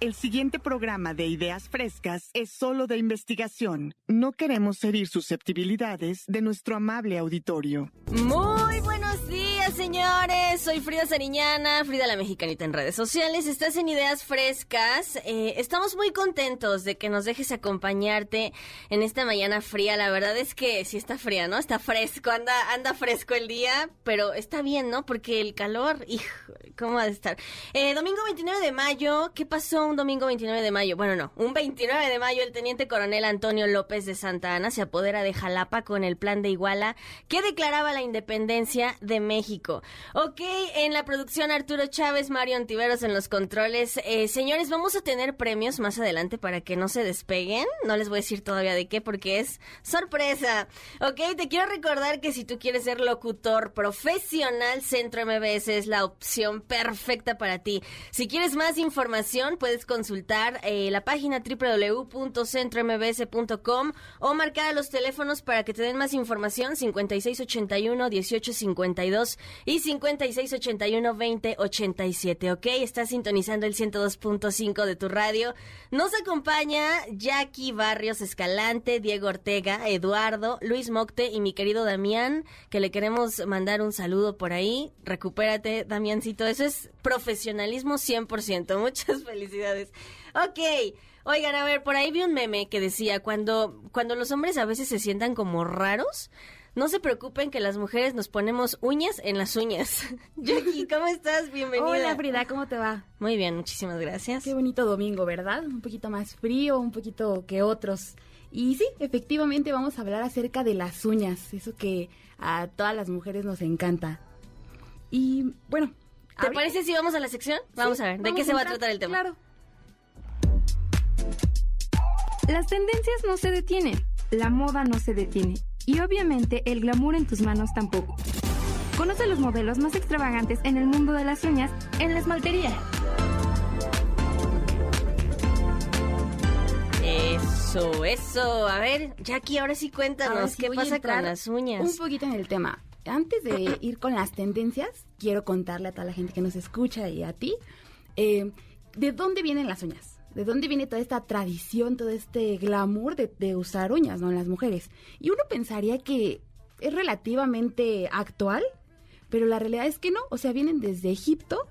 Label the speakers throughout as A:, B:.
A: el siguiente programa de Ideas Frescas es solo de investigación. No queremos herir susceptibilidades de nuestro amable auditorio.
B: Muy buenos días, señores. Soy Frida Sariñana, Frida la Mexicanita en redes sociales. Estás en Ideas Frescas. Eh, estamos muy contentos de que nos dejes acompañarte en esta mañana fría. La verdad es que sí está fría, ¿no? Está fresco, anda, anda fresco el día, pero está bien, ¿no? Porque el calor, hijo, ¿cómo ha de estar? Eh, domingo 29 de mayo, ¿qué pasó? Un domingo 29 de mayo, bueno, no, un 29 de mayo el teniente coronel Antonio López de Santa Ana se apodera de Jalapa con el plan de Iguala que declaraba la independencia de México. Ok, en la producción Arturo Chávez, Mario Antiveros en los controles. Eh, señores, vamos a tener premios más adelante para que no se despeguen. No les voy a decir todavía de qué porque es sorpresa. Ok, te quiero recordar que si tú quieres ser locutor profesional, Centro MBS es la opción perfecta para ti. Si quieres más información, puedes consultar eh, la página www.centrombs.com o marcar a los teléfonos para que te den más información 5681-1852 y 5681-2087, ¿ok? Estás sintonizando el 102.5 de tu radio. Nos acompaña Jackie Barrios Escalante, Diego Ortega, Eduardo, Luis Mocte y mi querido Damián, que le queremos mandar un saludo por ahí. Recupérate, Damiancito. Eso es profesionalismo 100%. Muchas felicidades. Ok. Oigan, a ver, por ahí vi un meme que decía, cuando, cuando los hombres a veces se sientan como raros, no se preocupen que las mujeres nos ponemos uñas en las uñas. Jackie, ¿cómo estás? Bienvenida.
C: Hola Frida, ¿cómo te va?
B: Muy bien, muchísimas gracias.
C: Qué bonito domingo, ¿verdad? Un poquito más frío, un poquito que otros. Y sí, efectivamente vamos a hablar acerca de las uñas, eso que a todas las mujeres nos encanta. Y bueno,
B: ¿te parece si vamos a la sección? Vamos a ver, ¿de qué se va a tratar el tema?
C: Claro.
D: Las tendencias no se detienen, la moda no se detiene y obviamente el glamour en tus manos tampoco. Conoce los modelos más extravagantes en el mundo de las uñas en la esmaltería.
B: Eso, eso. A ver, Jackie, ahora sí cuéntanos, ¿qué pasa con las uñas?
C: Un poquito en el tema. Antes de ir con las tendencias, quiero contarle a toda la gente que nos escucha y a ti, eh, ¿de dónde vienen las uñas? ¿De dónde viene toda esta tradición, todo este glamour de, usar uñas, ¿no? En las mujeres. Y uno pensaría que es relativamente actual, pero la realidad es que no. O sea, vienen desde Egipto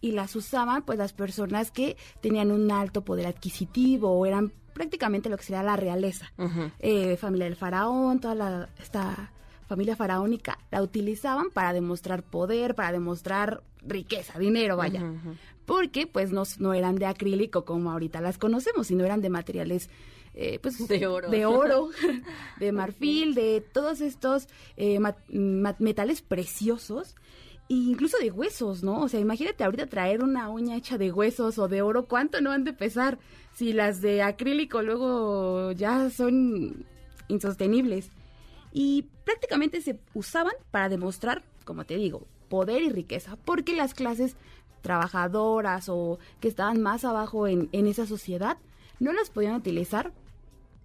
C: y las usaban pues las personas que tenían un alto poder adquisitivo o eran prácticamente lo que sería la realeza. Eh, familia del faraón, toda la, esta familia faraónica la utilizaban para demostrar poder, para demostrar riqueza, dinero, vaya porque pues no, no eran de acrílico como ahorita las conocemos, sino eran de materiales eh, pues
B: de oro,
C: de, oro, de marfil, de todos estos eh, metales preciosos e incluso de huesos, ¿no? O sea, imagínate ahorita traer una uña hecha de huesos o de oro, ¿cuánto no han de pesar? Si las de acrílico luego ya son insostenibles. Y prácticamente se usaban para demostrar, como te digo, poder y riqueza, porque las clases trabajadoras o que estaban más abajo en, esa sociedad, no las podían utilizar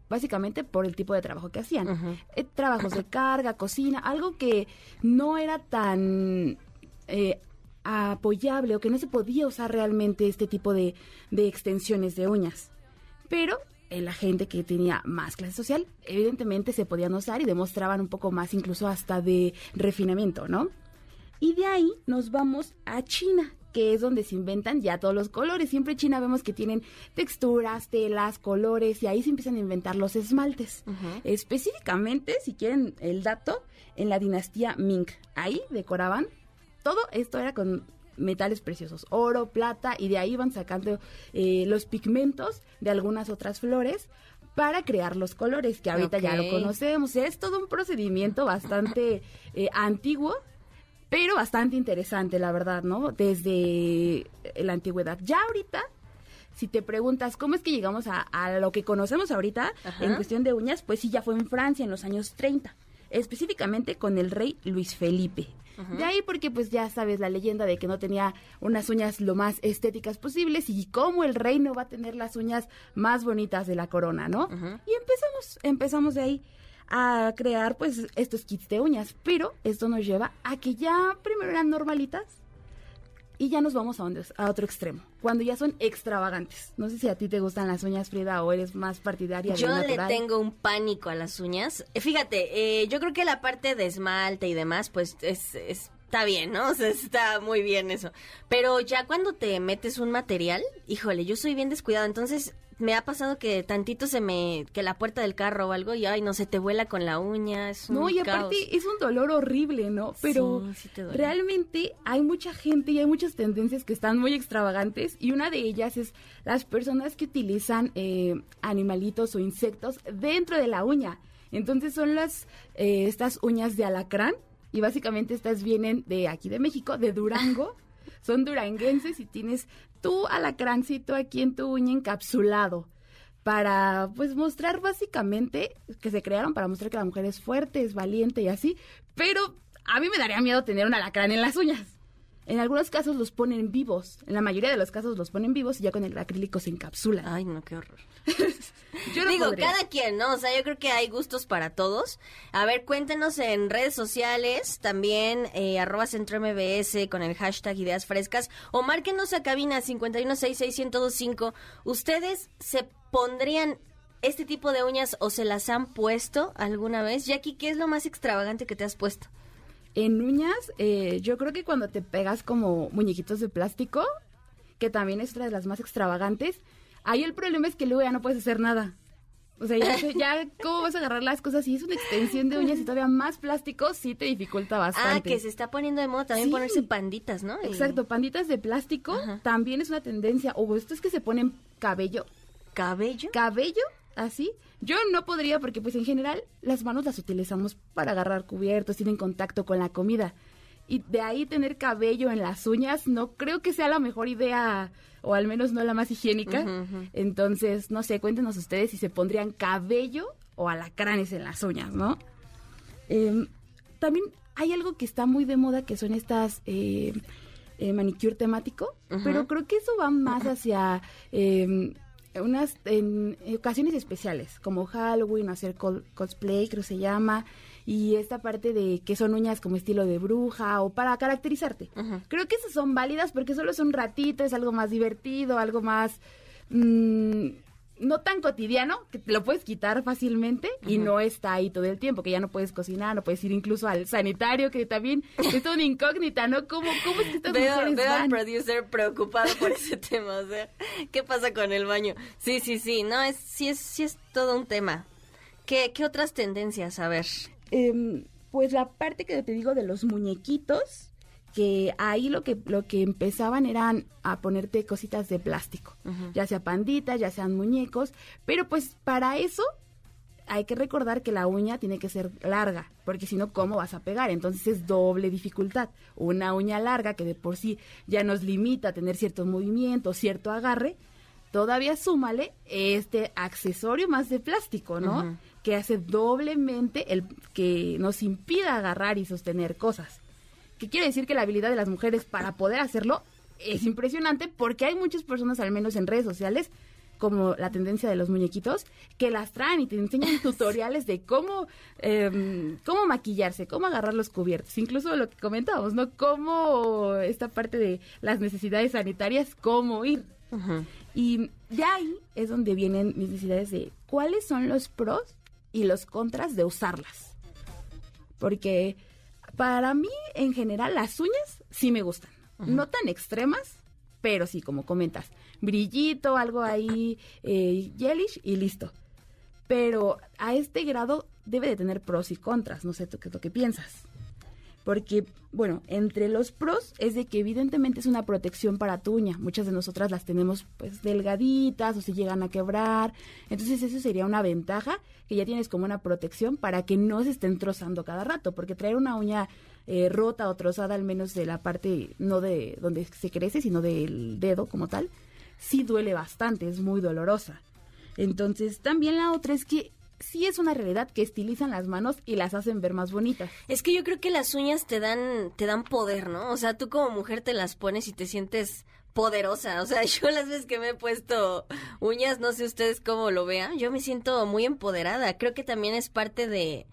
C: básicamente por el tipo de trabajo que hacían. Eh, trabajos de carga, cocina, algo que no era tan eh, apoyable o que no se podía usar realmente este tipo de, de extensiones de uñas. Pero en la gente que tenía más clase social, evidentemente se podían usar y demostraban un poco más incluso hasta de refinamiento, ¿no? Y de ahí nos vamos a China, que es donde se inventan ya todos los colores. Siempre en China vemos que tienen texturas, telas, colores y ahí se empiezan a inventar los esmaltes. Específicamente, si quieren el dato, en la dinastía Ming. Ahí decoraban todo esto era con metales preciosos, oro, plata, y de ahí iban sacando eh, los pigmentos de algunas otras flores para crear los colores, que ahorita ya lo conocemos. Es todo un procedimiento bastante eh, antiguo, pero bastante interesante, la verdad, ¿no? Desde la antigüedad. Ya ahorita si te preguntas cómo es que llegamos a, a lo que conocemos ahorita
B: Ajá.
C: en cuestión de uñas, pues sí, ya fue en Francia en los años 30, específicamente con el rey Luis Felipe. De ahí porque pues ya sabes la leyenda de que no tenía unas uñas lo más estéticas posibles y cómo el rey no va a tener las uñas más bonitas de la corona, ¿no? Y empezamos, empezamos de ahí a crear pues estos kits de uñas, pero esto nos lleva a que ya primero eran normalitas y ya nos vamos a, donde- a otro extremo, cuando ya son extravagantes. No sé si a ti te gustan las uñas, Frida, o eres más partidaria de
B: Yo le tengo un pánico a las uñas. Eh, Fíjate, eh, yo creo que la parte de esmalte y demás, pues es, es- está bien, ¿no? O sea, está muy bien eso. Pero ya cuando te metes un material, híjole, yo soy bien descuidado, entonces me ha pasado que tantito se me, que la puerta del carro o algo y ay, no se te vuela con la uña, es un
C: No, y
B: caos.
C: aparte es un dolor horrible, ¿no? Pero
B: Sí, sí
C: realmente hay mucha gente y hay muchas tendencias que están muy extravagantes y una de ellas es las personas que utilizan eh, animalitos o insectos dentro de la uña. Entonces son las eh, estas uñas de alacrán y básicamente estas vienen de aquí de México, de Durango. son duranguenses y tienes tu alacrancito aquí en tu uña encapsulado para pues mostrar básicamente que se crearon para mostrar que la mujer es fuerte, es valiente y así, pero a mí me daría miedo tener un alacrán en las uñas. En algunos casos los ponen vivos, en la mayoría de los casos los ponen vivos y ya con el acrílico se encapsulan.
B: Ay, no, qué horror.
C: Yo no
B: Digo,
C: podría.
B: cada quien, ¿no? O sea, yo creo que hay gustos para todos. A ver, cuéntenos en redes sociales, también eh, arroba centro MBS con el hashtag ideas frescas o márquenos a cabina 5166125. ¿Ustedes se pondrían este tipo de uñas o se las han puesto alguna vez? Jackie, ¿qué es lo más extravagante que te has puesto?
C: En uñas, eh, yo creo que cuando te pegas como muñequitos de plástico, que también es otra de las más extravagantes, ahí el problema es que luego ya no puedes hacer nada. O sea, ya, ya ¿cómo vas a agarrar las cosas? Si es una extensión de uñas y todavía más plástico, sí te dificulta bastante.
B: Ah, que se está poniendo de moda también
C: Sí.
B: ponerse panditas, ¿no? Y-
C: Exacto, panditas de plástico
B: Ajá.
C: también es una tendencia. O esto es que se ponen cabello,
B: ¿Cabello?
C: cabello, así. Yo no podría porque pues en general las manos las utilizamos para agarrar cubiertos, tienen contacto con la comida. Y de ahí tener cabello en las uñas no creo que sea la mejor idea, o al menos no la más higiénica. Entonces, no sé, cuéntenos ustedes si se pondrían cabello o alacranes en las uñas, ¿no? Em, también hay algo que está muy de moda que son estas eh, eh, manicure temático, pero creo que eso va más hacia em, unas en ocasiones especiales, como Halloween, hacer col- cosplay, creo se llama, y esta parte de que son uñas como estilo de bruja o para caracterizarte. Creo que esas son válidas porque solo es un ratito, es algo más divertido, algo más mm, no tan cotidiano, que te lo puedes quitar fácilmente y no está ahí todo el tiempo, que ya no puedes cocinar, no puedes ir incluso al sanitario, que también es una incógnita, ¿no? ¿Cómo, cómo es que estas
B: Veo,
C: mujeres
B: veo al
C: van?
B: producer preocupado por ese tema, o sea, ¿qué pasa con el baño? Sí, sí, sí, no, es, sí, es, sí es todo un tema. ¿Qué, qué otras tendencias? A ver.
C: Em, pues la parte que te digo de los muñequitos, que ahí lo que lo que empezaban eran a ponerte cositas de plástico, ya sea panditas, ya sean muñecos, pero pues para eso hay que recordar que la uña tiene que ser larga, porque si no, ¿cómo vas a pegar? Entonces es doble dificultad. Una uña larga que de por sí ya nos limita a tener ciertos movimientos, cierto agarre, todavía súmale este accesorio más de plástico, ¿no? Que hace doblemente el que nos impida agarrar y sostener cosas. Que quiere decir que la habilidad de las mujeres para poder hacerlo es impresionante porque hay muchas personas, al menos en redes sociales, como la tendencia de los muñequitos, que las traen y te enseñan tutoriales de cómo, em, cómo maquillarse, cómo agarrar los cubiertos, incluso lo que comentábamos, ¿no? Cómo esta parte de las necesidades sanitarias, cómo ir. Y de ahí es donde vienen mis necesidades de cuáles son los pros y los contras de usarlas. Porque para mí, en general, las uñas sí me gustan. No tan extremas, pero sí, como comentas, brillito, algo ahí, eh, y listo. Pero a este grado debe de tener pros y contras. No sé tú qué es lo que piensas. Porque, bueno, entre los pros es de que evidentemente es una protección para tu uña. Muchas de nosotras las tenemos pues delgaditas o se llegan a quebrar. Entonces eso sería una ventaja que ya tienes como una protección para que no se estén trozando cada rato. Porque traer una uña eh, rota o trozada al menos de la parte, no de donde se crece, sino del dedo como tal, sí duele bastante, es muy dolorosa. Entonces, también la otra es que sí es una realidad que estilizan las manos y las hacen ver más bonitas.
B: Es que yo creo que las uñas te dan, te dan poder, ¿no? O sea, tú como mujer te las pones y te sientes poderosa. O sea, yo las veces que me he puesto uñas, no sé ustedes cómo lo vean, yo me siento muy empoderada. Creo que también es parte de,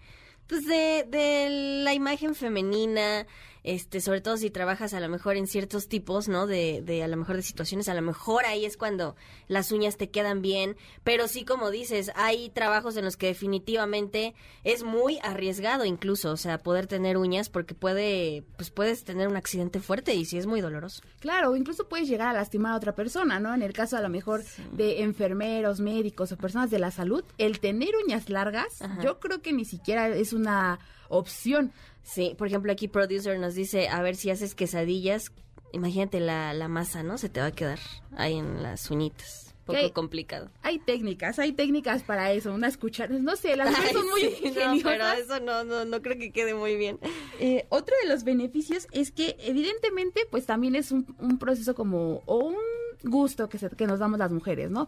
B: pues de, de la imagen femenina, este, sobre todo si trabajas a lo mejor en ciertos tipos, ¿no? De, de a lo mejor de situaciones, a lo mejor ahí es cuando las uñas te quedan bien, pero sí como dices, hay trabajos en los que definitivamente es muy arriesgado incluso, o sea, poder tener uñas porque puede, pues puedes tener un accidente fuerte y sí es muy doloroso.
C: Claro, incluso puedes llegar a lastimar a otra persona, ¿no? En el caso a lo mejor de enfermeros, médicos o personas de la salud, el tener uñas largas, yo creo que ni siquiera es una opción.
B: Sí, por ejemplo, aquí Producer nos dice, a ver si haces quesadillas, imagínate la, la masa, ¿no? Se te va a quedar ahí en las uñitas. Poco
C: hay,
B: complicado.
C: Hay técnicas, hay técnicas para eso, unas cucharas, no sé, las
B: Ay,
C: son muy
B: sí, no, pero eso no, no, no creo que quede muy bien.
C: Eh, otro de los beneficios es que evidentemente pues también es un, un proceso como o un gusto que, se, que nos damos las mujeres, ¿no?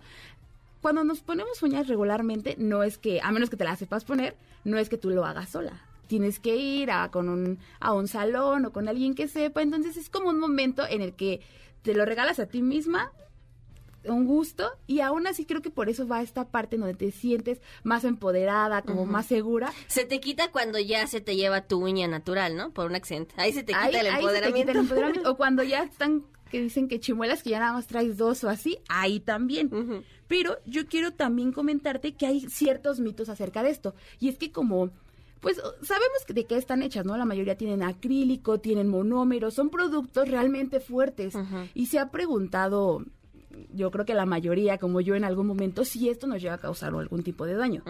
C: Cuando nos ponemos uñas regularmente no es que, a menos que te las sepas poner, no es que tú lo hagas sola. Tienes que ir a, con un, a un salón o con alguien que sepa, entonces es como un momento en el que te lo regalas a ti misma un gusto y aún así creo que por eso va esta parte donde te sientes más empoderada, como más segura.
B: Se te quita cuando ya se te lleva tu uña natural, ¿no? Por un accidente. Ahí se te quita
C: Ahí-
B: el
C: ahí se te
B: empoderamiento.
C: quita el empoderamiento. O cuando ya están que dicen que chimuelas que ya nada más traes dos o así, ahí también. Pero yo quiero también comentarte que hay ciertos mitos acerca de esto. Y es que como, pues sabemos de qué están hechas, ¿no? La mayoría tienen acrílico, tienen monómero, son productos realmente fuertes. Y se ha preguntado, yo creo que la mayoría, como yo en algún momento, si esto nos llega a causar algún tipo de daño.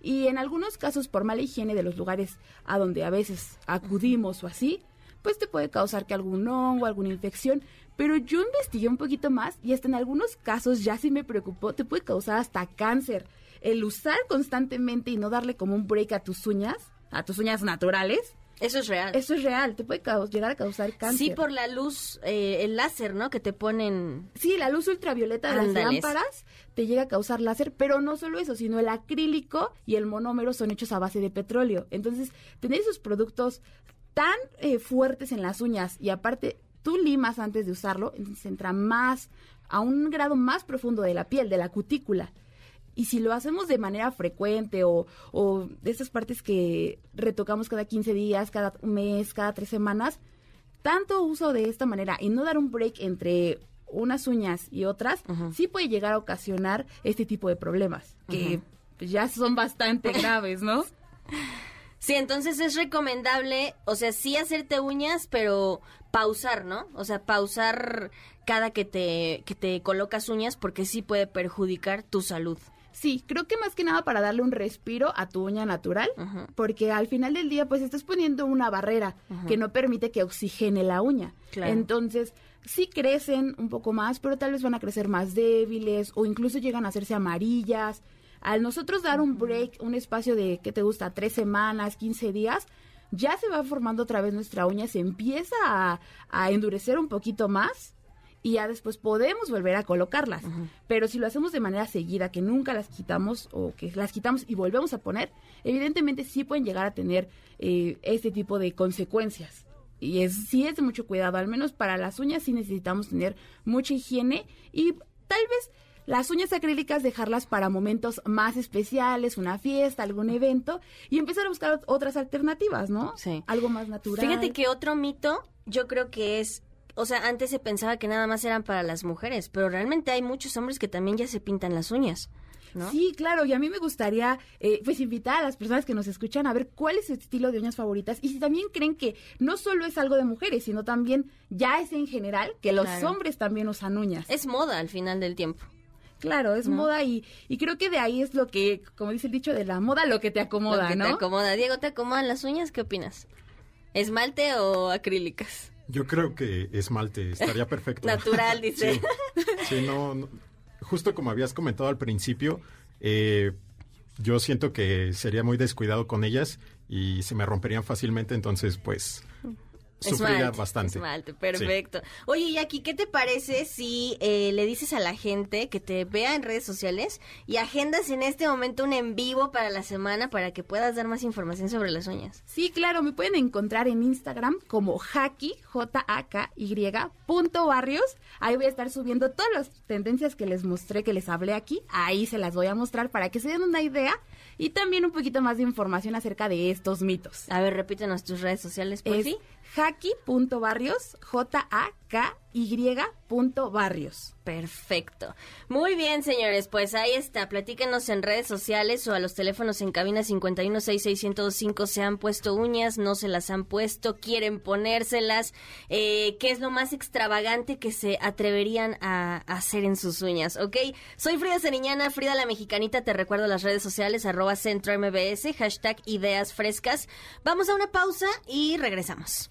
C: Y en algunos casos, por mala higiene de los lugares a donde a veces acudimos o así, pues te puede causar que algún hongo, alguna infección. Pero yo investigué un poquito más y hasta en algunos casos ya sí me preocupó, te puede causar hasta cáncer. El usar constantemente y no darle como un break a tus uñas, a tus uñas naturales,
B: Eso es real.
C: eso es real, te puede llegar a causar cáncer.
B: Sí, por la luz, eh, el láser, ¿no? Que te ponen...
C: Sí, la luz ultravioleta de las lámparas te llega a causar láser, pero no solo eso, sino el acrílico y el monómero son hechos a base de petróleo. Entonces, tener esos productos tan eh, fuertes en las uñas y aparte tú limas antes de usarlo, entonces entra más a un grado más profundo de la piel, de la cutícula. Y si lo hacemos de manera frecuente o, o de esas partes que retocamos cada 15 días, cada mes, cada tres semanas, tanto uso de esta manera y no dar un break entre unas uñas y otras, sí puede llegar a ocasionar este tipo de problemas, que pues, ya son bastante graves, ¿no?
B: Sí, entonces es recomendable, o sea, sí hacerte uñas, pero pausar, ¿no? O sea, pausar cada que te, que te colocas uñas porque sí puede perjudicar tu salud.
C: Sí, creo que más que nada para darle un respiro a tu uña natural, porque al final del día pues estás poniendo una barrera que no permite que oxigene la uña.
B: Claro.
C: Entonces, sí crecen un poco más, pero tal vez van a crecer más débiles o incluso llegan a hacerse amarillas. Al nosotros dar un break, un espacio de, ¿qué te gusta? Tres semanas, 15 días, ya se va formando otra vez nuestra uña, se empieza a, a endurecer un poquito más y ya después podemos volver a colocarlas. Pero si lo hacemos de manera seguida, que nunca las quitamos o que las quitamos y volvemos a poner, evidentemente sí pueden llegar a tener eh, este tipo de consecuencias. Y es, sí es de mucho cuidado, al menos para las uñas sí necesitamos tener mucha higiene y tal vez las uñas acrílicas dejarlas para momentos más especiales, una fiesta, algún evento y empezar a buscar otras alternativas, ¿no?
B: Sí.
C: Algo más natural.
B: Fíjate que otro mito, yo creo que es, o sea, antes se pensaba que nada más eran para las mujeres, pero realmente hay muchos hombres que también ya se pintan las uñas, ¿no?
C: Sí, claro, y a mí me gustaría eh, pues invitar a las personas que nos escuchan a ver cuál es su estilo de uñas favoritas y si también creen que no solo es algo de mujeres, sino también ya es en general que los
B: Claro.
C: hombres también usan uñas.
B: Es moda al final del tiempo.
C: claro, es moda y, y creo que de ahí es lo que, como dice el dicho de la moda, lo que te acomoda,
B: Lo que
C: ¿no?
B: te acomoda. Diego, ¿te acomodan las uñas? ¿Qué opinas? ¿Esmalte o acrílicas?
E: Yo creo que esmalte estaría perfecto.
B: Natural, dice.
E: Sí, Sí, no, no. justo como habías comentado al principio, eh, yo siento que sería muy descuidado con ellas y se me romperían fácilmente, entonces pues sufría
B: Esmalte,
E: bastante.
B: esmalte, perfecto. Oye, y aquí, ¿qué te parece si eh, le dices a la gente que te vea en redes sociales y agendas en este momento un en vivo para la semana para que puedas dar más información sobre las uñas?
C: Sí, claro, me pueden encontrar en Instagram como Haki, J-A-K-Y, punto barrios. Ahí voy a estar subiendo todas las tendencias que les mostré, que les hablé aquí. Ahí se las voy a mostrar para que se den una idea y también un poquito más de información acerca de estos mitos.
B: A ver, repítenos tus redes sociales, por
C: Es
B: sí.
C: Haki.barrios, J-A-K-Y punto barrios.
B: Perfecto. Muy bien, señores, pues ahí está. Platíquenos en redes sociales o a los teléfonos en cabina 5166125. ¿Se han puesto uñas? ¿No se las han puesto? ¿Quieren ponérselas? Eh, ¿Qué es lo más extravagante que se atreverían a hacer en sus uñas? ¿Ok? Soy Frida Seriñana, Frida la Mexicanita. Te recuerdo las redes sociales, arroba centro MBS, hashtag ideas frescas. Vamos a una pausa y regresamos.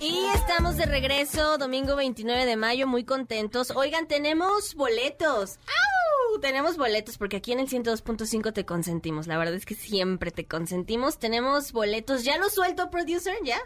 B: Y estamos de regreso, domingo 29 de mayo, muy contentos. Oigan, tenemos boletos. ¡Au! Tenemos boletos porque aquí en el 102.5 te consentimos. La verdad es que siempre te consentimos. Tenemos boletos. ¿Ya lo suelto, producer? ¿Ya?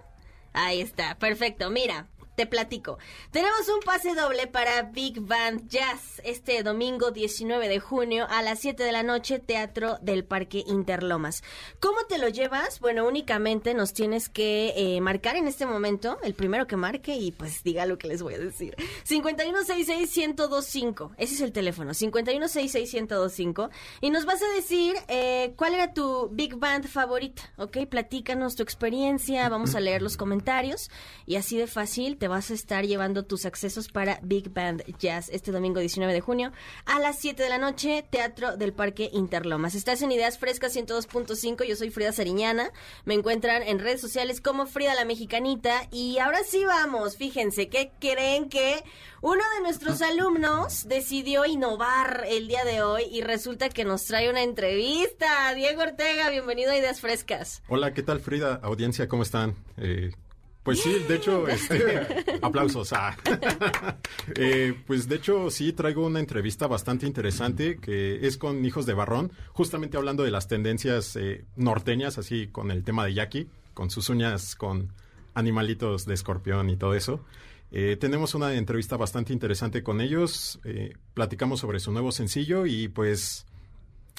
B: Ahí está, perfecto. Mira, te platico. Tenemos un pase doble para Big Band Jazz este domingo 19 de junio a las 7 de la noche, Teatro del Parque Interlomas. ¿Cómo te lo llevas? Bueno, únicamente nos tienes que eh, marcar en este momento, el primero que marque y pues diga lo que les voy a decir. 5166-1025, ese es el teléfono, 5166-1025 y nos vas a decir eh, cuál era tu Big Band favorita, ¿ok? Platícanos tu experiencia, vamos a leer los comentarios y así de fácil te vas a estar llevando tus accesos para Big Band Jazz este domingo 19 de junio a las 7 de la noche, Teatro del Parque Interlomas. Estás en Ideas Frescas 102.5, yo soy Frida Sariñana, me encuentran en redes sociales como Frida la Mexicanita y ahora sí vamos, fíjense, ¿qué creen que uno de nuestros alumnos decidió innovar el día de hoy y resulta que nos trae una entrevista? Diego Ortega, bienvenido a Ideas Frescas.
E: Hola, ¿qué tal Frida? Audiencia, ¿cómo están? Eh, pues sí, de hecho, este, aplausos. ah. Eh, pues de hecho sí traigo una entrevista bastante interesante que es con Hijos de Barrón, justamente hablando de las tendencias eh, norteñas, así con el tema de Jackie, con sus uñas, con animalitos de escorpión y todo eso. Eh, tenemos una entrevista bastante interesante con ellos, eh, platicamos sobre su nuevo sencillo y pues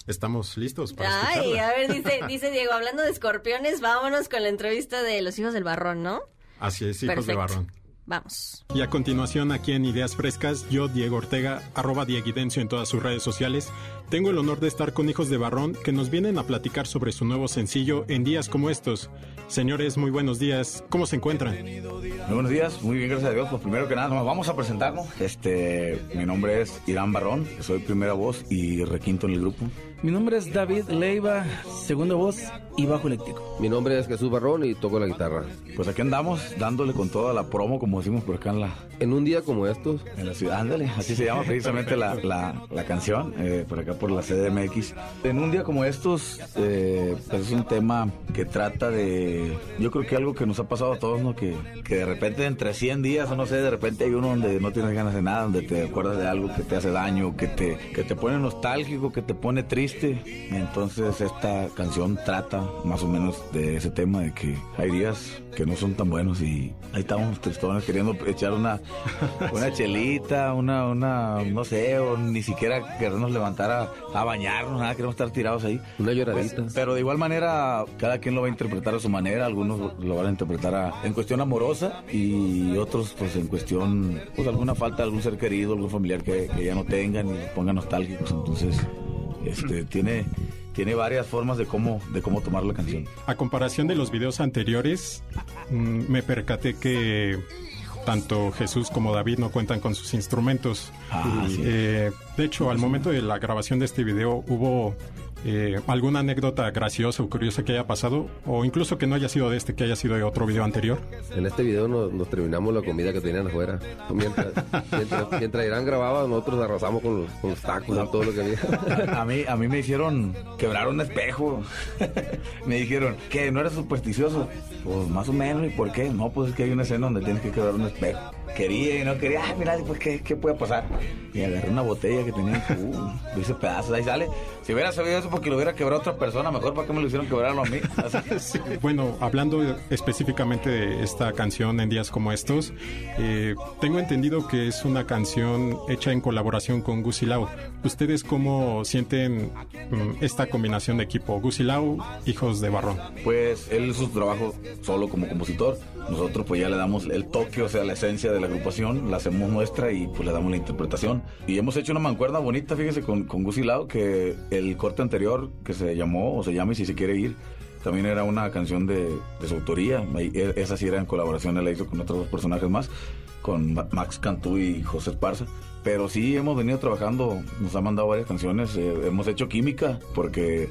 E: estamos listos para
B: Ay,
E: escucharla.
B: a ver, dice, dice Diego, hablando de escorpiones, vámonos con la entrevista de los hijos del barrón, ¿no?
E: Así es, Hijos de. Barrón.
B: Vamos.
F: Y a continuación, aquí en Ideas Frescas, yo, Diego Ortega, arroba Dieguidencio en todas sus redes sociales, tengo el honor de estar con Hijos de Barrón que nos vienen a platicar sobre su nuevo sencillo en días como estos. Señores, muy buenos días. ¿Cómo se encuentran?
G: Muy buenos días, muy bien, gracias a Dios. Pues primero que nada, nos vamos a presentarnos. Este, mi nombre es Irán Barrón, soy primera voz y requinto en el grupo.
H: Mi nombre es David Leiva, segunda voz y bajo eléctrico.
I: Mi nombre es Jesús Barrón y toco la guitarra.
G: Pues aquí andamos dándole con toda la promo, como decimos por acá en la,
I: En un día como estos,
G: en la ciudad. Ándale, así se llama precisamente la, la, la canción, eh, por acá por la CDMX. En un día como estos, eh, pues es un tema que trata de, yo creo que algo que nos ha pasado a todos, ¿no? Que, que de repente entre 100 días, o no sé, de repente hay uno donde no tienes ganas de nada, donde te acuerdas de algo que te hace daño, que te, que te pone nostálgico, que te pone triste. Entonces esta canción trata más o menos de ese tema, de que hay días que no son tan buenos y ahí estamos tristones queriendo echar una, una chelita, una, una, no sé, o ni siquiera querernos levantar a, a bañarnos, nada, queremos estar tirados ahí.
I: una lloradita.
G: Pues, pero de igual manera, cada quien lo va a interpretar a su manera. Algunos lo van a interpretar a- en cuestión amorosa y otros, pues, en cuestión, pues, alguna falta de algún ser querido, algún familiar que, que ya no tengan y pongan nostálgicos. Entonces, este, tiene, tiene varias formas de cómo, de cómo tomar la canción.
F: A comparación de los videos anteriores, mm, me percaté que tanto Jesús como David no cuentan con sus instrumentos.
G: Ah, sí.
F: Eh, de hecho, al momento de la grabación de este video hubo
E: Eh, ¿Alguna anécdota graciosa o curiosa que haya pasado? O incluso que no haya sido de este, que haya sido de otro video anterior.
I: En este video nos, nos terminamos la comida que tenían afuera. Mientras, mientras, mientras Irán grababa, nosotros arrasamos con los, con los tacos todo lo que había.
G: A mí, a mí me hicieron quebrar un espejo. me dijeron, ¿qué? ¿No eres supersticioso? Pues más o menos, ¿y por qué? No, pues es que hay una escena donde tienes que quebrar un espejo. Quería y no quería, ay, mira, pues ¿qué, qué puede pasar? Y agarré una botella que tenía, uh, lo hice pedazos, ahí sale. Si hubiera sabido eso porque lo hubiera quebrado otra persona, mejor para qué me lo hicieron quebrarlo a mí.
E: Bueno, hablando específicamente de esta canción en días como estos, eh, tengo entendido que es una canción hecha en colaboración con Gusi Lau. ¿Ustedes cómo sienten mm, esta combinación de equipo? Gusi Lau, Hijos de Barrón.
G: Pues él hizo su trabajo solo como compositor. Nosotros pues ya le damos el toque, o sea, la esencia de la agrupación, la hacemos nuestra y pues le damos la interpretación. Y hemos hecho una mancuerna bonita, fíjese, con, con Lau, que el corte anterior que se llamó, o se llama y si se quiere ir, también era una canción de, de su autoría. E- Esa sí era en colaboración, él la hizo con otros dos personajes más, con Ma- Max Cantú y José Esparza. Pero sí hemos venido trabajando, nos ha mandado varias canciones, eh, hemos hecho química, porque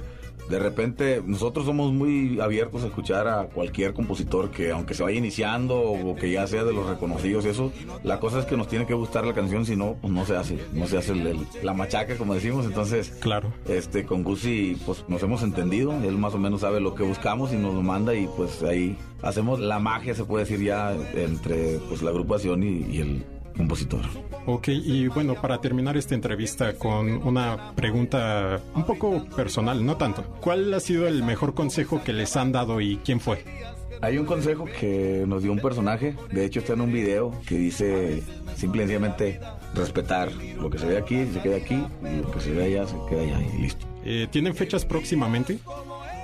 G: de repente nosotros somos muy abiertos a escuchar a cualquier compositor que aunque se vaya iniciando o que ya sea de los reconocidos y eso, la cosa es que nos tiene que gustar la canción, si no, pues no se hace, no se hace el- el- la machaca como decimos, entonces
E: Claro.
G: este con Gusi pues nos hemos entendido, él más o menos sabe lo que buscamos y nos lo manda y pues ahí hacemos la magia se puede decir ya entre pues la agrupación y, y el compositor.
E: Ok, y bueno, para terminar esta entrevista con una pregunta un poco personal, no tanto. ¿Cuál ha sido el mejor consejo que les han dado y quién fue?
G: Hay un consejo que nos dio un personaje, de hecho está en un video que dice simple y sencillamente respetar lo que se ve aquí, se queda aquí, y lo que se ve allá, se queda allá y listo.
E: Eh, ¿Tienen fechas próximamente?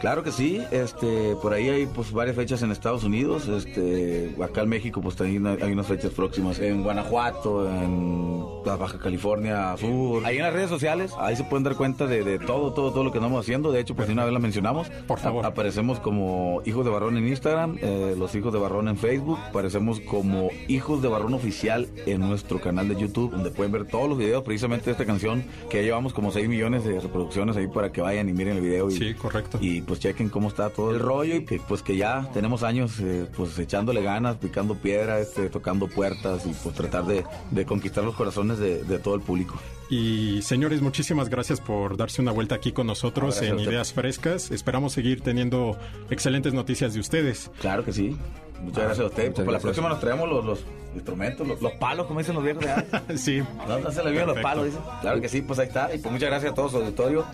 G: Claro que sí, este, por ahí hay pues varias fechas en Estados Unidos, este, acá en México pues también hay unas fechas próximas, en Guanajuato, en la Baja California Sur, ahí en las redes sociales, ahí se pueden dar cuenta de, de todo, todo, todo lo que estamos haciendo, de hecho pues de una vez la mencionamos,
E: Por favor.
G: A- aparecemos como Hijos de Barrón en Instagram, eh, los Hijos de Barrón en Facebook, aparecemos como Hijos de Barrón Oficial en nuestro canal de YouTube, donde pueden ver todos los videos precisamente de esta canción, que ya llevamos como 6 millones de reproducciones ahí para que vayan y miren el video y,
E: Sí, correcto.
G: y pues chequen cómo está todo el rollo y que pues que ya tenemos años eh, pues echándole ganas, picando piedra, este, tocando puertas y pues tratar de, de conquistar los corazones de, de todo el público.
E: Y señores, muchísimas gracias por darse una vuelta aquí con nosotros
G: Gracias
E: en. Ideas Frescas. Esperamos seguir teniendo excelentes noticias de ustedes.
G: Claro que sí. Muchas gracias a usted.
I: muchas
G: Pues, para la próxima nos traemos los, los instrumentos, los, los palos, como dicen los viejos de antes.
E: Sí.
G: No, se le los palos, dice. Claro que sí, pues ahí está. Y pues muchas gracias a todos auditorio.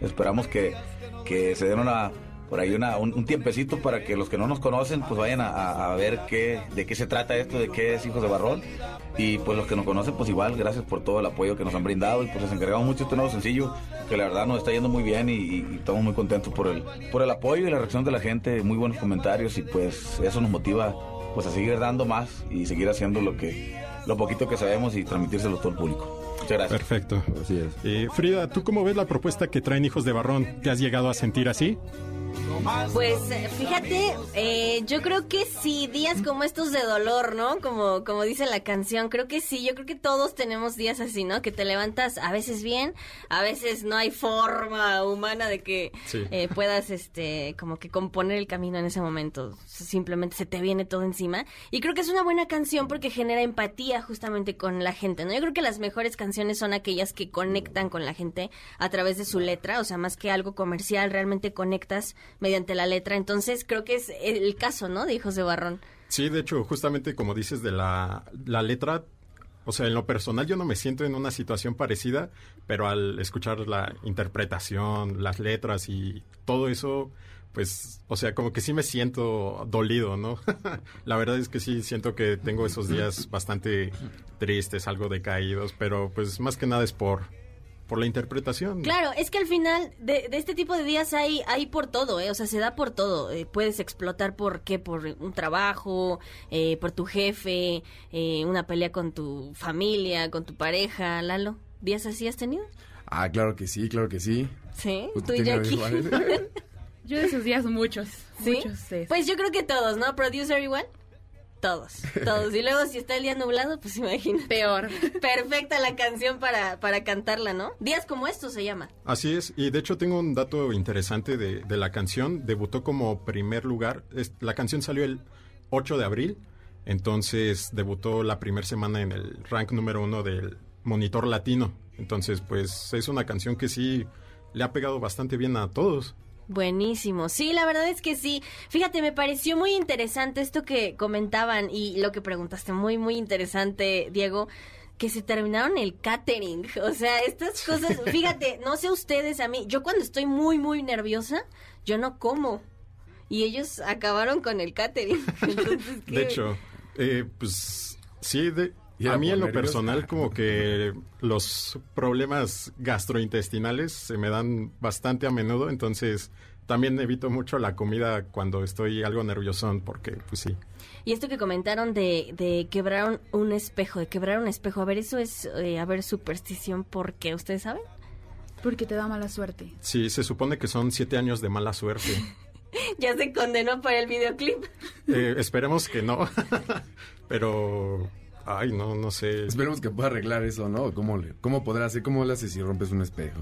G: Esperamos que, que se den una por ahí una, un, tiempecito para que los que no nos conocen pues vayan a, ver qué, de qué se trata esto, de qué es Hijos de Barrón. Y pues los que nos conocen pues igual, gracias por todo el apoyo que nos han brindado y pues les encargamos mucho este nuevo sencillo que la verdad nos está yendo muy bien y, estamos muy contentos por el, por el apoyo y la reacción de la gente, muy buenos comentarios y pues eso nos motiva pues a seguir dando más y seguir haciendo lo que lo poquito que sabemos y transmitírselo todo el público. Muchas gracias.
E: Perfecto.
I: Así es.
E: Eh, Frida, ¿tú cómo ves la propuesta que traen Hijos de Barrón? ¿Te has llegado a sentir así?
B: Pues fíjate, eh, yo creo que sí, días como estos de dolor, ¿no? Como, como dice la canción, creo que sí, yo creo que todos tenemos días así, ¿no? Que te levantas a veces bien, a veces no hay forma humana de que
E: Sí.
B: eh, puedas, este, como que componer el camino en ese momento. Simplemente se te viene todo encima. Y creo que es una buena canción porque genera empatía justamente con la gente, ¿no? Yo creo que las mejores canciones son aquellas que conectan con la gente a través de su letra, o sea, más que algo comercial, realmente conectas mediante la letra. Entonces, creo que es el caso, ¿no? De Hijos Barrón.
E: Sí, de hecho, justamente como dices de la, la letra, o sea, en lo personal yo no me siento en una situación parecida, pero al escuchar la interpretación, las letras y todo eso, pues, o sea, como que sí me siento dolido, ¿no? la verdad es que sí siento que tengo esos días bastante tristes, algo decaídos, pero pues más que nada es por, por la interpretación.
B: Claro, es que al final de, de este tipo de días hay, hay por todo, ¿eh? O sea, se da por todo. Eh, puedes explotar por qué, por un trabajo, eh, por tu jefe, eh, una pelea con tu familia, con tu pareja, Lalo. ¿Días así has tenido?
J: Ah, claro que sí, claro que sí.
B: Sí,
J: ¿Usted
B: tú y Jackie.
J: iguales?
C: Yo de esos días muchos,
B: ¿Sí?
C: muchos. sí.
B: Pues yo creo que todos, ¿no? Producer igual. Todos, todos. Y luego si está el día nublado, pues imagina.
C: Peor.
B: Perfecta la canción para, para cantarla, ¿no? Días como estos se llama.
E: Así es, y de hecho tengo un dato interesante de, de la canción. Debutó como primer lugar. Es- la canción salió el 8 de abril, entonces debutó la primera semana en el rank número uno del Monitor Latino. Entonces, pues es una canción que sí le ha pegado bastante bien a todos.
B: Buenísimo. Sí, la verdad es que sí. Fíjate, me pareció muy interesante esto que comentaban y lo que preguntaste, muy, muy interesante, Diego, que se terminaron el catering. O sea, estas cosas, fíjate, no sé ustedes, a mí, yo cuando estoy muy, muy nerviosa, yo no como. Y ellos acabaron con el catering.
E: De hecho, eh, pues sí, de,
J: ¿Y
E: a mí en lo
J: nervios?
E: personal como que los problemas gastrointestinales se me dan bastante a menudo, entonces también evito mucho la comida cuando estoy algo nerviosón porque pues sí.
B: Y esto que comentaron de, de quebrar un, un espejo, de quebrar un espejo, a ver, eso es, eh, a ver, superstición, ¿por qué? ¿Ustedes saben?
C: Porque te da mala suerte.
E: Sí, se supone que son siete años de mala suerte.
B: Ya se condenó por el videoclip.
E: Eh, esperemos que no, pero ay no, no sé.
J: Esperemos que pueda arreglar eso, ¿no? ¿Cómo, le, cómo podrá hacer? ¿Cómo le haces si rompes un espejo?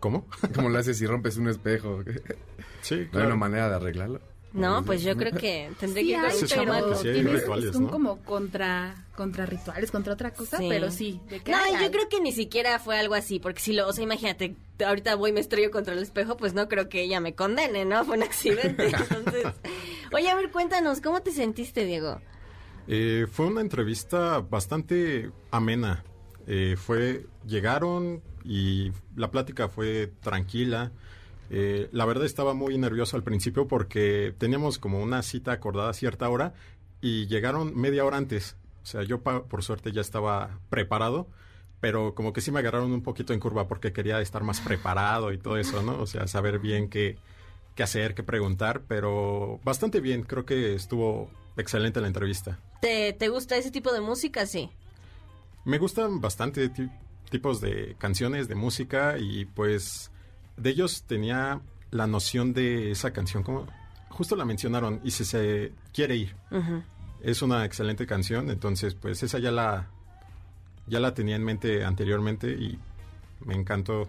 E: ¿Cómo?
J: ¿Cómo le haces si rompes un espejo?
E: Sí,
J: ¿No hay
E: claro.
J: una manera de arreglarlo?
B: No, pues yo creo que tendría
C: Sí
B: que ir
C: hay,
E: que sí hay rituales,
C: son
E: ¿no?
C: como contra, contra rituales, contra otra cosa,
B: Sí.
C: pero sí. de
B: No,
C: hay,
B: yo creo que ni siquiera fue algo así, porque si lo, o sea, imagínate, ahorita voy y me estrello contra el espejo, pues no creo que ella me condene, ¿no? Fue un accidente. Entonces, oye, a ver, cuéntanos, ¿cómo te sentiste, Diego?
E: Eh, fue una entrevista bastante amena. Eh, fue, llegaron y la plática fue tranquila. Eh, la verdad estaba muy nervioso al principio porque teníamos como una cita acordada a cierta hora y llegaron media hora antes. O sea, yo por suerte ya estaba preparado, pero como que sí me agarraron un poquito en curva porque quería estar más preparado y todo eso, ¿no? O sea, saber bien qué, qué hacer, qué preguntar, pero bastante bien. Creo que estuvo excelente la entrevista.
B: ¿Te, te gusta ese tipo de música? Sí.
E: Me gustan bastante ti- tipos de canciones, de música y pues de ellos tenía la noción de esa canción, como justo la mencionaron, y si se quiere ir. Es una excelente canción, entonces pues esa ya la ya la tenía en mente anteriormente y me encantó.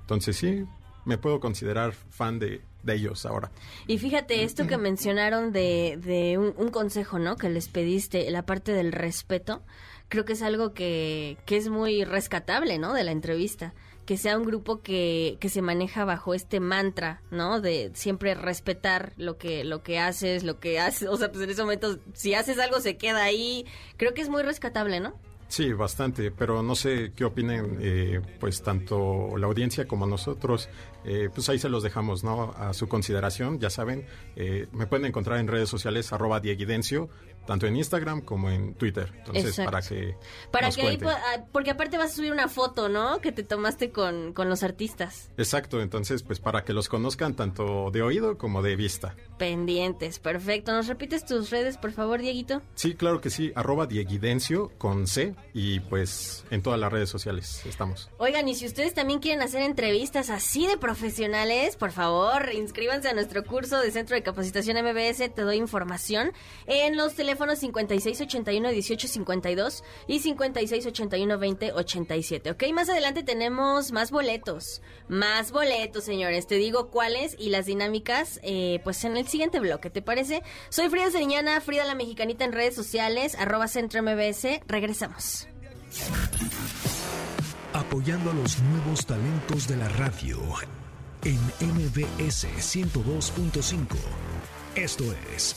E: Entonces sí, me puedo considerar fan de, de ellos ahora.
B: Y fíjate, esto que mencionaron de, de un, consejo, ¿no? Que les pediste, la parte del respeto, creo que es algo que, que es muy rescatable, ¿no? De la entrevista. Que sea un grupo que, que se maneja bajo este mantra, ¿no? De siempre respetar lo que, lo que haces, lo que haces. O sea, pues en ese momento, si haces algo, se queda ahí. Creo que es muy rescatable, ¿no?
E: Sí, bastante, pero no sé qué opinen, eh, pues tanto la audiencia como nosotros, eh, pues ahí se los dejamos, ¿no? A su consideración, ya saben, eh, me pueden encontrar en redes sociales arroba dieguidencio, tanto en Instagram como en Twitter, entonces
B: Exacto.
E: para que
B: Para
E: nos
B: que ahí,
E: cuenten.
B: ah, porque aparte vas a subir una foto, ¿no? Que te tomaste con, con los artistas.
E: Exacto, entonces pues para que los conozcan tanto de oído como de vista.
B: Pendientes, perfecto. ¿Nos repites tus redes, por favor, Dieguito?
E: Sí, claro que sí, arroba dieguidencio con C y pues en todas las redes sociales estamos.
B: Oigan, y si ustedes también quieren hacer entrevistas así de profesionales, por favor, inscríbanse a nuestro curso de Centro de Capacitación MBS. Te doy información en los teléfonos 5681-1852 y 5681-2087. Ok, más adelante tenemos más boletos. Más boletos, señores. Te digo cuáles y las dinámicas, eh, pues en el siguiente bloque, ¿te parece? Soy Frida Seriñana, Frida la Mexicanita en redes sociales, arroba Centro MBS. Regresamos.
K: apoyando a los nuevos talentos de la radio en MBS 102.5. Esto es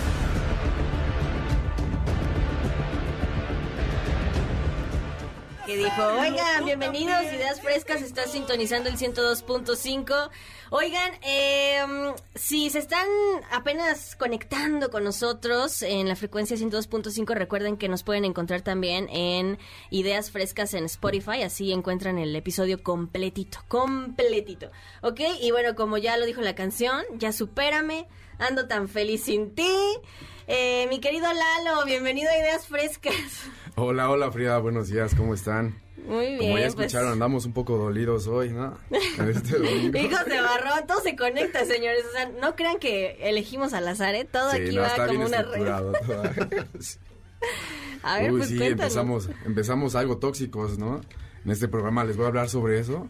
B: Que dijo, oigan, bienvenidos, ideas frescas, está sintonizando el 102.5. Oigan, eh, si se están apenas conectando con nosotros en la frecuencia 102.5, recuerden que nos pueden encontrar también en Ideas Frescas en Spotify, así encuentran el episodio completito, completito. ¿Ok? Y bueno, como ya lo dijo la canción, ya supérame, ando tan feliz sin ti. Eh, mi querido Lalo, bienvenido a Ideas Frescas.
J: Hola, hola Frida, buenos días, ¿cómo están?
B: Muy bien.
J: Como ya
B: pues-
J: escucharon, andamos un poco dolidos hoy, ¿no? En este domingo.
B: Hijos de barrón, todo se conecta, señores. O sea, no crean que elegimos al azar, ¿eh? Todo
J: Sí,
B: aquí
J: no,
B: va
J: está
B: como
J: bien
B: una red. A ver,
J: Uy,
B: pues
J: sí,
B: cuéntanos.
J: empezamos, empezamos algo tóxicos, ¿no? En este programa les voy a hablar sobre eso.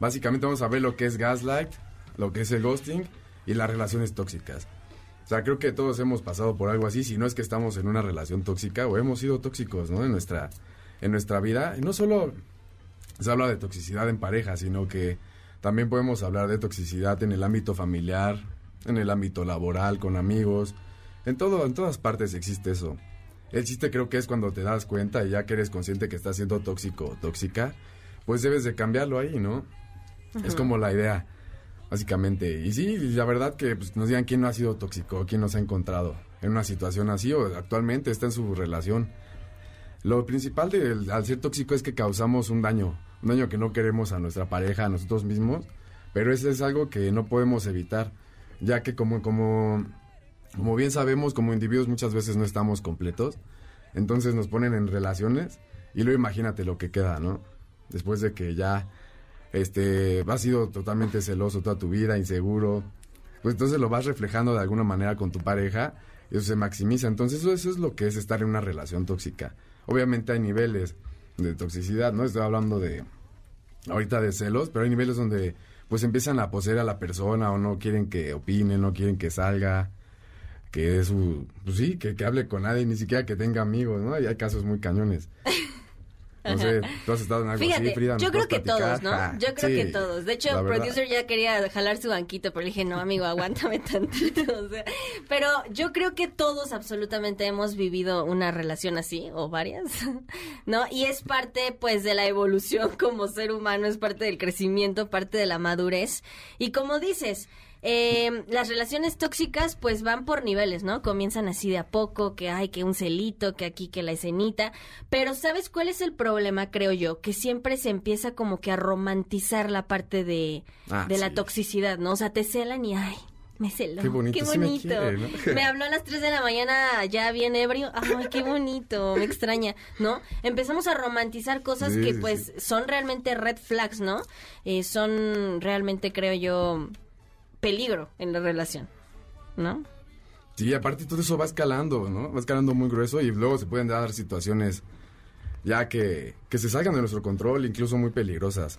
J: Básicamente vamos a ver lo que es gaslight, lo que es el ghosting y las relaciones tóxicas. O sea, creo que todos hemos pasado por algo así, si no es que estamos en una relación tóxica o hemos sido tóxicos, ¿no? En nuestra, en nuestra vida. Y no solo se habla de toxicidad en pareja, sino que también podemos hablar de toxicidad en el ámbito familiar, en el ámbito laboral, con amigos. En todo, en todas partes existe eso. El chiste creo que es cuando te das cuenta y ya que eres consciente que estás siendo tóxico o tóxica, pues debes de cambiarlo ahí, ¿no? Es como la idea, básicamente. Y sí, la verdad que pues, nos digan quién no ha sido tóxico, quién nos ha encontrado en una situación así o actualmente está en su relación. Lo principal al ser tóxico es que causamos un daño, un daño que no queremos a nuestra pareja, a nosotros mismos, pero eso es algo que no podemos evitar, ya que como, como, como bien sabemos, como individuos muchas veces no estamos completos, entonces nos ponen en relaciones y luego imagínate lo que queda, ¿no? Después de que ya este, has sido totalmente celoso toda tu vida, inseguro, pues entonces lo vas reflejando de alguna manera con tu pareja y eso se maximiza. Entonces eso, es lo que es estar en una relación tóxica. Obviamente hay niveles de toxicidad, ¿no? Estoy hablando de ahorita de celos, pero hay niveles donde pues empiezan a poseer a la persona o no quieren que opine, no quieren que salga, que es su, pues sí, que, que hable con nadie, ni siquiera que tenga amigos, ¿no? Y hay casos muy cañones. No sé, tú has estado en algo
B: Fíjate,
J: así, Frida. ¿nos
B: yo creo que
J: platicar?
B: todos, ¿no? Yo creo
J: sí,
B: que todos. De hecho,
J: verdad.
B: producer ya quería jalar su banquito, pero le dije, no, amigo, aguántame tantito. o sea, pero yo creo que todos absolutamente hemos vivido una relación así, o varias, ¿no? Y es parte, pues, de la evolución como ser humano, es parte del crecimiento, parte de la madurez. Y como dices, eh, las relaciones tóxicas pues van por niveles, ¿no? Comienzan así de a poco, que hay que un celito, que aquí que la escenita, pero ¿sabes cuál es el problema, creo yo? Que siempre se empieza como que a romantizar la parte de,
J: Ah,
B: de la toxicidad, ¿no? O sea, te celan y ay, me celó.
J: Qué bonito, sí me
B: bonito.
J: quiere, ¿no?
B: Me habló a las 3 de la mañana ya bien ebrio. Ay, qué bonito, me extraña, ¿no? Empezamos a romantizar cosas
J: Sí,
B: que
J: sí,
B: pues son realmente red flags, ¿no? Eh, son realmente, creo yo, peligro en la relación, ¿no?
J: Sí, aparte todo eso va escalando, ¿no? Va escalando muy grueso y luego se pueden dar situaciones ya que, que se salgan de nuestro control, incluso muy peligrosas.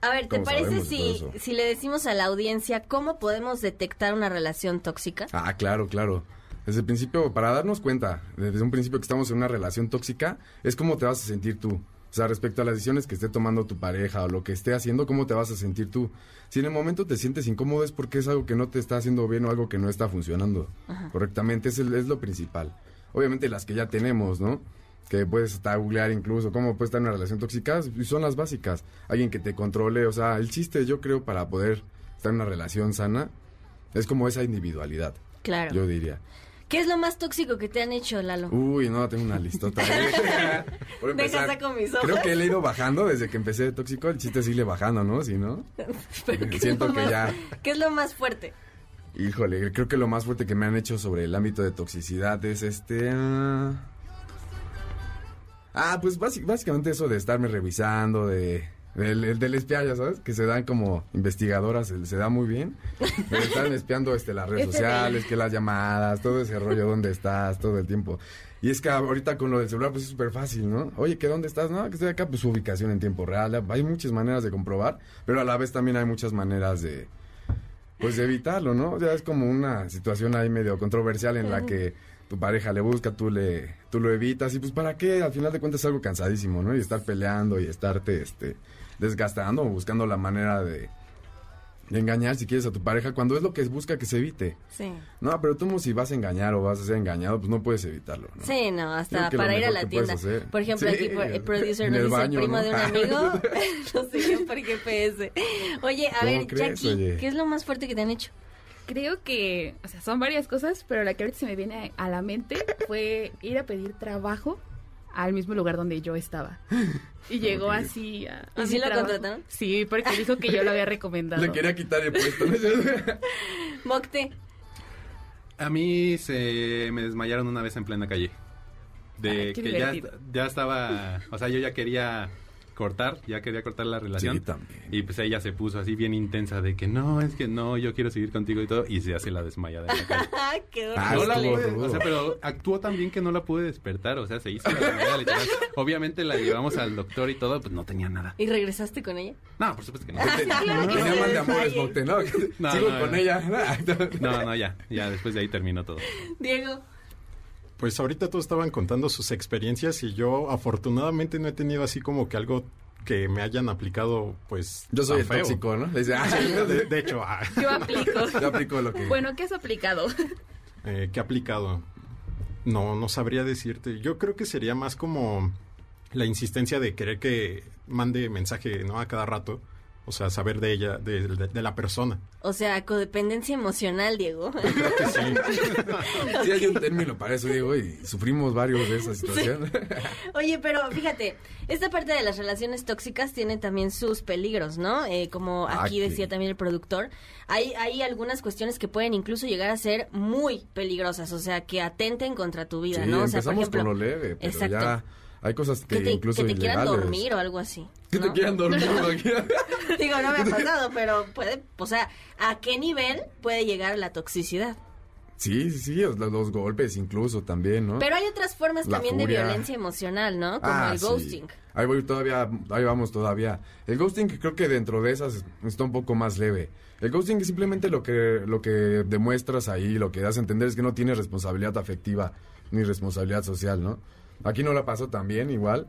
B: A ver, ¿te parece si, si le decimos a la audiencia cómo podemos detectar una relación tóxica?
J: Ah, claro, claro. Desde el principio, para darnos cuenta, desde un principio que estamos en una relación tóxica, es cómo te vas a sentir tú. O sea, respecto a las decisiones que esté tomando tu pareja o lo que esté haciendo, ¿cómo te vas a sentir tú? Si en el momento te sientes incómodo es porque es algo que no te está haciendo bien o algo que no está funcionando
L: Ajá.
J: correctamente, es, el- es lo principal. Obviamente las que ya tenemos, ¿no? Que puedes estar googlear incluso cómo puede estar en una relación tóxica, y son las básicas. Alguien que te controle, o sea, el chiste yo creo para poder estar en una relación sana es como esa individualidad.
B: Claro.
J: Yo diría.
B: ¿Qué es lo más tóxico que te han hecho, Lalo?
J: Uy, no, tengo una listota.
B: Deja saco mis hojas.
J: creo que he ido bajando desde que empecé de tóxico. El chiste sigue bajando, ¿no? Si no,
B: Pero ¿qué es
J: siento que
B: más-
J: ya,
B: ¿Qué es lo más fuerte?
J: híjole, creo que lo más fuerte que me han hecho sobre el ámbito de toxicidad es este... ah, Ah, pues básic- básicamente eso de estarme revisando, de... Del, del espiar, ya sabes, que se dan como investigadoras, se, se da muy bien. Pero están espiando este, las redes sociales, que las llamadas, todo ese rollo, dónde estás, todo el tiempo. Y es que ahorita con lo del celular, pues es súper fácil, ¿no? Oye, ¿que dónde estás? No, que estoy acá, pues su ubicación en tiempo real. Hay muchas maneras de comprobar, pero a la vez también hay muchas maneras de, pues de evitarlo, ¿no? Ya es como una situación ahí medio controversial en la que tu pareja le busca, tú le, tú lo evitas y pues para qué, al final de cuentas es algo cansadísimo, ¿no? Y estar peleando y estarte, este, desgastando o buscando la manera de, de engañar si quieres a tu pareja cuando es lo que busca que se evite.
B: Sí.
J: No, pero tú si vas a engañar o vas a ser engañado, pues no puedes evitarlo. ¿no?
B: Sí, no, hasta para ir a la tienda. Por ejemplo,
J: Sí,
B: aquí por- el producer nos
J: el
B: dice
J: baño,
B: primo
J: ¿no?
B: de un amigo. no sé por GPS. Oye, a
C: ¿Cómo
B: ver,
C: crees,
B: Jackie,
C: oye?
B: ¿qué es lo más fuerte que te han hecho?
C: Creo que, o sea, son varias cosas, pero la que ahorita se me viene a la mente fue ir a pedir trabajo al mismo lugar donde yo estaba. Y llegó así a, a
B: ¿Y sí lo contrataron?
C: Sí, porque dijo que yo lo había recomendado.
J: Le quería quitar el puesto.
B: Mocte.
L: A mí se me desmayaron una vez en plena calle. De
C: Ay,
L: que ya, ya estaba, o sea, yo ya quería cortar, ya quería cortar la relación.
J: Sí, también.
L: Y pues ella se puso así bien intensa de que no, es que no, yo quiero seguir contigo y todo. Y se hace la desmayada en la calle.
B: ¡Qué
J: Ah,
L: no la pude, o sea, pero actuó tan bien que no la pude despertar, o sea, se hizo la desmayada literal. Obviamente la llevamos al doctor y todo, pues no tenía nada.
B: ¿Y regresaste con ella?
L: No, por supuesto que no.
B: claro que
J: Tenía mal de amores, ¿no?
L: No,
J: Sigo
L: no,
J: con ella.
L: No, no, ya, ya después de ahí terminó todo.
B: Diego.
E: Pues ahorita todos estaban contando sus experiencias y yo afortunadamente no he tenido así como que algo que me hayan aplicado pues
J: Yo soy el
E: feo.
J: tóxico, ¿no? Le dice, ah,
E: Sí, de, de hecho, ah,
C: Yo aplico.
J: Yo aplico lo que...
C: Bueno, ¿qué has aplicado?
E: eh, ¿qué he aplicado? No, no sabría decirte. Yo creo que sería más como la insistencia de querer que mande mensaje, ¿no? A cada rato. O sea, saber de ella, de, de- de la persona.
B: O sea, codependencia emocional, Diego.
E: Creo que sí.
J: Sí hay un término para eso, Diego, y sufrimos varios de esa situación.
B: Oye, pero fíjate, esta parte de las relaciones tóxicas tiene también sus peligros, ¿no? Eh, como
J: Ah,
B: aquí decía también el productor, hay, hay algunas cuestiones que pueden incluso llegar a ser muy peligrosas, o sea, que atenten contra tu vida,
J: Sí,
B: ¿no? O sea,
J: empezamos
B: por ejemplo,
J: con lo leve, pero
B: exacto.
J: ya hay cosas que,
B: que te,
J: incluso
B: que te quieran
J: ilegales.
B: dormir o algo así.
J: Que te
B: ¿no?
J: quieran dormir.
B: Digo, no me ha pasado, pero puede, o sea, ¿a qué nivel puede llegar la toxicidad?
J: Sí, sí, sí, los, golpes incluso también, ¿no?
B: Pero hay otras formas
J: La
B: también de
J: furia.
B: violencia emocional, ¿no? Como
J: Ah,
B: el
J: sí.
B: ghosting.
J: Ahí voy todavía, ahí vamos todavía. El ghosting creo que dentro de esas está un poco más leve. El ghosting es simplemente lo que, lo que demuestras ahí, lo que das a entender es que no tienes responsabilidad afectiva ni responsabilidad social, ¿no? Aquí no la pasó tan bien, igual.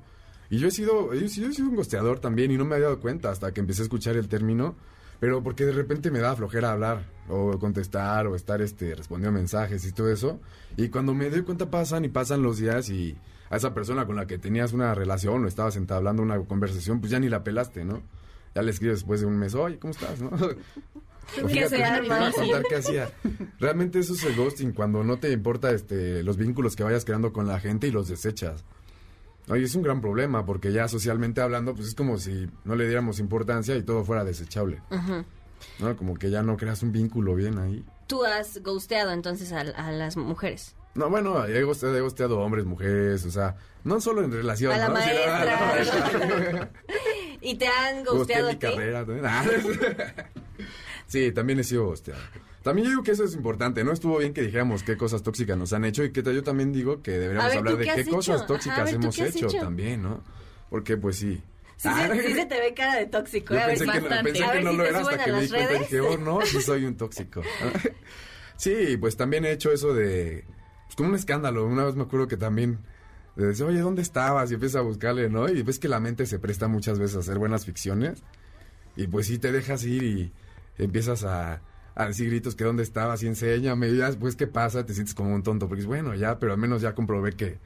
J: Y yo he sido, yo, he sido- un gosteador también y no me había dado cuenta hasta que empecé a escuchar el término. Pero porque de repente me da flojera hablar o contestar o estar este respondiendo mensajes y todo eso. Y cuando me doy cuenta pasan y pasan los días y a esa persona con la que tenías una relación o estabas entablando una conversación, pues ya ni la pelaste, ¿no? Ya le escribes después de un mes, oye, ¿cómo estás? ¿no? O
B: Que
J: fíjate, te a contar qué hacía. Realmente eso es el ghosting, cuando no te importa este los vínculos que vayas creando con la gente y los desechas. Oye, es un gran problema porque ya socialmente hablando, pues es como si no le diéramos importancia y todo fuera desechable. ¿No? Como que ya no creas un vínculo bien ahí.
B: Tú has ghosteado entonces a, a las mujeres.
J: No, bueno, he gosteado, he gosteado hombres, mujeres, o sea, no solo en relación,
B: A la
J: ¿no?
B: Maestra. ¿Y te han ghosteado a ti?
J: carrera. también. Sí, también he sido gosteado. También yo digo que eso es importante, ¿no? Estuvo bien que dijéramos qué cosas tóxicas nos han hecho y que yo también digo que deberíamos
B: ver,
J: hablar
B: ¿tú
J: de
B: qué
J: cosas tóxicas
B: Ajá, a ver, ¿tú
J: hemos hecho,
B: hecho?
J: también, ¿no? Porque pues sí.
B: Sí,
J: Ah,
B: se, sí se te ve cara de tóxico.
J: yo
B: ¿eh? a ver,
J: pensé que, no,
B: bastante.
J: pensé
B: A
J: que
B: ver
J: no
B: si
J: lo era hasta que me di cuenta y dije, oh, no, sí soy un tóxico. sí, pues también he hecho eso de, pues como un escándalo. Una vez me acuerdo que también, de decir, oye, ¿dónde estabas? Y empiezas a buscarle, ¿no? Y ves que la mente se presta muchas veces a hacer buenas ficciones. Y pues sí te dejas ir y empiezas a, a decir gritos que dónde estabas y enséñame. Y ya después, ¿qué pasa? Te sientes como un tonto. Porque es bueno, ya, pero al menos ya comprobé que,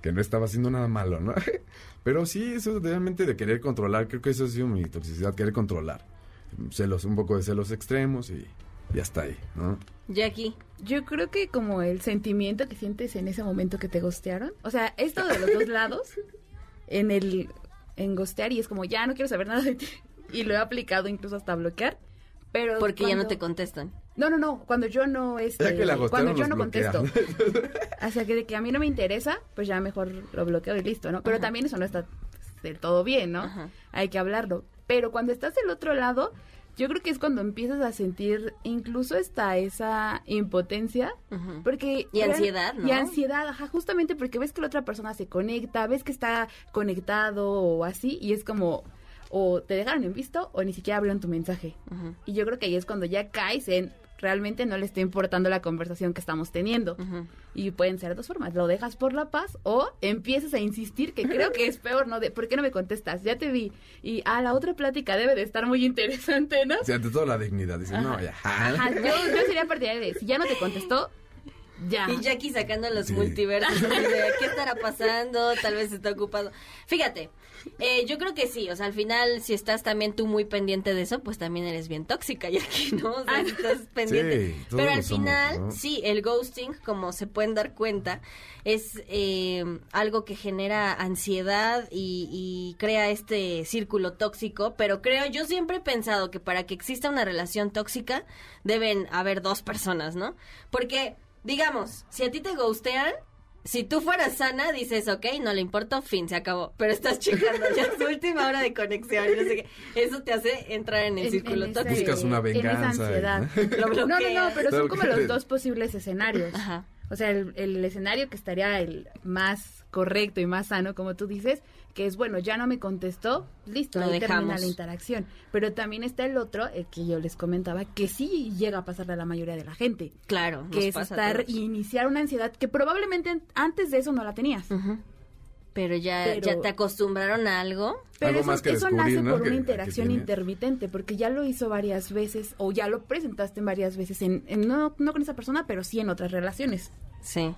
J: que no estaba haciendo nada malo, ¿no? Pero sí, eso realmente de querer controlar, creo que eso ha sido mi toxicidad, querer controlar. Celos, un poco de celos extremos y ya está ahí, ¿no?
B: Jackie.
C: Yo creo que como el sentimiento que sientes en ese momento que te gostearon. O sea, esto de los dos lados. En el. En gostear y es como, ya no quiero saber nada de ti. Y lo he aplicado incluso hasta bloquear. Pero.
B: Porque ya no te contestan.
C: No, no, no. Cuando yo no. Este,
J: Ya que la
C: cuando yo no
J: bloquea.
C: contesto. O sea, que de que a mí no me interesa, pues ya mejor lo bloqueo y listo, ¿no? Pero
B: Ajá.
C: también eso no está del todo bien, ¿no?
B: Ajá.
C: Hay que hablarlo. Pero cuando estás del otro lado, yo creo que es cuando empiezas a sentir incluso hasta esa impotencia.
B: Ujú.
C: Porque
B: Y ansiedad, ¿no?
C: Y ansiedad, ajá, justamente porque ves que la otra persona se conecta, ves que está conectado o así, y es como, o te dejaron en visto o ni siquiera abrieron tu mensaje.
B: Ujú.
C: Y yo creo que ahí es cuando ya caes en realmente no le está importando la conversación que estamos teniendo. Y pueden ser dos formas, lo dejas por la paz o empiezas a insistir, que creo que es peor, ¿no? De, ¿por qué no me contestas? Ya te vi. Y a la otra plática debe de estar muy interesante, ¿no?
J: Sí, ante todo la dignidad. Dice, no, ya.
C: Ajá, yo, yo sería partidaria de, si ya no te contestó, ya.
B: Y Jackie sacando los multiversos. de, ¿Qué estará pasando? Tal vez está ocupado. Fíjate, eh, yo creo que sí. O sea, al final, si estás también tú muy pendiente de eso, pues también eres bien tóxica, Jackie, ¿no? O sea, si estás pendiente.
J: Sí,
B: Pero al
J: somos,
B: final,
J: ¿no?
B: sí, el ghosting, como se pueden dar cuenta, es eh, algo que genera ansiedad y, y crea este círculo tóxico. Pero creo, yo siempre he pensado que para que exista una relación tóxica, deben haber dos personas, ¿no? Porque digamos, si a ti te gustean, si tú fueras sana, dices, ok, no le importó, fin, se acabó. Pero estás checando ya su última hora de conexión. no sé qué. Eso te hace entrar en el
C: En-
B: círculo
C: en
B: tóxico.
J: Buscas una
C: en esa
J: venganza.
C: ansiedad. No, no, no, pero son como los dos posibles escenarios.
B: Ajá.
C: O sea, el, el escenario que estaría el más correcto y más sano, como tú dices, que es, bueno, ya no me contestó, listo,
B: Lo
C: ahí termina
B: dejamos.
C: la interacción. Pero también está el otro, el que yo les comentaba, que sí llega a pasarle a la mayoría de la gente.
B: Claro,
C: Que
B: nos
C: es
B: pasa
C: estar y iniciar una ansiedad que probablemente an- antes de eso no la tenías.
B: Pero ya,
C: Pero-
B: ya te acostumbraron a algo.
C: Pero
J: Algo
C: eso,
J: más que
C: eso nace
J: ¿no?
C: por
J: que-
C: una interacción intermitente, porque ya lo hizo varias veces, o ya lo presentaste en varias veces, en, en- no, no con esa persona, pero sí en otras relaciones.
B: Sí.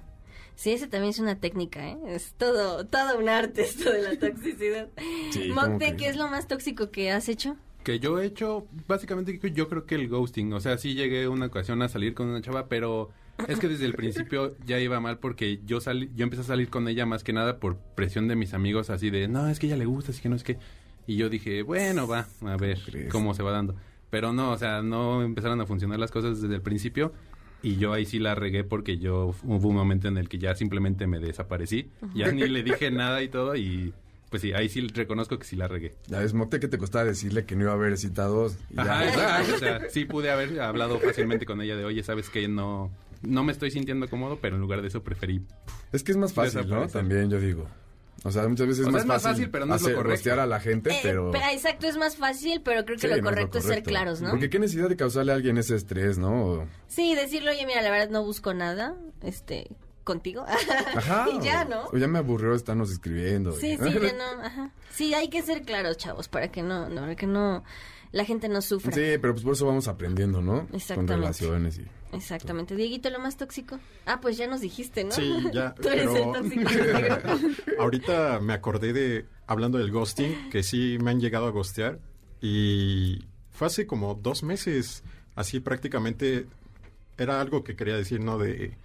B: Sí, ese también es una técnica, ¿eh? Es todo, todo un arte esto de la toxicidad.
L: Sí, ¿cómo
B: Mocte,
L: que?
B: ¿qué es lo más tóxico que has hecho?
L: Que yo he hecho, básicamente yo creo que el ghosting, o sea, sí llegué una ocasión a salir con una chava, pero es que desde el principio ya iba mal porque yo salí, yo empecé a salir con ella más que nada por presión de mis amigos así de, no, es que ella le gusta, así que no es que... Y yo dije, bueno, va, a ver cómo se va dando. Pero no, o sea, no empezaron a funcionar las cosas desde el principio y yo ahí sí la regué porque yo hubo un momento en el que ya simplemente me desaparecí, ya ni le dije nada y todo y pues sí, ahí sí reconozco que sí la regué.
J: Ya ves, Mocte, que te costaba decirle que no iba a haber citados. Y
L: Ajá,
J: ya.
L: exacto, o sea, sí pude haber hablado fácilmente con ella de, oye, sabes que no, no me estoy sintiendo cómodo, pero en lugar de eso preferí.
J: Es que es más fácil, ¿no? También yo digo. O sea, muchas veces
L: O sea,
J: es, más, fácil,
L: pero no es lo
J: hacer-
L: correcto.
J: rostear a la gente,
B: Eh,
J: pero...
B: pe- exacto, es más fácil, pero creo que
J: Sí,
B: lo
J: no es
B: correcto es ser claros, ¿no?
J: Porque qué necesidad de causarle a alguien ese estrés, ¿no? O-
B: Sí, decirle, oye, mira, la verdad no busco nada, este, contigo.
J: Ajá.
B: y ya, ¿no?
J: O ya me aburrió estarnos escribiendo.
B: Sí, sí, ya no, ajá. Sí, hay que ser claros, chavos, para que no, no, para que no, la gente no sufra.
J: Sí, pero pues por eso vamos aprendiendo, ¿no? Con
B: Exactamente.
J: relaciones y...
B: Exactamente. Dieguito, lo más tóxico. Ah, pues ya nos dijiste, ¿no?
E: Sí, ya.
B: Tú eres
E: pero
B: el tóxico
E: ahorita me acordé de, hablando del ghosting, que sí me han llegado a ghostear. Y fue hace como dos meses. Así prácticamente era algo que quería decir, ¿no? De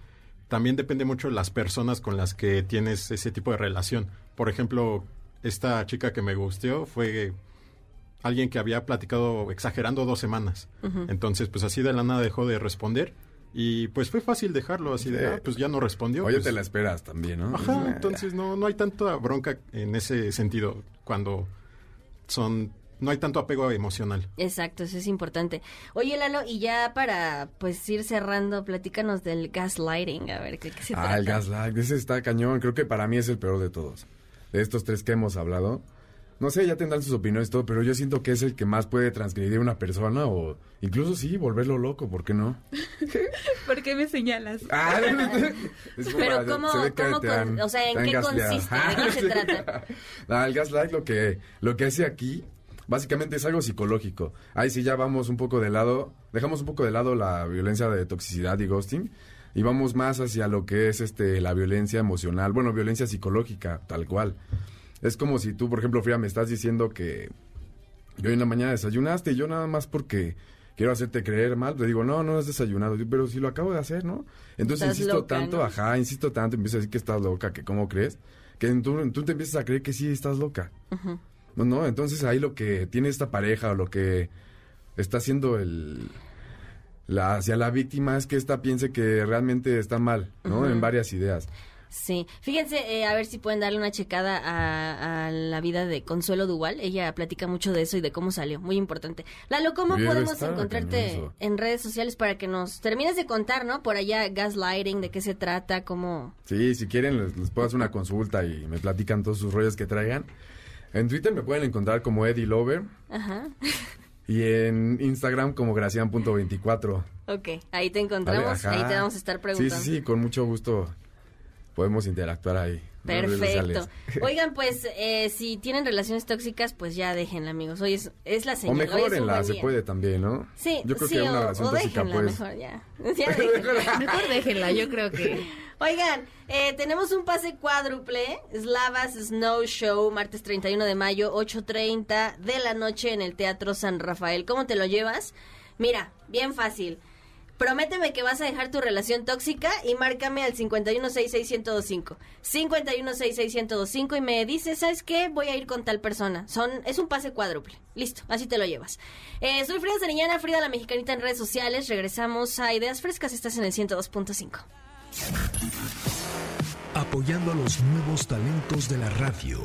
E: también depende mucho de las personas con las que tienes ese tipo de relación. Por ejemplo, esta chica que me gusteó fue alguien que había platicado exagerando dos semanas. Entonces, pues así de la nada dejó de responder. Y pues fue fácil dejarlo así de, ah, pues ya no respondió.
J: Oye,
E: pues,
J: te la esperas también, ¿no?
E: Ajá, entonces no, no hay tanta bronca en ese sentido cuando son, no hay tanto apego emocional.
B: Exacto, eso es importante. Oye, Lalo, y ya para pues ir cerrando, platícanos del gaslighting, a ver qué, qué se
J: Ah,
B: trata.
J: el gaslight, ese está cañón. Creo que para mí es el peor de todos. De estos tres que hemos hablado. No sé, ya tendrán sus opiniones y todo, pero yo siento que es el que más puede transgredir a una persona o incluso sí, volverlo loco, ¿por qué no?
C: ¿Por qué me señalas?
J: Ah, Es como
B: Pero ¿cómo,
J: se
B: cómo
J: te
B: con-
J: han-
B: o sea, ¿en qué
J: gasleado.
B: consiste? ¿De qué se trata?
J: El gaslight lo que, lo que hace aquí, básicamente es algo psicológico. Ahí sí ya vamos un poco de lado, dejamos un poco de lado la violencia de toxicidad y ghosting y vamos más hacia lo que es este la violencia emocional, bueno, violencia psicológica, tal cual. Es como si tú, por ejemplo, Frida, me estás diciendo que yo en la mañana desayunaste y yo nada más porque quiero hacerte creer mal, te digo, no, no has desayunado, pero si lo acabo de hacer, ¿no? Entonces
B: Estás
J: insisto
B: loca,
J: tanto,
B: ¿no?
J: ajá, insisto tanto, empiezo a decir que estás loca, que cómo crees, que tú, tú te empiezas a creer que sí estás loca.
B: Ujú.
J: No, no, entonces ahí lo que tiene esta pareja o lo que está haciendo el la hacia la víctima es que esta piense que realmente está mal, ¿no? En varias ideas.
B: Sí, fíjense, eh, a ver si pueden darle una checada a, a la vida de Consuelo Duval. Ella platica mucho de eso y de cómo salió, muy importante. Lalo, ¿cómo podemos encontrarte en redes sociales para que nos termines de contar, ¿no? Por allá, gaslighting, de qué se trata, cómo...
J: Sí, si quieren les, les puedo hacer una consulta y me platican todos sus rollos que traigan. En Twitter me pueden encontrar como Eddie Lover
B: Ajá.
J: Y en Instagram como gracian.24.
B: Ok, ahí te encontramos, ahí te vamos a estar
J: Sí,
B: preguntando.
J: sí, sí, con mucho gusto podemos interactuar ahí.
B: Perfecto. Oigan, pues eh, si tienen relaciones tóxicas, pues ya déjenla, amigos. Hoy es, es la
J: O
B: señal. un
J: mejorenla, se puede también, ¿no?
B: Sí,
J: Yo creo
B: sí,
J: que
B: o,
J: una relación
B: o
J: tóxica,
B: déjenla
J: pues.
B: mejor ya. Ya déjenla.
C: Mejor déjenla, yo creo que...
B: Oigan, eh, tenemos un pase cuádruple, Slavas Snow Show, martes 31 de mayo, 8.30 de la noche en el Teatro San Rafael. ¿Cómo te lo llevas? Mira, bien fácil. Prométeme que vas a dejar tu relación tóxica y márcame al 5166125. 5166125 y me dices, ¿sabes qué? Voy a ir con tal persona. Son es un pase cuádruple. Listo, así te lo llevas. Eh, soy Frida Sariñana, Frida la Mexicanita en redes sociales. Regresamos a Ideas Frescas. Estás en el 102.5.
K: Apoyando a los nuevos talentos de la radio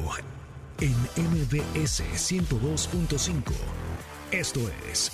K: en MBS 102.5. Esto es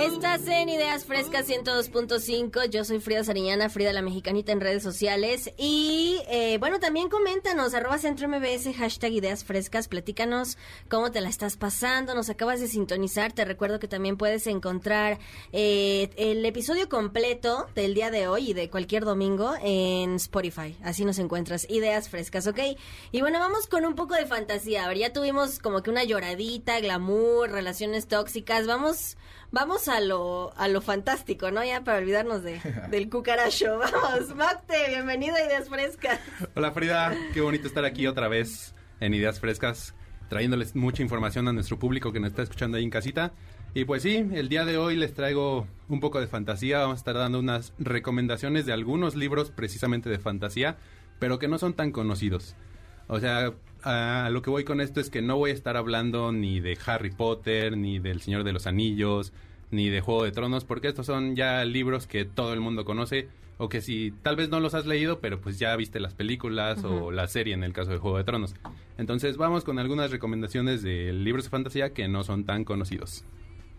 B: Estás en Ideas Frescas 102.5. Yo soy Frida Sariñana, Frida la Mexicanita en redes sociales. Y eh, bueno, también coméntanos, arroba centro MBS, hashtag Ideas Frescas. Platícanos cómo te la estás pasando. Nos acabas de sintonizar. Te recuerdo que también puedes encontrar eh, el episodio completo del día de hoy y de cualquier domingo en Spotify. Así nos encuentras. Ideas Frescas, ¿ok? Y bueno, vamos con un poco de fantasía. A ver, ya tuvimos como que una lloradita, glamour, relaciones tóxicas. Vamos. Vamos a lo, a lo fantástico, ¿no? Ya para olvidarnos de, del cucaracho. Vamos, Macte, bienvenido a Ideas Frescas.
L: Hola Frida, qué bonito estar aquí otra vez en Ideas Frescas, trayéndoles mucha información a nuestro público que nos está escuchando ahí en casita. Y pues sí, el día de hoy les traigo un poco de fantasía, vamos a estar dando unas recomendaciones de algunos libros precisamente de fantasía, pero que no son tan conocidos. O sea, a lo que voy con esto es que no voy a estar hablando ni de Harry Potter, ni del Señor de los Anillos, ni de Juego de Tronos, porque estos son ya libros que todo el mundo conoce, o que si tal vez no los has leído, pero pues ya viste las películas o la serie en el caso de Juego de Tronos. Entonces vamos con algunas recomendaciones de libros de fantasía que no son tan conocidos.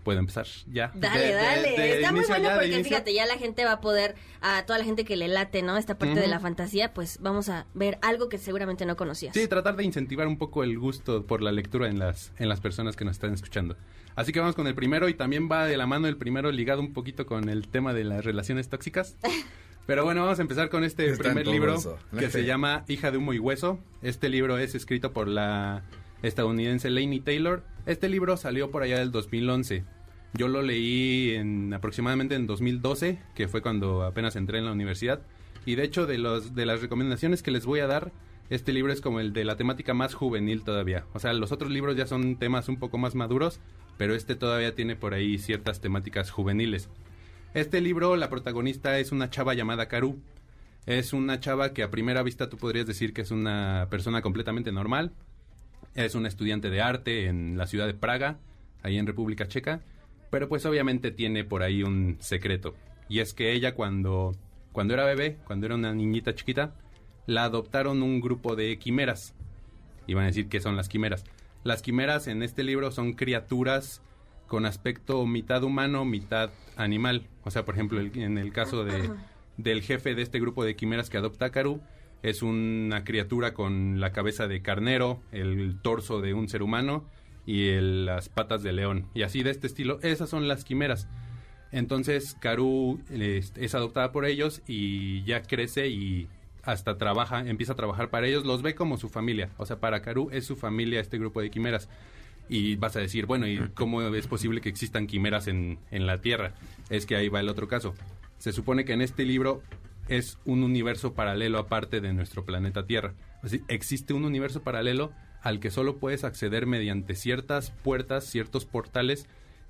L: Puedo empezar ya.
B: Dale,
L: De-
B: dale.
L: de
B: Está muy bueno porque
L: inicio.
B: fíjate, ya la gente va a poder, a toda la gente que le late, ¿no? Esta parte de la fantasía, pues vamos a ver algo que seguramente no conocías.
L: Sí, tratar de incentivar un poco el gusto por la lectura en las, en las personas que nos están escuchando. Así que vamos con el primero y también va de la mano el primero ligado un poquito con el tema de las relaciones tóxicas. Pero bueno, vamos a empezar con este
J: Está
L: primer libro
J: eso.
L: que se llama Hija de Humo y Hueso. Este libro es escrito por la estadounidense Lainey Taylor. Este libro salió por allá del 2011. Yo lo leí en aproximadamente en 2012, que fue cuando apenas entré en la universidad. Y de hecho, de, los, de las recomendaciones que les voy a dar, este libro es como el de la temática más juvenil todavía. O sea, los otros libros ya son temas un poco más maduros, pero este todavía tiene por ahí ciertas temáticas juveniles. Este libro, la protagonista es una chava llamada Karu. Es una chava que a primera vista tú podrías decir que es una persona completamente normal. Es una estudiante de arte en la ciudad de Praga, ahí en República Checa. Pero pues obviamente tiene por ahí un secreto. Y es que ella cuando, cuando era bebé, cuando era una niñita chiquita, la adoptaron un grupo de quimeras. Iban a decir que son las quimeras. Las quimeras en este libro son criaturas con aspecto mitad humano, mitad animal. O sea, por ejemplo, el- en el caso de, del jefe de este grupo de quimeras que adopta a Karu, es una criatura con la cabeza de carnero, el torso de un ser humano y el- las patas de león. Y así de este estilo, esas son las quimeras. Entonces, Karu es, es adoptada por ellos y ya crece y hasta trabaja, empieza a trabajar para ellos, los ve como su familia. O sea, para Karu es su familia este grupo de quimeras. Y vas a decir, bueno, ¿y cómo es posible que existan quimeras en, en la Tierra? Es que ahí va el otro caso. Se supone que en este libro es un universo paralelo aparte de nuestro planeta Tierra. Así, existe un universo paralelo al que solo puedes acceder mediante ciertas puertas, ciertos portales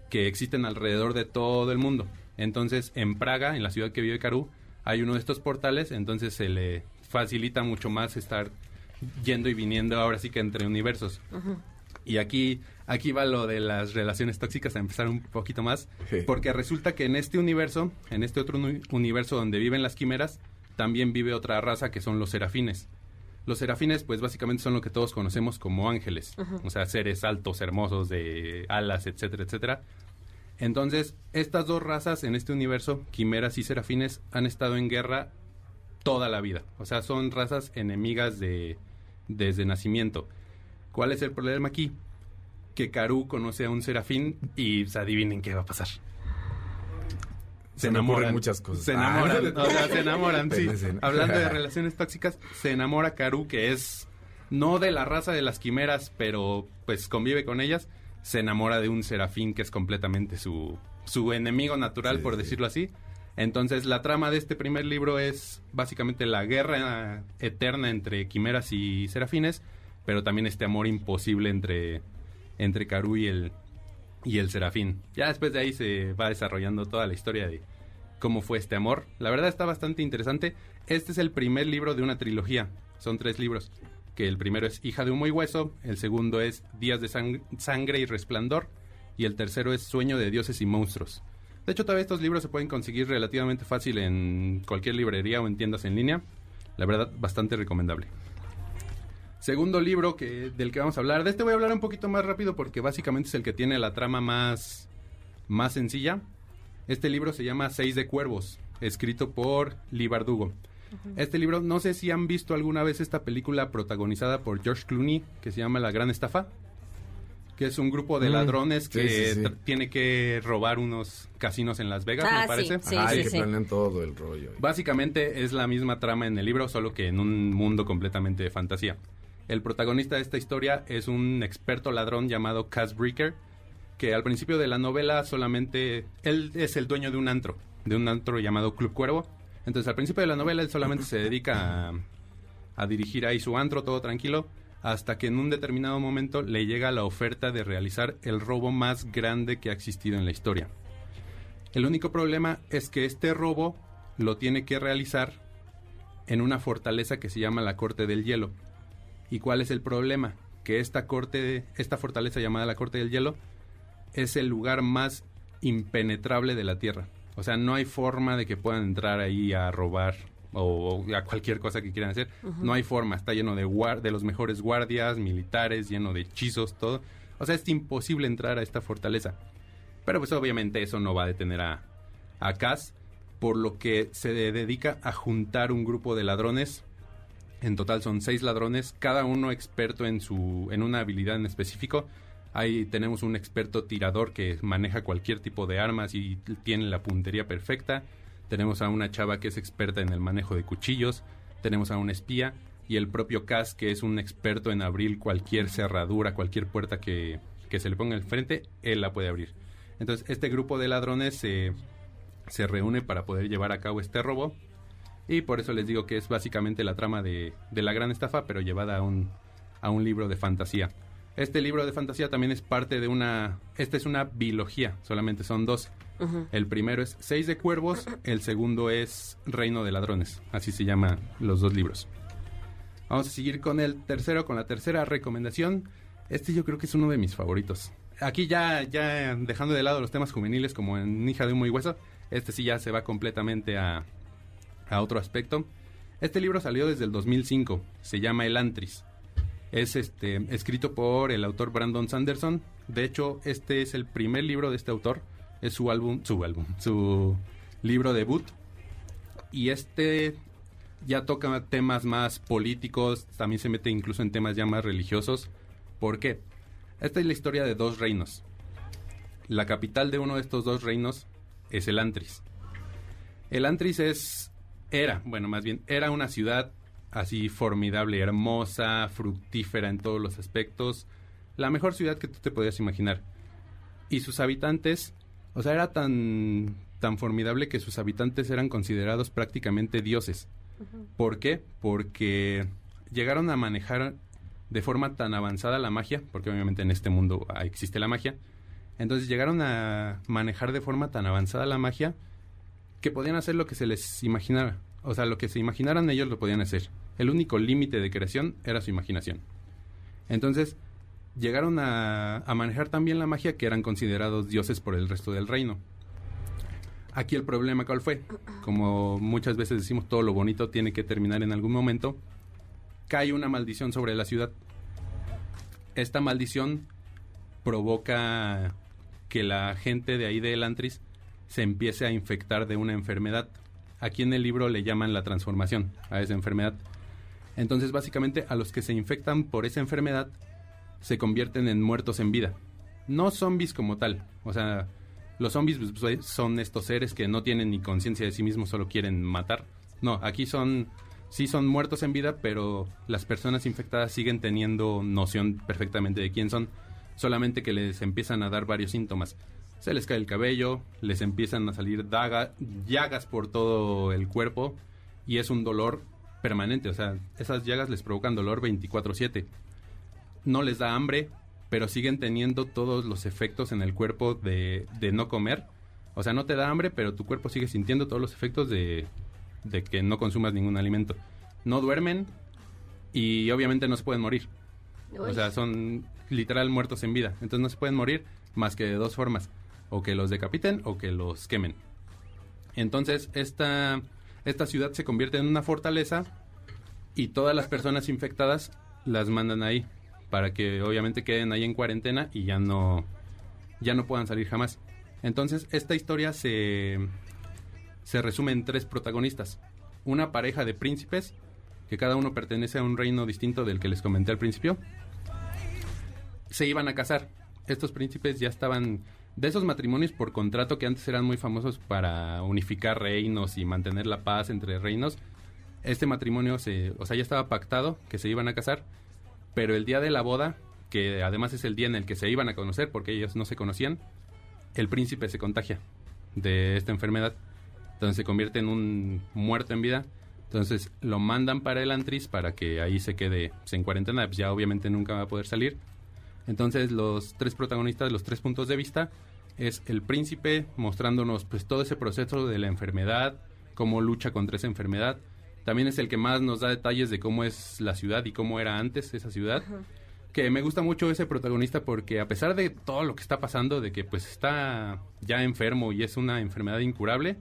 L: que existen alrededor de todo el mundo. Entonces, en Praga, en la ciudad que vive Karu, hay uno de estos portales, entonces se le facilita mucho más estar yendo y viniendo ahora sí que entre universos. Y aquí, aquí va lo de las relaciones tóxicas a empezar un poquito más, porque resulta que en este universo, en este otro uni- universo donde viven las quimeras, también vive otra raza que son los serafines. Los serafines, pues básicamente son lo que todos conocemos como ángeles, o sea, seres altos, hermosos, de alas, etcétera, etcétera. Entonces, estas dos razas en este universo, quimeras y serafines, han estado en guerra toda la vida. O sea, son razas enemigas de, desde nacimiento. ¿Cuál es el problema aquí? Que Karu conoce a un serafín y pues, adivinen qué va a pasar.
J: Se ocurren muchas cosas.
L: Se enamoran,
J: Ah.
L: o sea, se enamoran, sí. Hablando de relaciones tóxicas, se enamora Karu, que es no de la raza de las quimeras, pero pues convive con ellas. Se enamora de un serafín que es completamente su, su enemigo natural, por decirlo así. Entonces, la trama de este primer libro es básicamente la guerra eterna entre quimeras y serafines, pero también este amor imposible entre, entre Karu y el, y el serafín. Ya después de ahí se va desarrollando toda la historia de cómo fue este amor. La verdad está bastante interesante. Este es el primer libro de una trilogía. Son tres libros. Que el primero es Hija de humo y hueso, el segundo es Días de sang- sangre y resplandor y el tercero es Sueño de dioses y monstruos. De hecho, todavía estos libros se pueden conseguir relativamente fácil en cualquier librería o en tiendas en línea. La verdad, bastante recomendable. Segundo libro que, del que vamos a hablar. De este voy a hablar un poquito más rápido porque básicamente es el que tiene la trama más, más sencilla. Este libro se llama Seis de Cuervos, escrito por Lee Bardugo. Este libro, no sé si han visto alguna vez esta película protagonizada por George Clooney, que se llama La Gran Estafa, que es un grupo de
J: Mm,
L: ladrones
J: sí,
L: que
J: sí, sí.
L: tr- tiene que robar unos casinos en Las Vegas,
B: Ah,
L: me
B: sí,
L: parece.
B: sí,
J: Ay,
B: sí,
J: que
B: sí.
J: planean todo el rollo.
L: Básicamente es la misma trama en el libro, solo que en un mundo completamente de fantasía. El protagonista de esta historia es un experto ladrón llamado Cass Breaker, que al principio de la novela solamente él es el dueño de un antro, de un antro llamado Club Cuervo. Entonces al principio de la novela él solamente se dedica a, a dirigir ahí su antro, todo tranquilo, hasta que en un determinado momento le llega la oferta de realizar el robo más grande que ha existido en la historia. El único problema es que este robo lo tiene que realizar en una fortaleza que se llama la Corte del Hielo. ¿Y cuál es el problema? Que esta corte, esta fortaleza llamada la Corte del Hielo, es el lugar más impenetrable de la Tierra. O sea, no hay forma de que puedan entrar ahí a robar o, o a cualquier cosa que quieran hacer. No hay forma. Está lleno de, de los mejores guardias, militares, lleno de hechizos, todo. O sea, es imposible entrar a esta fortaleza. Pero pues obviamente eso no va a detener a, a Cass, por lo que se dedica a juntar un grupo de ladrones. En total son seis ladrones, cada uno experto en su en una habilidad en específico. Ahí tenemos un experto tirador que maneja cualquier tipo de armas y tiene la puntería perfecta. Tenemos a una chava que es experta en el manejo de cuchillos. Tenemos a un espía y el propio Cass que es un experto en abrir cualquier cerradura, cualquier puerta que, que se le ponga enfrente, él la puede abrir. Entonces este grupo de ladrones se reúne para poder llevar a cabo este robo. Y por eso les digo que es básicamente la trama de, de la gran estafa, pero llevada a un, a un libro de fantasía. Este libro de fantasía también es parte de una... Esta es una biología, solamente son dos. El primero es Seis de Cuervos, el segundo es Reino de Ladrones. Así se llaman los dos libros. Vamos a seguir con el tercero, con la tercera recomendación. Este yo creo que es uno de mis favoritos. Aquí ya, ya dejando de lado los temas juveniles como en Hija de Humo y Hueso, este sí ya se va completamente a, a otro aspecto. Este libro salió desde el 2005, se llama El Antris. Es este, escrito por el autor Brandon Sanderson. De hecho, este es el primer libro de este autor. Es su álbum, su álbum, su libro debut. Y este ya toca temas más políticos, también se mete incluso en temas ya más religiosos. ¿Por qué? Esta es la historia de dos reinos. La capital de uno de estos dos reinos es el Antris. El Antris es, era, bueno, más bien, era una ciudad así formidable, hermosa, fructífera en todos los aspectos, la mejor ciudad que tú te podías imaginar. Y sus habitantes, o sea, era tan, tan formidable que sus habitantes eran considerados prácticamente dioses. ¿Por qué? Porque llegaron a manejar de forma tan avanzada la magia, porque obviamente en este mundo existe la magia, entonces llegaron a manejar de forma tan avanzada la magia que podían hacer lo que se les imaginara. O sea, lo que se imaginaran ellos lo podían hacer. El único límite de creación era su imaginación. Entonces, llegaron a, manejar también la magia que eran considerados dioses por el resto del reino. Aquí el problema cuál fue, como muchas veces decimos todo lo bonito tiene que terminar en algún momento, cae una maldición sobre la ciudad. Esta maldición provoca que la gente de ahí de Elantris se empiece a infectar de una enfermedad. Aquí en el libro le llaman la transformación a esa enfermedad. Entonces, básicamente, a los que se infectan por esa enfermedad se convierten en muertos en vida. No zombies como tal. O sea, los zombies pues, son estos seres que no tienen ni conciencia de sí mismos, solo quieren matar. No, aquí son, sí son muertos en vida, pero las personas infectadas siguen teniendo noción perfectamente de quién son, solamente que les empiezan a dar varios síntomas. Se les cae el cabello, les empiezan a salir daga, llagas por todo el cuerpo y es un dolor permanente, o sea, esas llagas les provocan dolor 24/7. No les da hambre, pero siguen teniendo todos los efectos en el cuerpo de, de, no comer. O sea, no te da hambre, pero tu cuerpo sigue sintiendo todos los efectos de, de, que no consumas ningún alimento. No duermen y obviamente no se pueden morir. Uy. O sea, son literal muertos en vida. Entonces no se pueden morir más que de dos formas. O que los decapiten o que los quemen. Entonces esta, esta ciudad se convierte en una fortaleza y todas las personas infectadas las mandan ahí para que obviamente queden ahí en cuarentena y ya no ya no puedan salir jamás. Entonces, esta historia se se resume en tres protagonistas. Una pareja de príncipes que cada uno pertenece a un reino distinto del que les comenté al principio. Se iban a casar. Estos príncipes ya estaban de esos matrimonios por contrato que antes eran muy famosos para unificar reinos y mantener la paz entre reinos. Este matrimonio se, o sea, ya estaba pactado que se iban a casar pero el día de la boda, que además es el día en el que se iban a conocer porque ellos no se conocían, el príncipe se contagia de esta enfermedad. Entonces se convierte en un muerto en vida. Entonces lo mandan para el antris para que ahí se quede pues, en cuarentena. Pues ya obviamente nunca va a poder salir. Entonces los tres protagonistas, los tres puntos de vista, es el príncipe mostrándonos pues todo ese proceso de la enfermedad, cómo lucha contra esa enfermedad, también es el que más nos da detalles de cómo es la ciudad y cómo era antes esa ciudad. Ajá. Que me gusta mucho ese protagonista porque a pesar de todo lo que está pasando, de que pues está ya enfermo y es una enfermedad incurable,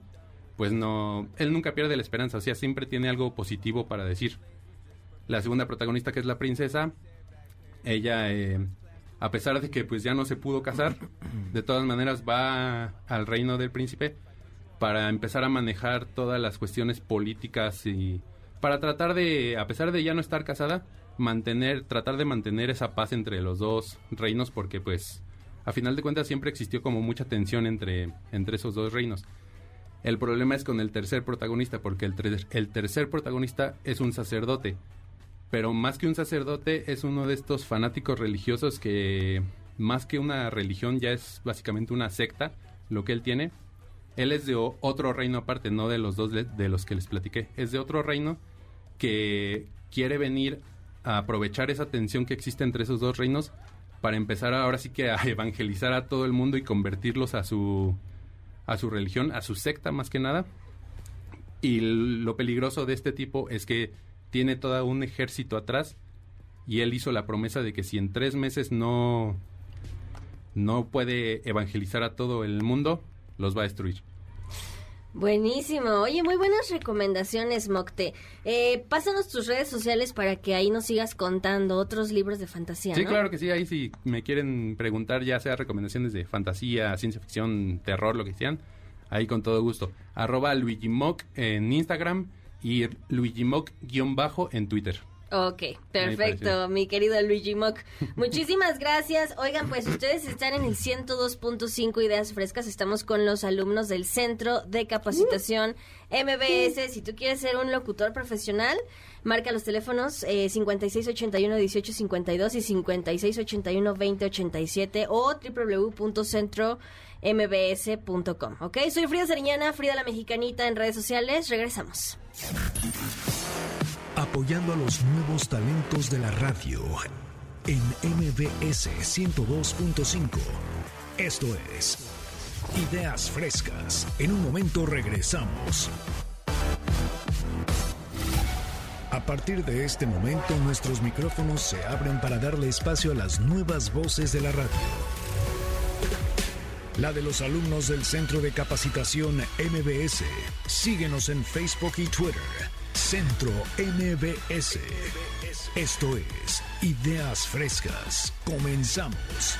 L: pues no, él nunca pierde la esperanza, o sea, siempre tiene algo positivo para decir. La segunda protagonista, que es la princesa, ella, eh, a pesar de que pues ya no se pudo casar, de todas maneras va al reino del príncipe para empezar a manejar todas las cuestiones políticas y para tratar de, a pesar de ya no estar casada, mantener, tratar de mantener esa paz entre los dos reinos porque pues a final de cuentas siempre existió como mucha tensión entre, entre esos dos reinos. El problema es con el tercer protagonista porque el, el tercer protagonista es un sacerdote, pero más que un sacerdote es uno de estos fanáticos religiosos que más que una religión ya es básicamente una secta lo que él tiene él es de otro reino aparte, no de los dos de los que les platiqué. Es de otro reino que quiere venir a aprovechar esa tensión que existe entre esos dos reinos para empezar ahora sí que a evangelizar a todo el mundo y convertirlos a su a su religión, a su secta más que nada. Y lo peligroso de este tipo es que tiene todo un ejército atrás y él hizo la promesa de que si en tres meses no no puede evangelizar a todo el mundo, los va a destruir.
B: Buenísimo. Oye, muy buenas recomendaciones, Mocte. Eh, pásanos tus redes sociales para que ahí nos sigas contando otros libros de fantasía.
L: Sí, ¿no? claro que sí. Ahí si me quieren preguntar, ya sea recomendaciones de fantasía, ciencia ficción, terror, lo que sean, ahí con todo gusto. Arroba Luigi Mock en Instagram y Luigi Mock-bajo en Twitter.
B: Ok, perfecto, mi querido Luigi Mock. Muchísimas gracias. Oigan, pues ustedes están en el 102.5 Ideas Frescas. Estamos con los alumnos del Centro de Capacitación MBS. Si tú quieres ser un locutor profesional, marca los teléfonos eh, 5681-1852 y 5681-2087 o www.centrombs.com. Ok, soy Frida Sariñana, Frida la Mexicanita en redes sociales. Regresamos
K: apoyando a los nuevos talentos de la radio en MBS 102.5. Esto es Ideas Frescas. En un momento regresamos. partir de este momento nuestros micrófonos se abren para darle espacio a las nuevas voces de la radio. La de los alumnos del Centro de Capacitación MBS. Síguenos en Facebook y Twitter. Centro MBS. Esto es Ideas Frescas. Comenzamos.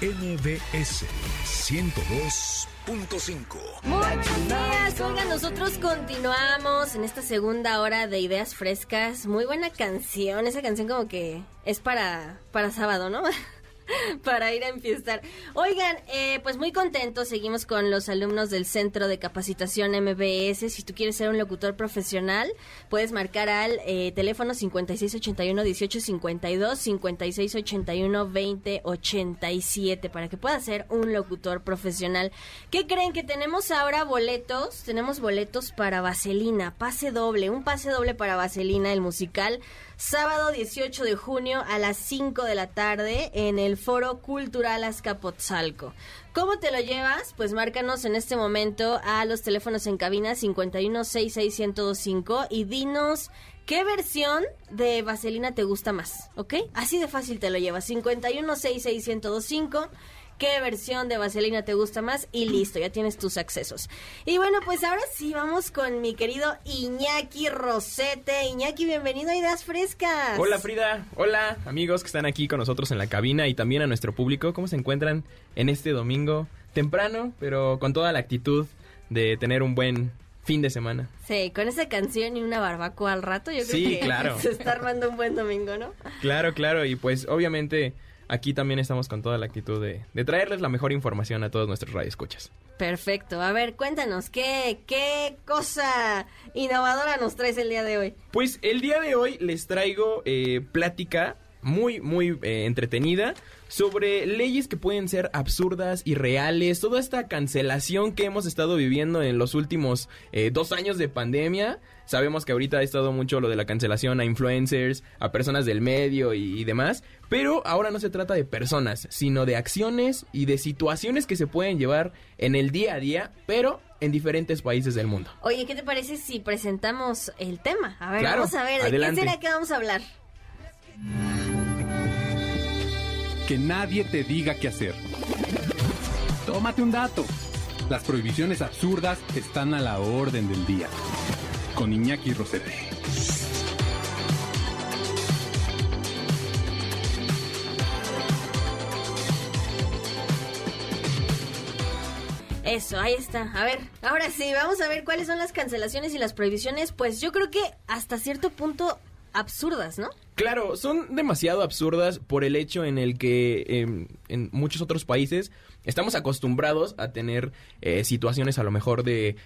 K: MBS 102.5.
B: Buenos días, oigan, nosotros continuamos en esta segunda hora de Ideas Frescas. Muy buena canción, esa canción como que es para, para sábado, ¿no? para ir a enfiestar. Oigan, eh, pues muy contentos, seguimos con los alumnos del Centro de Capacitación MBS. Si tú quieres ser un locutor profesional, puedes marcar al eh, teléfono 5681-1852, 5681-2087, para que puedas ser un locutor profesional. ¿Qué creen? Que tenemos ahora boletos, tenemos boletos para Vaselina, pase doble, un pase doble para Vaselina, el musical sábado 18 de junio a las 5 de la tarde en el Foro Cultural Azcapotzalco. ¿Cómo te lo llevas? Pues márcanos en este momento a los teléfonos en cabina 5166125 y dinos qué versión de Vaselina te gusta más, ¿ok? Así de fácil te lo llevas. 5166125 qué versión de Vaselina te gusta más y listo, ya tienes tus accesos. Y bueno, pues ahora sí, vamos con mi querido Iñaki Rosete. Iñaki, bienvenido a Ideas Frescas.
M: Hola Frida, hola amigos que están aquí con nosotros en la cabina y también a nuestro público. ¿Cómo se encuentran en este domingo temprano, pero con toda la actitud de tener un buen fin de semana?
B: Sí, con esa canción y una barbacoa al rato, yo creo
M: Sí,
B: que
M: claro.
B: se está armando un buen domingo, ¿no?
M: Claro, claro, y pues obviamente aquí también estamos con toda la actitud de, de traerles la mejor información a todos nuestros radioescuchas.
B: Perfecto. A ver, cuéntanos, ¿qué, ¿qué cosa innovadora nos traes el día de hoy?
M: Pues el día de hoy les traigo eh, plática muy, muy eh, entretenida sobre leyes que pueden ser absurdas, irreales, toda esta cancelación que hemos estado viviendo en los últimos eh, dos años de pandemia. Sabemos que ahorita ha estado mucho lo de la cancelación a influencers, a personas del medio y, y demás, pero ahora no se trata de personas, sino de acciones y de situaciones que se pueden llevar en el día a día, pero en diferentes países del mundo.
B: Oye, ¿qué te parece si presentamos el tema? A ver,
M: Claro,
B: vamos a ver, ¿de
M: adelante.
B: qué será que vamos a hablar?
N: Que nadie te diga qué hacer. Tómate un dato. Las prohibiciones absurdas están a la orden del día. Con Iñaki Rosete.
B: Eso, ahí está. A ver, ahora sí, vamos a ver cuáles son las cancelaciones y las prohibiciones. Pues yo creo que hasta cierto punto absurdas, ¿no?
M: Claro, son demasiado absurdas por el hecho en el que em, en muchos otros países estamos acostumbrados a tener eh, situaciones a lo mejor de,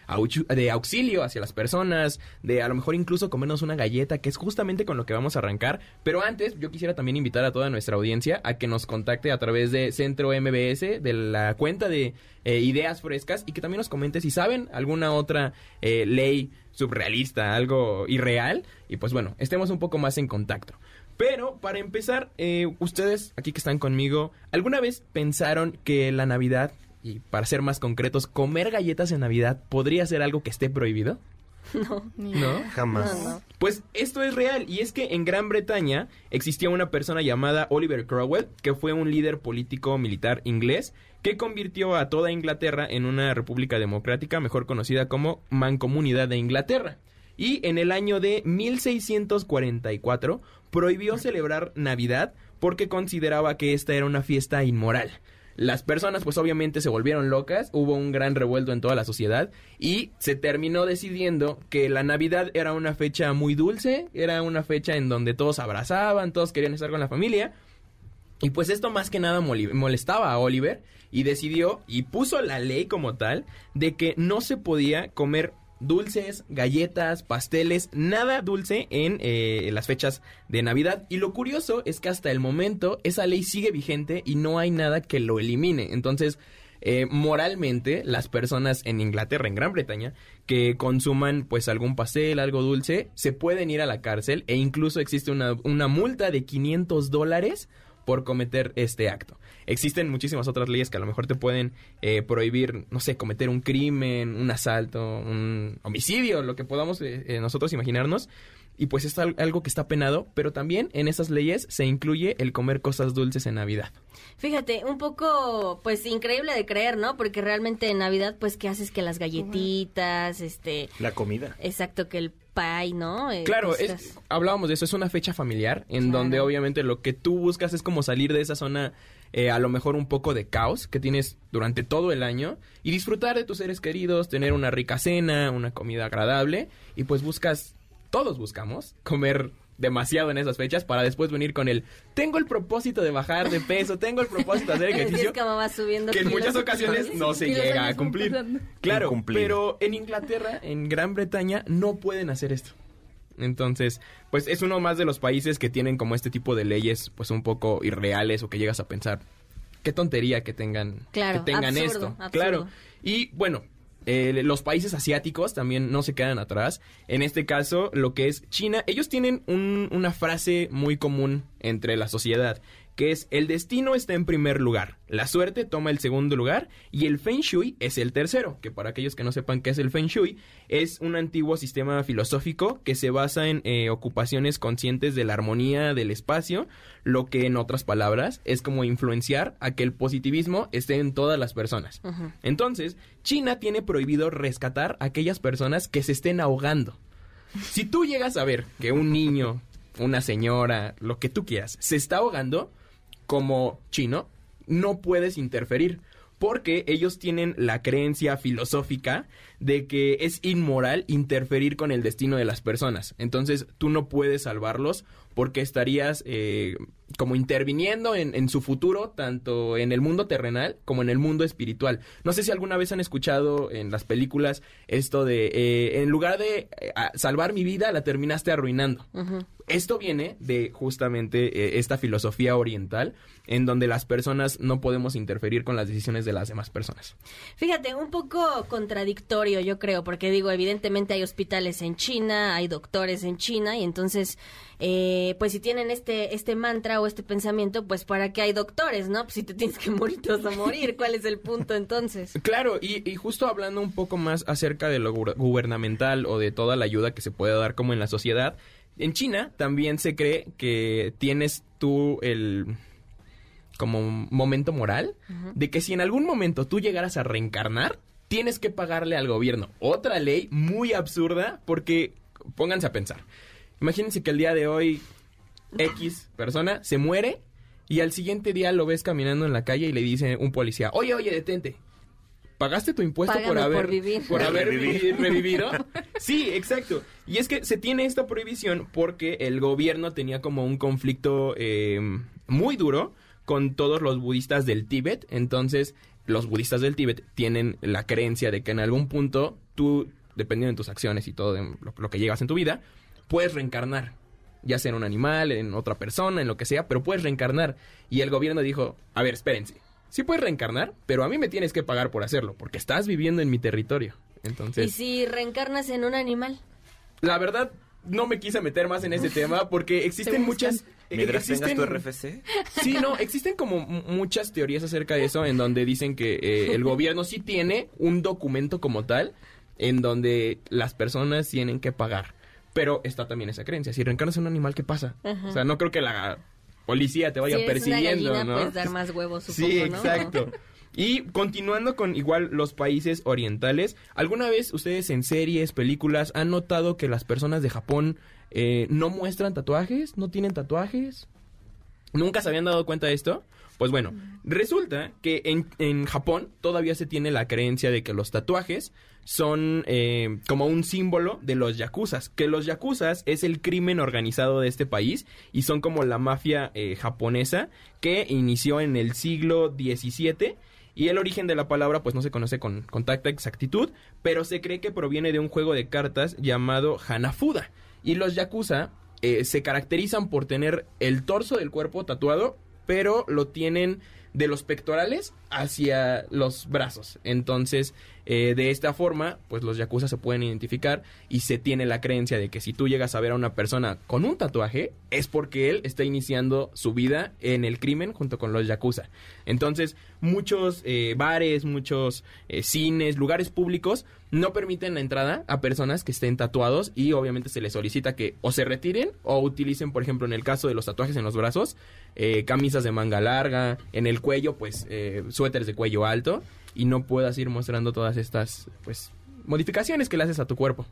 M: de auxilio hacia las personas, de a lo mejor incluso comernos una galleta, que es justamente con lo que vamos a arrancar. Pero antes, yo quisiera también invitar a toda nuestra audiencia a que nos contacte a través de Centro MBS, de la cuenta de eh, Ideas Frescas, y que también nos comente si saben alguna otra eh, ley surrealista, algo irreal, y pues bueno, estemos un poco más en contacto. Pero para empezar, eh, ustedes aquí que están conmigo, ¿alguna vez pensaron que la Navidad, y para ser más concretos, comer galletas en Navidad podría ser algo que esté prohibido?
B: No.
M: ¿No?
O: Jamás.
B: No, no.
M: Pues esto es real y es que en Gran Bretaña existía una persona llamada Oliver Cromwell, que fue un líder político militar inglés que convirtió a toda Inglaterra en una república democrática mejor conocida como Mancomunidad de Inglaterra. Y en el año de 1644 prohibió celebrar Navidad porque consideraba que esta era una fiesta inmoral. Las personas pues obviamente se volvieron locas, hubo un gran revuelto en toda la sociedad y se terminó decidiendo que la Navidad era una fecha muy dulce, era una fecha en donde todos abrazaban, todos querían estar con la familia y pues esto más que nada molestaba a Oliver y decidió y puso la ley como tal de que no se podía comer dulces, galletas, pasteles, nada dulce en eh, las fechas de Navidad. Y lo curioso es que hasta el momento esa ley sigue vigente y no hay nada que lo elimine. Entonces, eh, moralmente, las personas en Inglaterra, en Gran Bretaña, que consuman pues algún pastel, algo dulce, se pueden ir a la cárcel e incluso existe una, una multa de 500 dólares por cometer este acto. Existen muchísimas otras leyes que a lo mejor te pueden eh, prohibir, no sé, cometer un crimen, un asalto, un homicidio, lo que podamos eh, eh, nosotros imaginarnos. y pues es al- algo que está penado, pero también en esas leyes se incluye el comer cosas dulces en Navidad.
B: Fíjate, un poco, pues, increíble de creer, ¿no? Porque realmente en Navidad, pues, ¿qué haces? Que las galletitas, este...
O: La comida.
B: Exacto, que el pie, ¿no? Eh,
M: Claro, es- hablábamos de eso, es una fecha familiar en donde obviamente lo que tú buscas es como salir de esa zona, eh, a lo mejor un poco de caos que tienes durante todo el año y disfrutar de tus seres queridos, tener una rica cena, una comida agradable y pues buscas, todos buscamos, comer demasiado en esas fechas para después venir con el tengo el propósito de bajar de peso, tengo el propósito de hacer ejercicio
B: es como va subiendo
M: que en muchas ocasiones no se llega a cumplir.
B: pasando.
M: Claro, pero en Inglaterra, en Gran Bretaña, no pueden hacer esto. Entonces, pues es uno más de los países que tienen como este tipo de leyes, pues un poco irreales o que llegas a pensar, qué tontería que tengan,
B: Claro,
M: que tengan
B: absurdo,
M: esto.
B: absurdo.
M: Claro. Y bueno, eh, los países asiáticos también no se quedan atrás. En este caso, lo que es China, ellos tienen un- una frase muy común entre la sociedad, que es el destino está en primer lugar, la suerte toma el segundo lugar y el Feng Shui es el tercero, que para aquellos que no sepan qué es el Feng Shui, es un antiguo sistema filosófico que se basa en eh, ocupaciones conscientes de la armonía del espacio, lo que en otras palabras es como influenciar a que el positivismo esté en todas las personas. Entonces, China tiene prohibido rescatar a aquellas personas que se estén ahogando. Si tú llegas a ver que un niño, una señora, lo que tú quieras, se está ahogando, como chino, no puedes interferir. Porque ellos tienen la creencia filosófica de que es inmoral interferir con el destino de las personas. Entonces tú no puedes salvarlos porque estarías eh, como interviniendo en, en su futuro, tanto en el mundo terrenal como en el mundo espiritual. No sé si alguna vez han escuchado en las películas esto de, eh, en lugar de eh, salvar mi vida, la terminaste arruinando. Esto viene de justamente eh, esta filosofía oriental en donde las personas no podemos interferir con las decisiones de las demás personas.
B: Fíjate, un poco contradictorio yo creo, porque digo, evidentemente hay hospitales en China, hay doctores en China, y entonces, eh, pues si tienen este, este mantra o este pensamiento, pues para qué hay doctores, ¿no? Pues si te tienes que morir, te vas a morir, ¿cuál es el punto entonces?
M: Claro, y, y justo hablando un poco más acerca de lo gu- gubernamental o de toda la ayuda que se puede dar como en la sociedad, en China también se cree que tienes tú el como momento moral de que si en algún momento tú llegaras a reencarnar, tienes que pagarle al gobierno. Otra ley muy absurda porque pónganse a pensar. Imagínense que el día de hoy X persona se muere y al siguiente día lo ves caminando en la calle y le dice un policía, oye, oye, detente. ¿Pagaste tu impuesto por
B: Págame por
M: haber,
B: vivir.
M: por haber
O: Revivir.
M: revivido? Sí, exacto. Y es que se tiene esta prohibición porque el gobierno tenía como un conflicto eh, muy duro con todos los budistas del Tíbet. Entonces, los budistas del Tíbet tienen la creencia de que en algún punto tú, dependiendo de tus acciones y todo de lo, lo que llevas en tu vida, puedes reencarnar. Ya sea en un animal, en otra persona, en lo que sea, pero puedes reencarnar. Y el gobierno dijo, a ver, espérense. Sí puedes reencarnar, pero a mí me tienes que pagar por hacerlo, porque estás viviendo en mi territorio. Entonces,
B: ¿Y si reencarnas en un animal?
M: la verdad, no me quise meter más en ese tema porque existen muchas... eh,
O: Mientras tengas tu
M: existen-
O: RFC.
M: Sí, no, existen como muchas teorías acerca de eso en donde dicen que eh, el gobierno sí tiene un documento como tal en donde las personas tienen que pagar. Pero está también esa creencia. Si reencarnas en un animal, ¿qué pasa?
B: Ajá.
M: O sea, no creo que la policía te vaya
B: si eres una
M: persiguiendo,
B: gallina,
M: ¿no?
B: puedes dar más huevos, supongo,
M: Sí,
B: ¿no?
M: exacto. Y continuando con igual los países orientales, ¿alguna vez ustedes en series, películas, han notado que las personas de Japón eh, no muestran tatuajes? ¿No tienen tatuajes? ¿Nunca se habían dado cuenta de esto? Pues bueno, resulta que en, en Japón todavía se tiene la creencia de que los tatuajes son eh, como un símbolo de los yakuzas, que los yakuzas es el crimen organizado de este país y son como la mafia eh, japonesa que inició en el siglo XVII y el origen de la palabra pues no se conoce con, tanta exactitud, pero se cree que proviene de un juego de cartas llamado Hanafuda. Y los yakuza eh, se caracterizan por tener el torso del cuerpo tatuado, pero lo tienen de los pectorales hacia los brazos. Entonces, Eh, de esta forma, pues los yakuza se pueden identificar y se tiene la creencia de que si tú llegas a ver a una persona con un tatuaje, es porque él está iniciando su vida en el crimen junto con los yakuza. Entonces, muchos eh, bares, muchos eh, cines, lugares públicos no permiten la entrada a personas que estén tatuados y obviamente se les solicita que o se retiren o utilicen, por ejemplo, en el caso de los tatuajes en los brazos, eh, camisas de manga larga, en el cuello, pues eh, suéteres de cuello alto y no puedas ir mostrando todas estas, pues, modificaciones que le haces a tu cuerpo.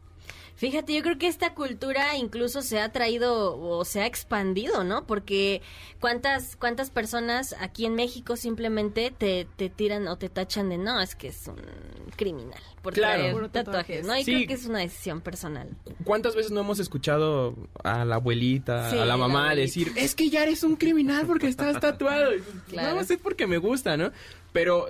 B: Fíjate, yo creo que esta cultura incluso se ha traído o se ha expandido, ¿no? Porque cuántas cuántas personas aquí en México simplemente te, te tiran o te tachan de no, es que es un criminal por
M: Claro.
B: traer tatuajes, ¿no? Y
M: Sí.
B: creo que es una decisión personal.
M: ¿Cuántas veces no hemos escuchado a la abuelita,
B: Sí,
M: a la mamá decir, es que ya eres un criminal porque estás tatuado?
B: Claro.
M: No, es porque me gusta, ¿no? Pero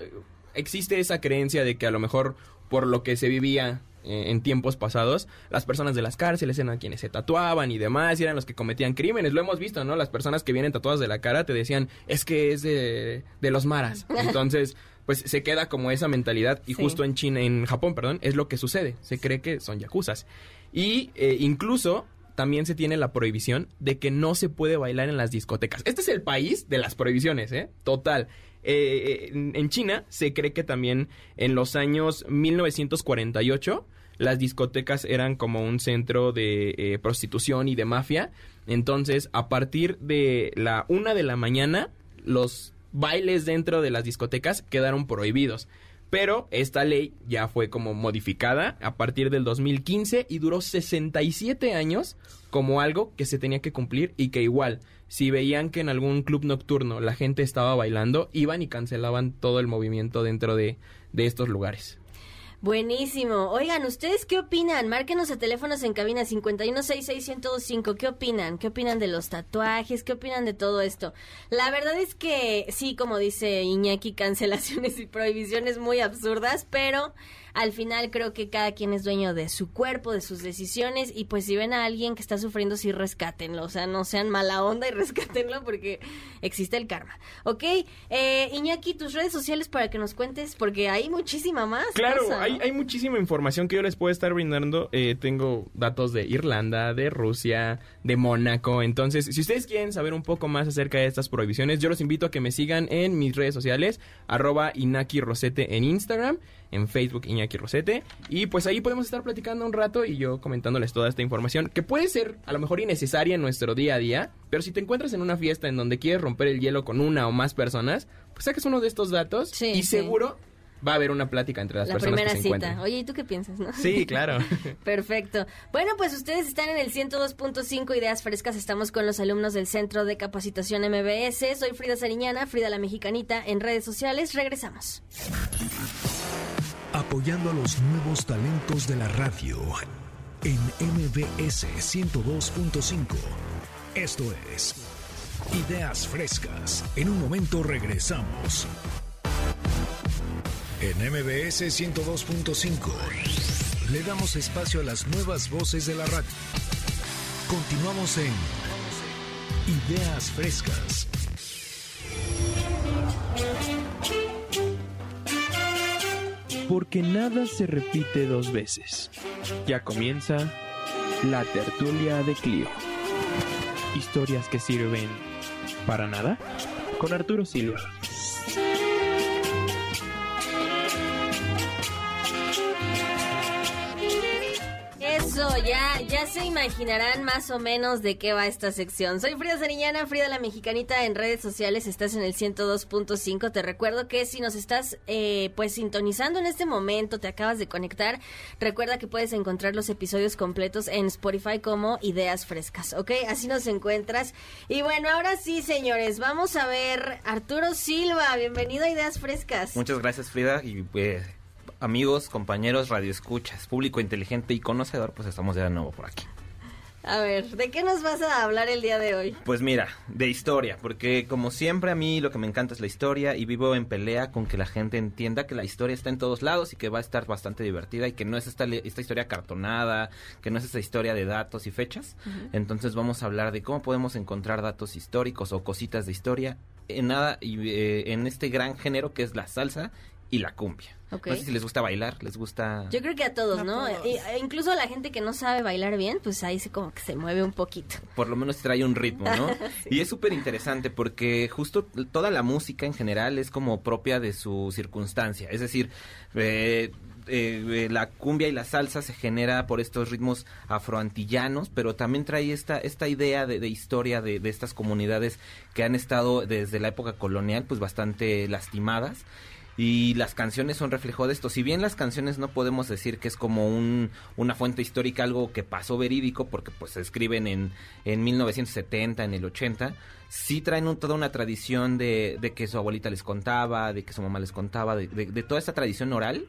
M: existe esa creencia de que a lo mejor por lo que se vivía eh, en tiempos pasados, las personas de las cárceles eran quienes se tatuaban y demás, y eran los que cometían crímenes. Lo hemos visto, ¿no? Las personas que vienen tatuadas de la cara te decían, es que es de, de los maras. Entonces, pues se queda como esa mentalidad y
B: Sí.
M: justo en China, en Japón, perdón, es lo que sucede. Se cree que son yakuzas. Y eh, incluso también se tiene la prohibición de que no se puede bailar en las discotecas. Este es el país de las prohibiciones, ¿eh? Total. Eh, en, China se cree que también en los años 1948 las discotecas eran como un centro de eh, prostitución y de mafia. Entonces, a partir de la una de la mañana, los bailes dentro de las discotecas quedaron prohibidos. Pero esta ley ya fue como modificada a partir del 2015 y duró 67 años como algo que se tenía que cumplir y que igual, si veían que en algún club nocturno la gente estaba bailando, iban y cancelaban todo el movimiento dentro de, de estos lugares.
B: Buenísimo. Oigan, ¿ustedes qué opinan? Márquenos a teléfonos en cabina 5166125. ¿Qué opinan? ¿Qué opinan de los tatuajes? ¿Qué opinan de todo esto? La verdad es que sí, como dice Iñaki, cancelaciones y prohibiciones muy absurdas, pero al final creo que cada quien es dueño de su cuerpo, de sus decisiones y pues si ven a alguien que está sufriendo, sí rescátenlo. O sea, no sean mala onda y rescátenlo porque existe el karma. ¿Ok? Eh, Iñaki, tus redes sociales para que nos cuentes porque hay muchísima más.
M: Claro,
B: cosa, ¿no?
M: hay, hay muchísima información que yo les puedo estar brindando. Eh, tengo datos de Irlanda, de Rusia, de Mónaco. Entonces, si ustedes quieren saber un poco más acerca de estas prohibiciones, yo los invito a que me sigan en mis redes sociales, arroba Inaki Rosete en Instagram, en Facebook Iñaki Rosete. Y pues ahí podemos estar platicando un rato y yo comentándoles toda esta información, que puede ser a lo mejor innecesaria en nuestro día a día, pero si te encuentras en una fiesta en donde quieres romper el hielo con una o más personas, pues saques uno de estos datos y
B: sí.
M: Va a haber una plática entre las
B: La
M: personas
B: primera
M: que se
B: cita.
M: encuentren.
B: Oye, ¿y tú qué piensas, no?
M: Sí, claro.
B: Perfecto. Bueno, pues ustedes están en el 102.5 Ideas Frescas. Estamos con los alumnos del Centro de Capacitación MBS. Soy Frida Sariñana, Frida la Mexicanita, en redes sociales. Regresamos.
K: Apoyando a los nuevos talentos de la radio en MBS 102.5. Esto es Ideas Frescas. En un momento regresamos. En MBS 102.5 le damos espacio a las nuevas voces de la radio. Continuamos en Ideas Frescas.
O: Porque nada se repite dos veces. Ya comienza la tertulia de Clio. Historias que sirven para nada con Arturo Silva.
B: Eso, ya, ya se imaginarán más o menos de qué va esta sección. Soy Frida Sariñana, Frida la Mexicanita en redes sociales, estás en el 102.5. Te recuerdo que si nos estás eh, pues sintonizando en este momento, te acabas de conectar, recuerda que puedes encontrar los episodios completos en Spotify como Ideas Frescas, ¿ok? Así nos encuentras. Y bueno, ahora sí, señores, vamos a ver Arturo Silva, bienvenido a Ideas Frescas.
P: Muchas gracias Frida y eh, amigos, compañeros, radioescuchas, público inteligente y conocedor, pues estamos ya de nuevo por aquí.
B: A ver, ¿de qué nos vas a hablar el día de hoy?
P: Pues mira, de historia, porque como siempre a mí lo que me encanta es la historia y vivo en pelea con que la gente entienda que la historia está en todos lados y que va a estar bastante divertida y que no es esta, esta historia cartonada, que no es esta historia de datos y fechas. Entonces vamos a hablar de cómo podemos encontrar datos históricos o cositas de historia en nada y eh, en este gran género que es la salsa y la cumbia.
B: Ok.
P: No sé si les gusta bailar, les gusta...
B: Yo creo que a todos, ¿no?
P: todos.
B: E- e incluso a la gente que no sabe bailar bien, pues ahí se como que se mueve un poquito.
P: por lo menos trae un ritmo, ¿no? Y es súper interesante porque justo toda la música en general es como propia de su circunstancia. Es decir, eh, eh, eh, la cumbia y la salsa se genera por estos ritmos afroantillanos, pero también trae esta, esta idea de, de historia de, de estas comunidades que han estado desde la época colonial pues bastante lastimadas y las canciones son reflejo de esto. Si bien las canciones no podemos decir que es como un, una fuente histórica, algo que pasó verídico, porque pues se escriben en, en 1970, en el 80, sí traen un- toda una tradición de, de que su abuelita les contaba, de que su mamá les contaba, de, de- de toda esta tradición oral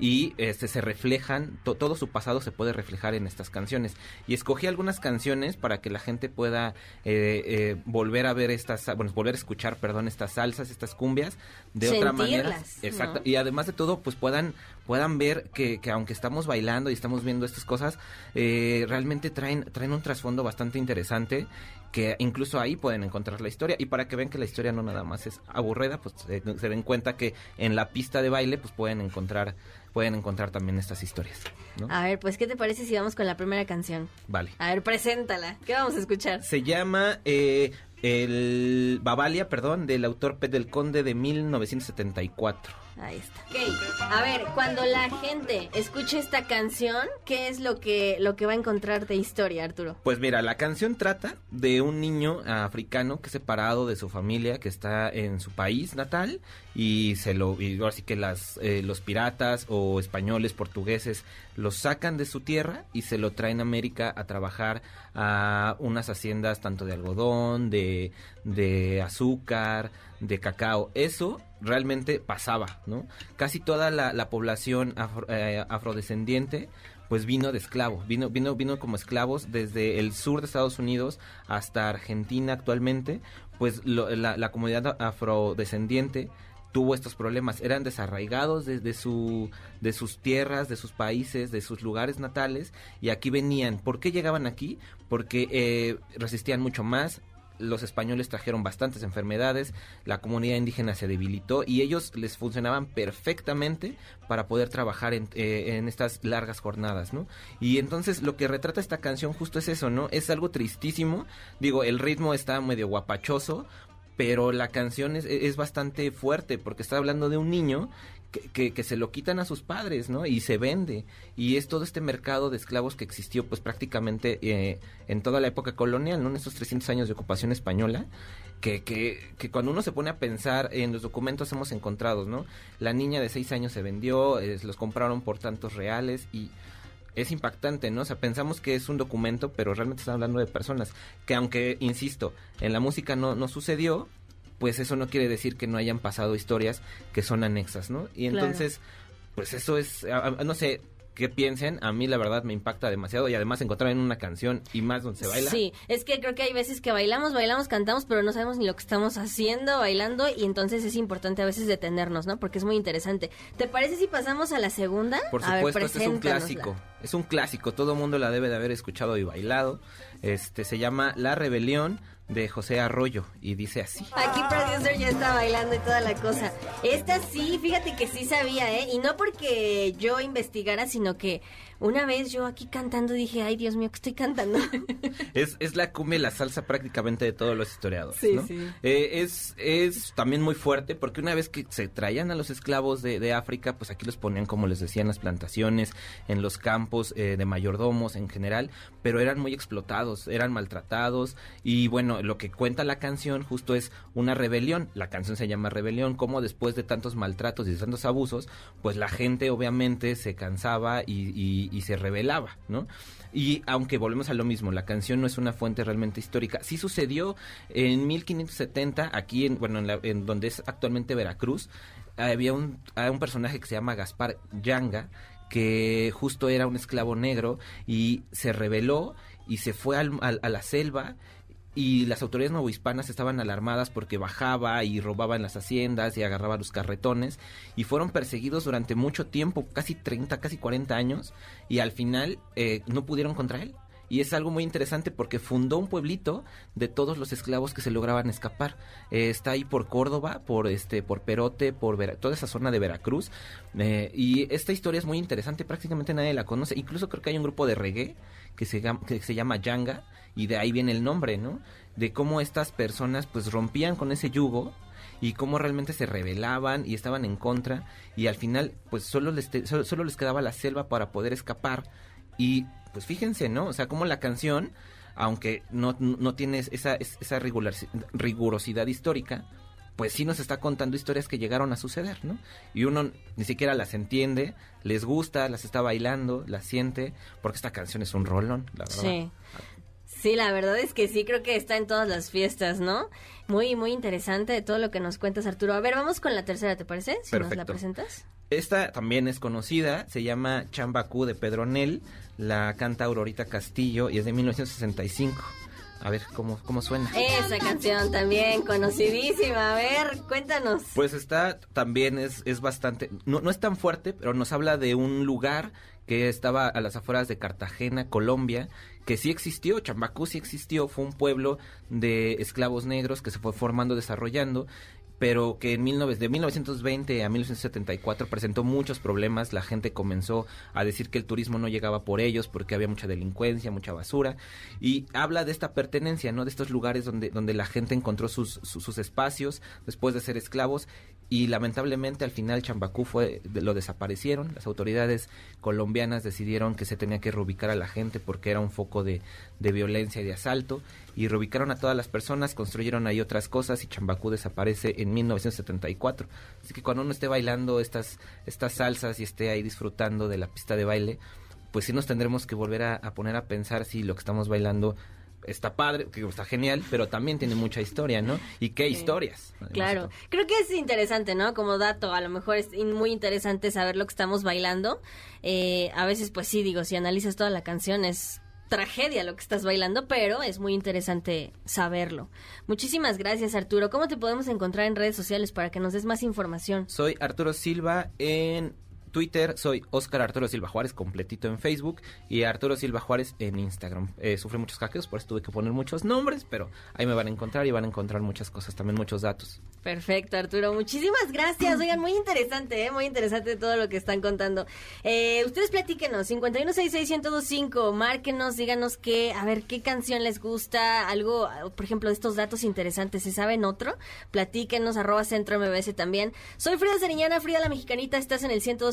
P: y este se reflejan to- todo su pasado se puede reflejar en estas canciones. Y escogí algunas canciones para que la gente pueda eh, eh, volver a ver estas bueno volver a escuchar perdón estas salsas estas cumbias de otra manera. Exacto.
B: ¿no?
P: y además de todo pues puedan puedan ver que, que aunque estamos bailando y estamos viendo estas cosas eh, realmente traen traen un trasfondo bastante interesante que incluso ahí pueden encontrar la historia y para que vean que la historia no nada más es aburrida pues se, se den cuenta que en la pista de baile pues pueden encontrar pueden encontrar también estas historias ¿no?
B: A ver, pues, ¿qué te parece si vamos con la primera canción?
P: vale
B: A ver, preséntala. ¿Qué vamos a escuchar?
P: se llama eh, el Bavalia perdón del autor Pet del Conde de 1974
B: Ahí está. Ok, a ver, cuando la gente escuche esta canción, ¿qué es lo que, lo que va a encontrar de historia, Arturo?
P: Pues mira, la canción trata de un niño africano que es separado de su familia, que está en su país natal y se lo, y ahora que las, eh, los piratas o españoles, portugueses, lo sacan de su tierra y se lo traen a América a trabajar a unas haciendas tanto de algodón, de, de azúcar, de cacao. Eso realmente pasaba, ¿no? Casi toda la, la población afro- eh, afrodescendiente pues vino de esclavo, vino, vino, vino como esclavos desde el sur de Estados Unidos hasta Argentina actualmente, pues lo- la comunidad afrodescendiente tuvo estos problemas, eran desarraigados desde su, de sus tierras, de sus países, de sus lugares natales, y aquí venían. ¿Por qué llegaban aquí? Porque eh, resistían mucho más, los españoles trajeron bastantes enfermedades, la comunidad indígena se debilitó y ellos les funcionaban perfectamente para poder trabajar en, eh, en estas largas jornadas, ¿no? Y entonces lo que retrata esta canción justo es eso, ¿no? Es algo tristísimo, digo, el ritmo está medio guapachoso, pero la canción es, es bastante fuerte porque está hablando de un niño que, que, que se lo quitan a sus padres, ¿no? Y se vende. Y es todo este mercado de esclavos que existió pues prácticamente eh, en toda la época colonial, ¿no? En estos 300 años de ocupación española. Que, que, que cuando uno se pone a pensar en los documentos hemos encontrado, ¿no? La niña de 6 años se vendió, los compraron por tantos reales y es impactante, ¿no? O sea, pensamos que es un documento, pero realmente están hablando de personas que aunque, insisto, en la música no, no sucedió, pues eso no quiere decir que no hayan pasado historias que son anexas, ¿no? Y
B: Claro.
P: entonces, pues eso es, no sé qué piensen, a mí la verdad me impacta demasiado y además encontrar en una canción y más donde se baila.
B: Sí, es que creo que hay veces que bailamos, bailamos, cantamos, pero no sabemos ni lo que estamos haciendo, bailando, y entonces es importante a veces detenernos, ¿no? Porque es muy interesante. ¿Te parece si pasamos a la segunda?
P: Por supuesto, este es un clásico. Es un clásico, todo el mundo la debe de haber escuchado y bailado. Este se llama La Rebelión de José Arroyo y dice así.
B: Aquí producer ya está bailando y toda la cosa. Esta sí, fíjate que sí sabía, ¿eh? Y no porque yo investigara, sino que una vez yo aquí cantando dije, ay Dios mío, que estoy cantando.
P: Es, es la cumbia y la salsa prácticamente de todos los historiadores.
B: Sí,
P: ¿no?
B: sí.
P: Eh, es, es también muy fuerte porque una vez que se traían a los esclavos de, de África, pues aquí los ponían, como les decía, en las plantaciones, en los campos eh, de mayordomos en general, pero eran muy explotados, eran maltratados y bueno, lo que cuenta la canción justo es una rebelión. La canción se llama Rebelión, como después de tantos maltratos y de tantos abusos, pues la gente obviamente se cansaba y, y- y se rebelaba, ¿no? Y aunque volvemos a lo mismo, la canción no es una fuente realmente histórica. Sí sucedió en 1570, aquí en, bueno, en, la- en donde es actualmente Veracruz, había un, un personaje que se llama Gaspar Yanga, que justo era un esclavo negro y se rebeló y se fue al- a la selva y las autoridades novohispanas estaban alarmadas porque bajaba y robaba en las haciendas y agarraba los carretones y fueron perseguidos durante mucho tiempo, casi 30, casi 40 años y al final eh, no pudieron contra él y es algo muy interesante porque fundó un pueblito de todos los esclavos que se lograban escapar. Eh, está ahí por Córdoba, por este, por Perote, por toda esa zona de Veracruz. Eh, y esta historia es muy interesante, prácticamente nadie la conoce. Incluso creo que hay un grupo de reggae que se, que se llama Yanga, y de ahí viene el nombre, ¿no? De cómo estas personas pues rompían con ese yugo y cómo realmente se rebelaban y estaban en contra y al final pues solo les, solo, solo les quedaba la selva para poder escapar y pues fíjense, ¿no? O sea, como la canción, aunque no, no tiene esa, esa rigurosi- rigurosidad histórica, pues sí nos está contando historias que llegaron a suceder, ¿no? Y uno ni siquiera las entiende, les gusta, las está bailando, las siente, porque esta canción es un rolón, la verdad.
B: Sí. Sí, la verdad es que sí, creo que está en todas las fiestas, ¿no? Muy, muy interesante todo lo que nos cuentas, Arturo. A ver, vamos con la tercera, ¿te parece? Si nos la presentas.
P: Esta también es conocida, se llama Chambacú de Pedro Nel, la canta Aurorita Castillo y es de 1965. A ver cómo, cómo suena.
B: Esa canción también conocidísima. A ver, cuéntanos.
P: Pues esta también es, es bastante, no, no es tan fuerte, pero nos habla de un lugar que estaba a las afueras de Cartagena, Colombia, que sí existió, Chambacú sí existió, fue un pueblo de esclavos negros que se fue formando, desarrollando, pero que en 19 de 1920 a 1974 presentó muchos problemas, la gente comenzó a decir que el turismo no llegaba por ellos porque había mucha delincuencia, mucha basura y habla de esta pertenencia, ¿no? De estos lugares donde donde la gente encontró sus sus, sus espacios después de ser esclavos y lamentablemente al final Chambacú fue lo desaparecieron, las autoridades colombianas decidieron que se tenía que reubicar a la gente porque era un foco de, de violencia y de asalto y reubicaron a todas las personas, construyeron ahí otras cosas y Chambacú desaparece en 1974. Así que cuando uno esté bailando estas, estas salsas y esté ahí disfrutando de la pista de baile, pues sí nos tendremos que volver a poner a pensar si lo que estamos bailando está padre, que está genial, pero también tiene mucha historia, ¿no? Y qué historias.
B: Claro, creo que es interesante, ¿no? Como dato, a lo mejor es muy interesante saber lo que estamos bailando. Eh, a veces, pues sí, digo, si analizas toda la canción es tragedia lo que estás bailando, pero es muy interesante saberlo. Muchísimas gracias, Arturo. ¿Cómo te podemos encontrar en redes sociales para que nos des más información?
P: Soy Arturo Silva en Twitter, soy Oscar Arturo Silva Juárez completito en Facebook y Arturo Silva Juárez en Instagram. Eh, sufrí muchos hackeos, por eso tuve que poner muchos nombres, pero ahí me van a encontrar y van a encontrar muchas cosas, también muchos datos.
B: Perfecto, Arturo. Muchísimas gracias. Oigan, muy interesante, ¿eh? muy interesante todo lo que están contando. Eh, ustedes platíquenos, 5166125, márquenos, díganos qué, a ver, qué canción les gusta, algo, por ejemplo, de estos datos interesantes, ¿se saben otro? Platíquenos, arroba centro MBS también. Soy Frida Seriñana, Frida la Mexicanita, estás en el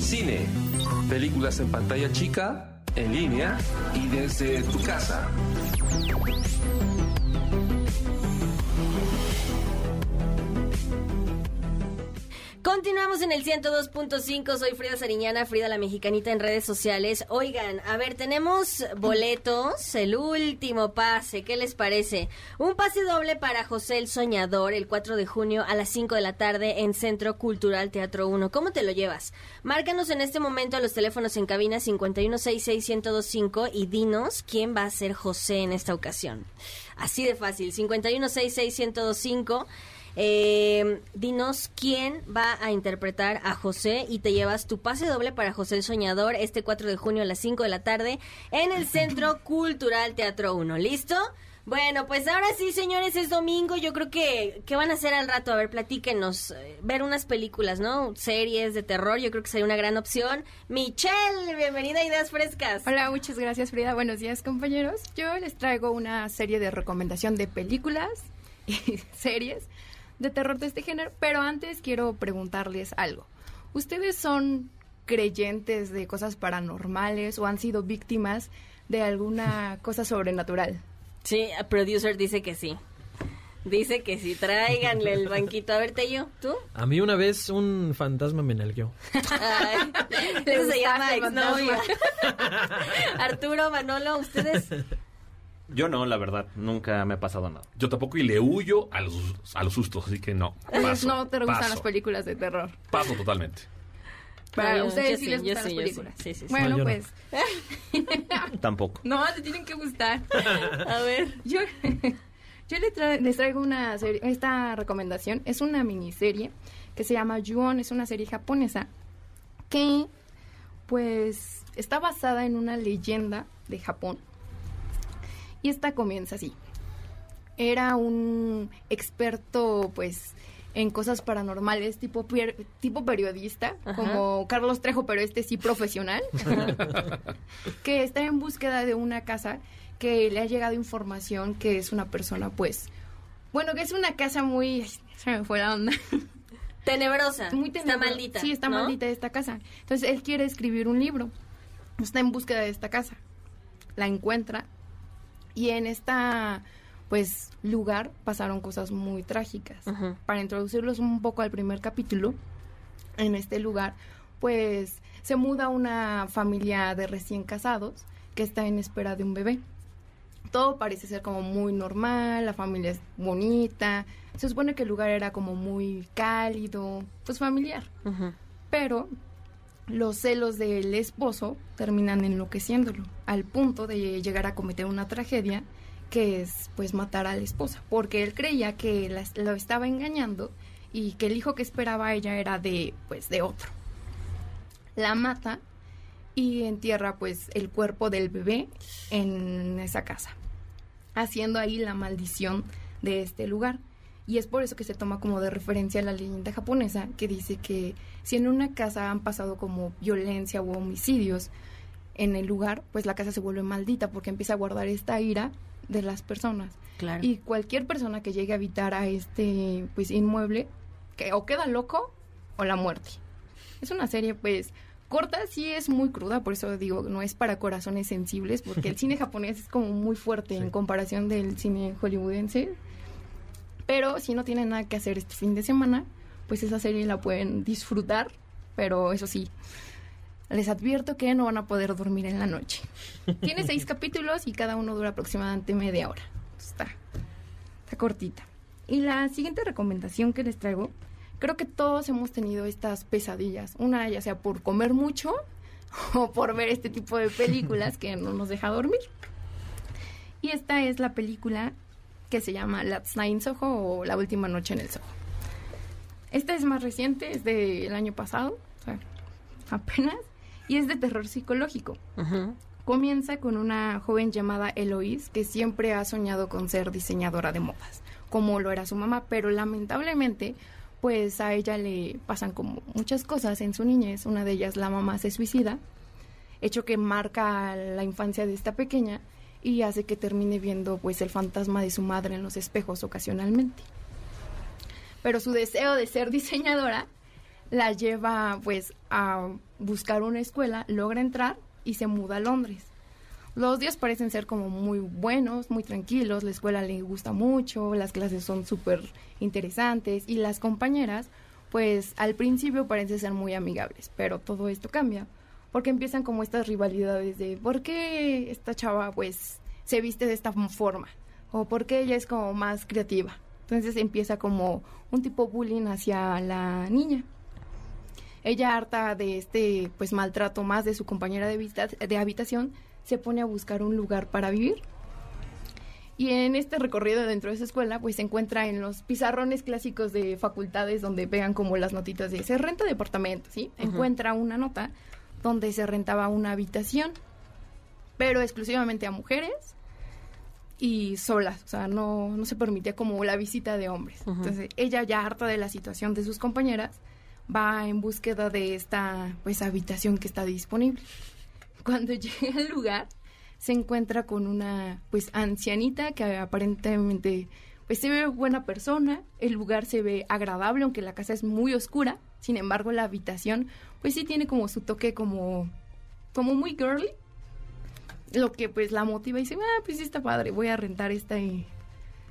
Q: Cine, películas en pantalla chica, en línea y desde tu casa.
B: Continuamos en el 102.5, soy Frida Sariñana, Frida la Mexicanita en redes sociales. Oigan, a ver, tenemos boletos, el último pase, ¿qué les parece? Un pase doble para José el Soñador el 4 de junio a las 5 de la tarde en Centro Cultural Teatro 1. ¿Cómo te lo llevas? Márcanos en este momento a los teléfonos en cabina 5166125 y dinos quién va a ser José en esta ocasión. Así de fácil, 5166125. Eh, dinos quién va a interpretar a José y te llevas tu pase doble para José el Soñador este 4 de junio a las 5 de la tarde en el Centro Cultural Teatro 1. ¿Listo? Bueno, pues ahora sí, señores, es domingo. Yo creo que, ¿qué van a hacer al rato? A ver, platíquenos. eh, Ver unas películas, ¿no? Series de terror, yo creo que sería una gran opción. Michelle, bienvenida a Ideas Frescas.
R: Hola, muchas gracias Frida. Buenos días compañeros. Yo les traigo una serie de recomendación de películas y series de terror de este género, pero antes quiero preguntarles algo. ¿Ustedes son creyentes de cosas paranormales o han sido víctimas de alguna cosa sobrenatural?
B: Sí, el producer dice que sí. Dice que si tráiganle el banquito. A ver, Tello, ¿tú?
S: A mí una vez un fantasma me nalgueó.
B: Eso se llama exnovia. Arturo, Manolo, ¿ustedes?
P: Yo no, la verdad, nunca me ha pasado nada.
T: Yo tampoco y le huyo a los, a los sustos, así que no. Paso,
R: no te gustan
T: paso,
R: las películas de terror.
T: Paso totalmente.
R: Para ustedes sí,
B: sí,
R: les gustan las
B: sí.
R: películas.
B: Sí, sí, sí.
R: Bueno,
T: No, yo no.
R: pues.
P: Tampoco.
R: No, te tienen que gustar.
B: A ver.
R: Yo, yo les, tra- les traigo una serie, esta recomendación. Es una miniserie que se llama Ju-On. Es una serie japonesa que, pues, está basada en una leyenda de Japón. Y esta comienza así. Era un experto, pues, en cosas paranormales, tipo, tipo periodista,
B: Ajá.
R: como Carlos Trejo, pero este sí profesional, que está en búsqueda de una casa que le ha llegado información que es una persona, pues, bueno, que es una casa muy... Se me fue la onda.
B: Tenebrosa.
R: Muy
B: Está
R: tenebrosa.
B: maldita.
R: Sí, está
B: ¿no?
R: maldita esta casa. Entonces él quiere escribir un libro. Está en búsqueda de esta casa. La encuentra. Y en esta, pues, lugar pasaron cosas muy trágicas. Para introducirlos un poco al primer capítulo, en este lugar, pues, se muda una familia de recién casados que está en espera de un bebé. Todo parece ser como muy normal, la familia es bonita. Se supone que el lugar era como muy cálido, pues familiar. Pero los celos del esposo terminan enloqueciéndolo, al punto de llegar a cometer una tragedia que es pues matar a la esposa, porque él creía que la- lo estaba engañando y que el hijo que esperaba ella era de pues de otro. La mata y entierra pues el cuerpo del bebé en esa casa, haciendo ahí la maldición de este lugar. Y es por eso que se toma como de referencia la leyenda japonesa que dice que si en una casa han pasado como violencia o homicidios en el lugar, pues la casa se vuelve maldita porque empieza a guardar esta ira de las personas.
B: Claro.
R: Y cualquier persona que llegue a habitar a este pues inmueble, que o queda loco o la muerte. Es una serie pues corta, sí es muy cruda, por eso digo, no es para corazones sensibles, porque el cine japonés es como muy fuerte en comparación del cine hollywoodense. Pero si no tienen nada que hacer este fin de semana, pues esa serie la pueden disfrutar, pero eso sí, les advierto que no van a poder dormir en la noche. Tiene seis capítulos y cada uno dura aproximadamente media hora. Está, está cortita. Y la siguiente recomendación que les traigo, creo que todos hemos tenido estas pesadillas. Una ya sea por comer mucho o por ver este tipo de películas que no nos deja dormir. Y esta es la película que se llama Last Night in Soho o La Última Noche en el Soho. Esta es más reciente, es del año pasado, o sea, apenas, y es de terror psicológico. Comienza con una joven llamada Eloise que siempre ha soñado con ser diseñadora de modas, como lo era su mamá, pero lamentablemente pues a ella le pasan como muchas cosas en su niñez, una de ellas la mamá se suicida, hecho que marca la infancia de esta pequeña y hace que termine viendo pues el fantasma de su madre en los espejos ocasionalmente. Pero su deseo de ser diseñadora la lleva pues a buscar una escuela, logra entrar y se muda a Londres. Los días parecen ser como muy buenos, muy tranquilos, la escuela le gusta mucho, las clases son súper interesantes y las compañeras pues al principio parecen ser muy amigables, pero todo esto cambia porque empiezan como estas rivalidades de por qué esta chava pues se viste de esta forma o por qué ella es como más creativa. Entonces empieza como un tipo bullying hacia la niña. Ella harta de este pues maltrato más de su compañera de, de habitación, se pone a buscar un lugar para vivir. Y en este recorrido dentro de esa escuela, pues se encuentra en los pizarrones clásicos de facultades donde pegan como las notitas de se renta departamento, ¿sí?
B: Ujú.
R: Encuentra una nota donde se rentaba una habitación, pero exclusivamente a mujeres y solas, o sea, no, no se permitía como la visita de hombres. Entonces, ella ya harta de la situación de sus compañeras, va en búsqueda de esta pues habitación que está disponible. Cuando llega al lugar, se encuentra con una pues ancianita que aparentemente pues se ve buena persona, el lugar se ve agradable aunque la casa es muy oscura, sin embargo la habitación pues sí tiene como su toque como como muy girly, lo que pues la motiva y dice, ah, pues sí está padre, voy a rentar esta,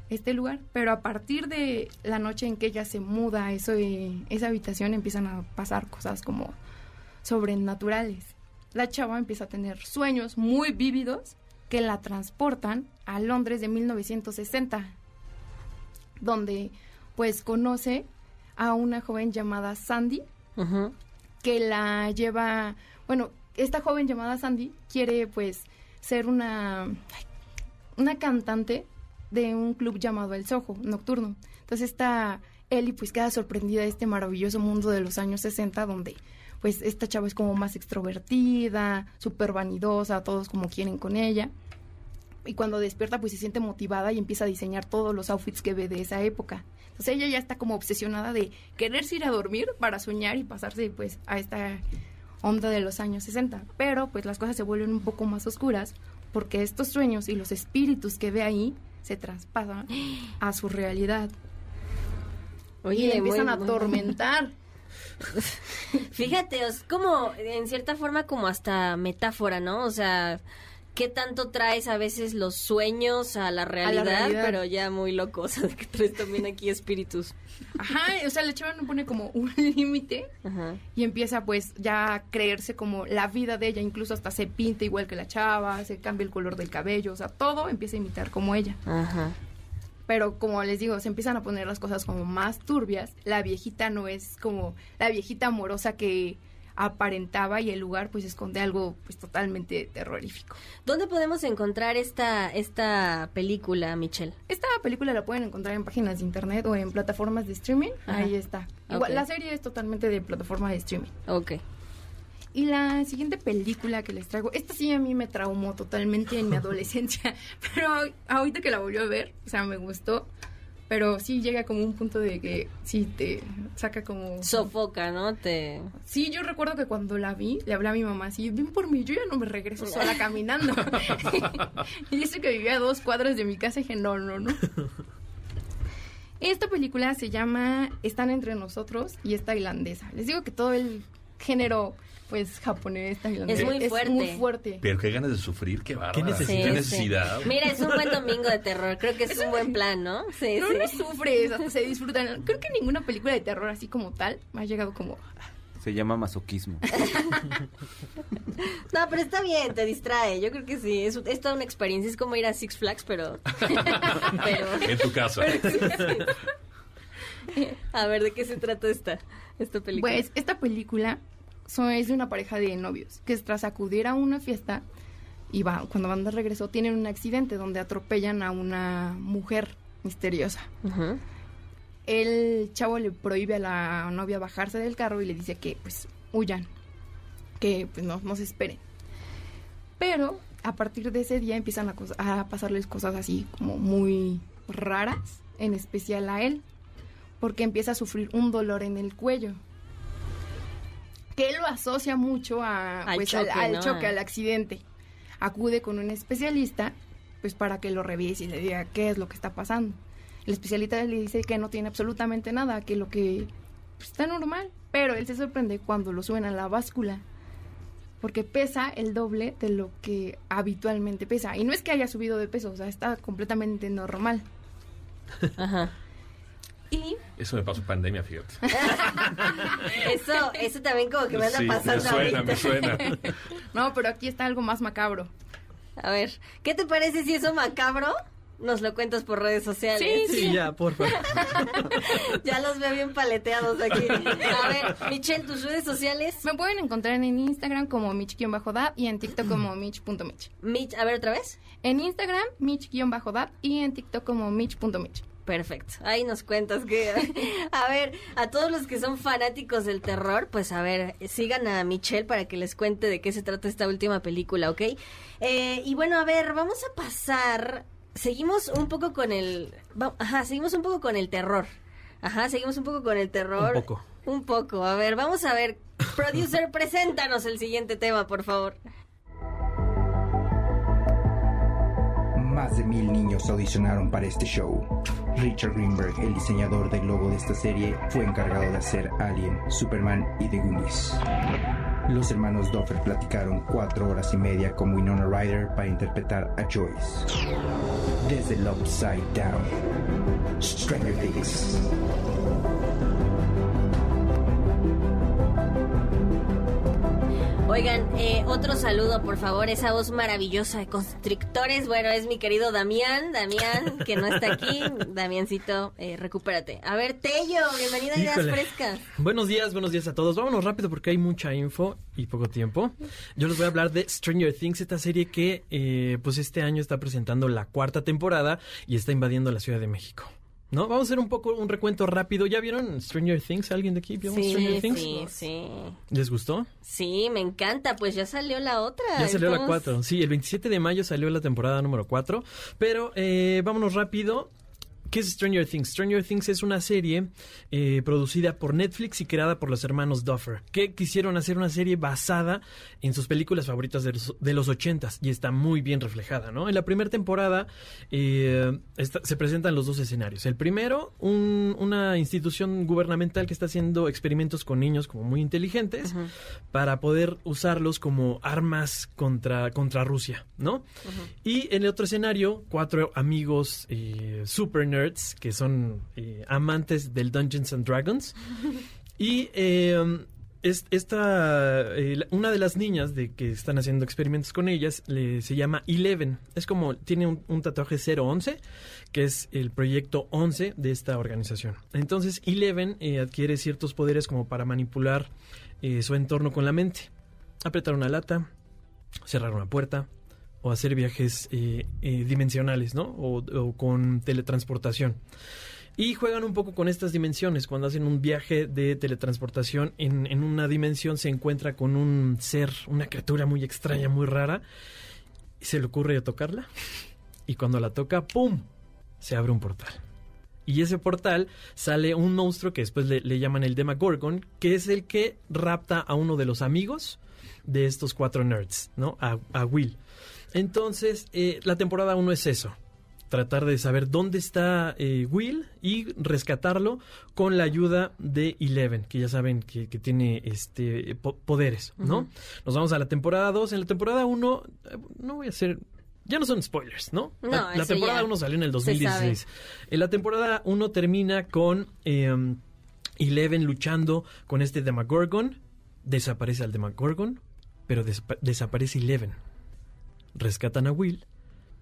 R: este lugar, pero a partir de la noche en que ella se muda a eso, eh, esa habitación empiezan a pasar cosas como sobrenaturales. La chava empieza a tener sueños muy vívidos que la transportan a Londres de 1960, donde pues conoce a una joven llamada Sandy, que la lleva, bueno, esta joven llamada Sandy quiere pues ser una, una cantante de un club llamado El Soho, nocturno. Entonces está Ellie pues queda sorprendida de este maravilloso mundo de los años 60 donde pues esta chava es como más extrovertida, súper vanidosa, todos como quieren con ella. Y cuando despierta pues se siente motivada y empieza a diseñar todos los outfits que ve de esa época. Entonces ella ya está como obsesionada de quererse ir a dormir para soñar y pasarse pues a esta onda de los años 60. Pero pues las cosas se vuelven un poco más oscuras porque estos sueños y los espíritus que ve ahí se traspasan a su realidad.
B: Oye,
R: y le empiezan a atormentar.
B: Fíjate, es como, en cierta forma, como hasta metáfora, ¿no? O sea, ¿qué tanto traes a veces los sueños a la realidad?
R: realidad.
B: Pero ya muy loco, o sea, de que traes también aquí espíritus.
R: Ajá, o sea, la chava no pone como un límite y empieza pues ya a creerse como la vida de ella, incluso hasta se pinta igual que la chava, se cambia el color del cabello, o sea, todo empieza a imitar como ella.
B: Ajá.
R: Pero como les digo, se empiezan a poner las cosas como más turbias. La viejita no es como la viejita amorosa que aparentaba y el lugar pues esconde algo pues totalmente terrorífico.
B: ¿Dónde podemos encontrar esta, esta película, Michelle?
R: Esta película la pueden encontrar en páginas de internet o en plataformas de streaming.
B: Ajá.
R: Ahí está. Igual. La serie es totalmente de plataforma de streaming.
B: Ok.
R: Y la siguiente película que les traigo, esta sí a mí me traumó totalmente en mi adolescencia, pero ahorita que la volví a ver, o sea, me gustó, pero sí llega como un punto de que sí te saca como...
B: Sofoca, ¿no? Te...
R: Sí, yo recuerdo que cuando la vi, le hablé a mi mamá así, ven por mí, yo ya no me regreso sola caminando. y eso que vivía a dos cuadras de mi casa, dije, no, no, no. Esta película se llama Están entre nosotros y es tailandesa. Les digo que todo el género, pues, japonés, tailandés,
B: Es muy fuerte.
R: muy fuerte.
T: Pero qué ganas de sufrir, qué bárbaro.
B: necesidad?
T: ¿Qué necesidad?
B: sí. Mira, es un buen domingo de terror. Creo que es un buen plan, ¿no? Sí,
R: no,
B: sí.
R: no sufres, hasta se disfrutan. Creo que ninguna película de terror así como tal me ha llegado como...
P: Se llama masoquismo.
B: No, pero está bien, te distrae. Yo creo que sí. Es, es toda una experiencia. Es como ir a Six Flags, pero. pero
T: En tu casa.
B: a ver, ¿de qué se trata esta, esta película?
R: Pues esta película so- es de una pareja de novios que tras acudir a una fiesta y va, cuando van de regreso tienen un accidente donde atropellan a una mujer misteriosa. El chavo le prohíbe a la novia bajarse del carro y le dice que pues huyan, que pues no, no se esperen. Pero a partir de ese día empiezan a, a pasarles cosas así como muy raras, en especial a él, porque empieza a sufrir un dolor en el cuello. Que lo asocia mucho a,
B: Al
R: pues,
B: choque,
R: al, al
B: ¿no?
R: choque, al accidente. Acude con un especialista, pues para que lo revise y le diga qué es lo que está pasando. El especialista le dice que no tiene absolutamente nada, que lo que pues, está normal. Pero él se sorprende cuando lo suben a la báscula. Porque pesa el doble de lo que habitualmente pesa. Y no es que haya subido de peso, o sea, está completamente normal.
B: Ajá. Y
T: Eso me pasó en pandemia, fíjate.
B: eso, eso también como que me anda
T: Sí, me
B: pasando
T: suena,
B: ahorita.
T: me suena.
R: No, pero aquí está algo más macabro.
B: A ver, ¿qué te parece si eso macabro? Nos lo cuentas por redes sociales.
R: Sí, sí. Sí, ya,
S: por favor.
B: ya los veo bien paleteados aquí. A ver, Michelle, tus redes sociales.
R: Me pueden encontrar en Instagram como Mitch-Dab y en TikTok como Mitch.Mitch.
B: Mitch, a ver otra vez.
R: En Instagram, Mitch-Dab y en TikTok como Mitch.Mitch.
B: Perfecto. Ahí nos cuentas que... A ver, a todos los que son fanáticos del terror, pues a ver, sigan a Michelle para que les cuente de qué se trata esta última película, ¿ok? Eh, y bueno, a ver, vamos a pasar... Seguimos un poco con el... va- Ajá, seguimos un poco con el terror. Ajá, seguimos un poco con el terror.
S: Un poco.
B: Un poco. A ver, vamos a ver. Producer, preséntanos el siguiente tema, por favor.
U: Más de mil niños audicionaron para este show. Richard Greenberg, el diseñador del logo de esta serie, fue encargado de hacer Alien, Superman y The Goonies. Los hermanos Duffer platicaron cuatro horas y media con Winona Ryder para interpretar a Joyce. Desde el Upside Down. Stranger Things.
B: Oigan, eh, otro saludo, por favor, esa voz maravillosa de constrictores. Bueno, es mi querido Damián, Damián, que no está aquí. Damiancito, eh, recupérate. A ver, Tello, bienvenido a Ideas. Frescas.
S: Buenos días, buenos días a todos. Vámonos rápido porque hay mucha info y poco tiempo. Yo les voy a hablar de Stranger Things, esta serie que eh, pues este año está presentando la cuarta temporada y está invadiendo la Ciudad de México. ¿No? Vamos a hacer un poco un recuento rápido. ¿Ya vieron Stranger Things? ¿Alguien de aquí vio Stranger Things?
B: sí, sí.
S: ¿Les gustó?
B: Sí, me encanta. Pues ya salió la otra.
S: Ya salió la
B: Estamos-
S: 4. Sí, el 27 de mayo salió la temporada número 4. Pero eh, vámonos rápido. ¿Qué es Stranger Things? Stranger Things es una serie eh, producida por Netflix y creada por los hermanos Duffer, que quisieron hacer una serie basada en sus películas favoritas de los, de los 80s y está muy bien reflejada, ¿no? En la primera temporada eh, está- se presentan los dos escenarios. El primero, un- una institución gubernamental que está haciendo experimentos con niños como muy inteligentes para poder usarlos como armas contra, contra Rusia, ¿no? Y en el otro escenario, cuatro amigos eh, super nerds que son eh, amantes del Dungeons and Dragons. Y eh, es- esta, eh, una de las niñas de que están haciendo experimentos con ellas le- se llama Eleven. Es como, tiene un, un tatuaje 011, que es el proyecto 11 de esta organización. Entonces, Eleven eh, adquiere ciertos poderes como para manipular su entorno con la mente. Apretar una lata, cerrar una puerta o hacer viajes eh, eh, dimensionales, ¿no? O, con teletransportación. Y juegan un poco con estas dimensiones. Cuando hacen un viaje de teletransportación, en, una dimensión se encuentra con un ser, una criatura muy extraña, muy rara. Y se le ocurre tocarla. Y cuando la toca, ¡pum! Se abre un portal. Y ese portal sale un monstruo que después le, llaman el Demagorgon, que es el que rapta a uno de los amigos de estos cuatro nerds, ¿no? A Will. Entonces, eh, la temporada 1 es eso. Tratar de saber dónde está eh, Will y rescatarlo con la ayuda de Eleven, que ya saben que, que tiene este po- poderes, ¿no? Nos vamos a la temporada 2. En la temporada 1, eh, no voy a hacer... Ya no son spoilers, ¿no?
B: No,
S: la, la temporada
B: ya
S: 1 salió en el
B: se
S: 2016. En la temporada 1 termina con eh, Eleven luchando con este Demagorgon. Desaparece al Demagorgon, pero desaparece Eleven. Rescatan a Will,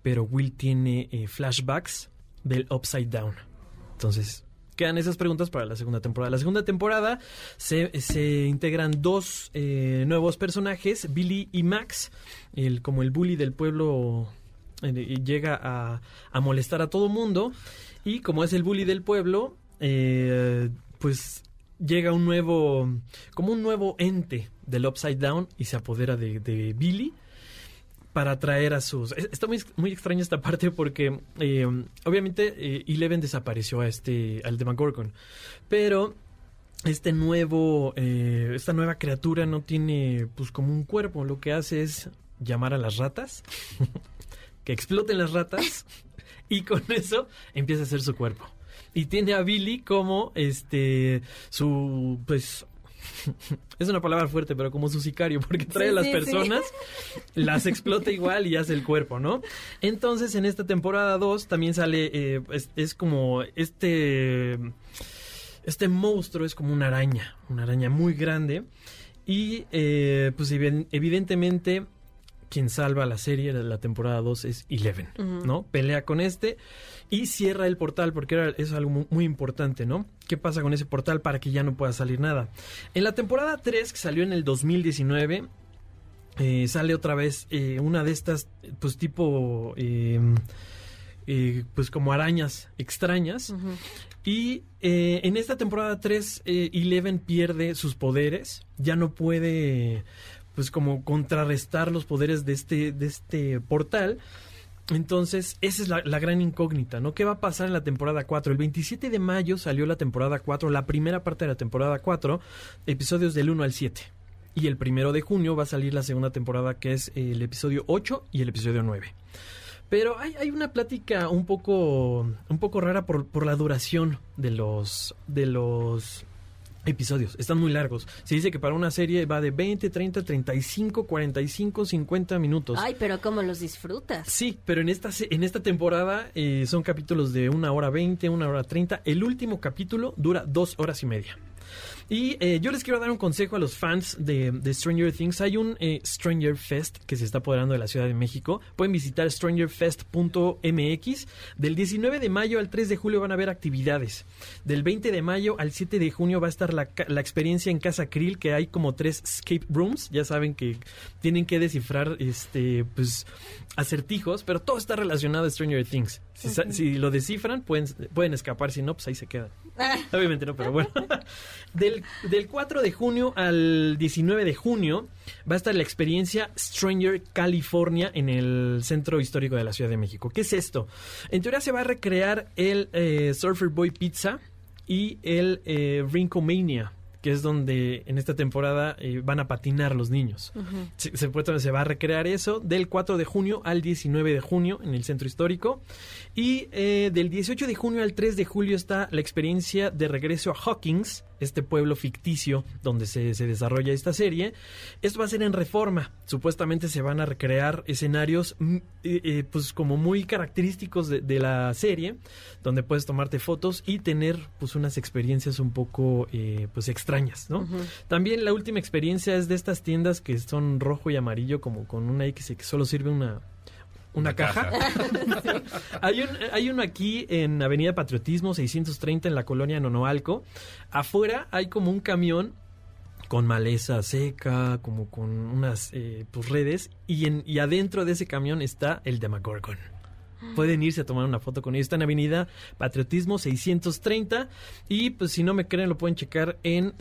S: pero Will tiene eh, flashbacks del Upside Down. Entonces, quedan esas preguntas para la segunda temporada. La segunda temporada se, se integran dos eh, nuevos personajes, Billy y Max, el, como el bully del pueblo eh, llega a, a molestar a todo mundo. Y como es el bully del pueblo, pues llega un nuevo, como un nuevo ente del Upside Down y se apodera de, de Billy para traer a sus... es- Está muy, muy extraña esta parte porque eh, obviamente eh, Eleven desapareció a este, al Demagorgon, pero este nuevo, eh, esta nueva criatura no tiene pues como un cuerpo, lo que hace es llamar a las ratas, que exploten las ratas y con eso empieza a hacer su cuerpo. Y tiene a Billy como este su pues es una palabra fuerte, pero como su sicario, porque trae
B: Sí,
S: a las
B: sí, sí.
S: personas, las explota igual y hace el cuerpo, ¿no? Entonces, en esta temporada 2 también sale, eh, es, es como este, este monstruo es como una araña, una araña muy grande. Y eh, pues evi- evidentemente quien salva la serie de la temporada 2 es Eleven. ¿no? Pelea con este y cierra el portal porque era, es algo mu- muy, importante, ¿no? ¿Qué pasa con ese portal para que ya no pueda salir nada? En la temporada 3, que salió en el 2019, eh, sale otra vez eh, una de estas, pues tipo, eh, eh, pues como arañas extrañas. Y eh, en esta temporada 3, eh, Eleven pierde sus poderes. Ya no puede, pues, como contrarrestar los poderes de este, de este portal. Entonces, esa es la, la gran incógnita, ¿no? ¿Qué va a pasar en la temporada 4? El 27 de mayo salió la temporada 4, la primera parte de la temporada 4, episodios del 1 al 7. Y el primero de junio va a salir la segunda temporada, que es el episodio 8 y el episodio 9. Pero hay, hay una plática un poco, un poco rara por, por la duración de los, de los episodios. Están muy largos. Se dice que para una serie va de 20, 30, 35, 45, 50 minutos.
B: Ay, pero ¿cómo los disfrutas?
S: Sí, pero en esta, en esta temporada eh, son capítulos de una hora 20, una hora 30. El último capítulo dura dos horas y media. Y eh, yo les quiero dar un consejo a los fans de, de Stranger Things. Hay un eh, Stranger Fest que se está apoderando de la Ciudad de México. Pueden visitar strangerfest.mx. Del 19 de mayo al 3 de julio van a haber actividades. Del 20 de mayo al 7 de junio va a estar la, la experiencia en Casa Krill, que hay como tres escape rooms. Ya saben que tienen que descifrar este pues acertijos, pero todo está relacionado a Stranger Things. Si, si lo descifran, pueden, pueden escapar. Si no, pues ahí se quedan. Obviamente no, pero bueno. Del, del 4 de junio al 19 de junio va a estar la experiencia Stranger California en el Centro Histórico de la Ciudad de México. ¿Qué es esto? En teoría se va a recrear el eh, Surfer Boy Pizza y el eh, Rinkomania, que es donde en esta temporada eh, van a patinar los niños. Se, se puede- se va a recrear eso del 4 de junio al 19 de junio en el centro histórico. Y eh, del 18 de junio al 3 de julio está la experiencia de regreso a Hawkins, este pueblo ficticio donde se, se desarrolla esta serie. Esto va a ser en reforma. Supuestamente se van a recrear escenarios mm, eh, eh, pues como muy característicos de, de la serie, donde puedes tomarte fotos y tener pues unas experiencias un poco eh, pues extrañas, ¿no? También la última experiencia es de estas tiendas que son rojo y amarillo, como con una X que solo sirve una, una, caja. hay, un, hay uno aquí en Avenida Patriotismo 630 en la colonia Nonoalco. Afuera hay como un camión con maleza seca, como con unas eh, pues, redes, y, en, y adentro de ese camión está el Demagorgon. Pueden irse a tomar una foto con ellos. Está en Avenida Patriotismo 630. Y pues si no me creen, lo pueden checar en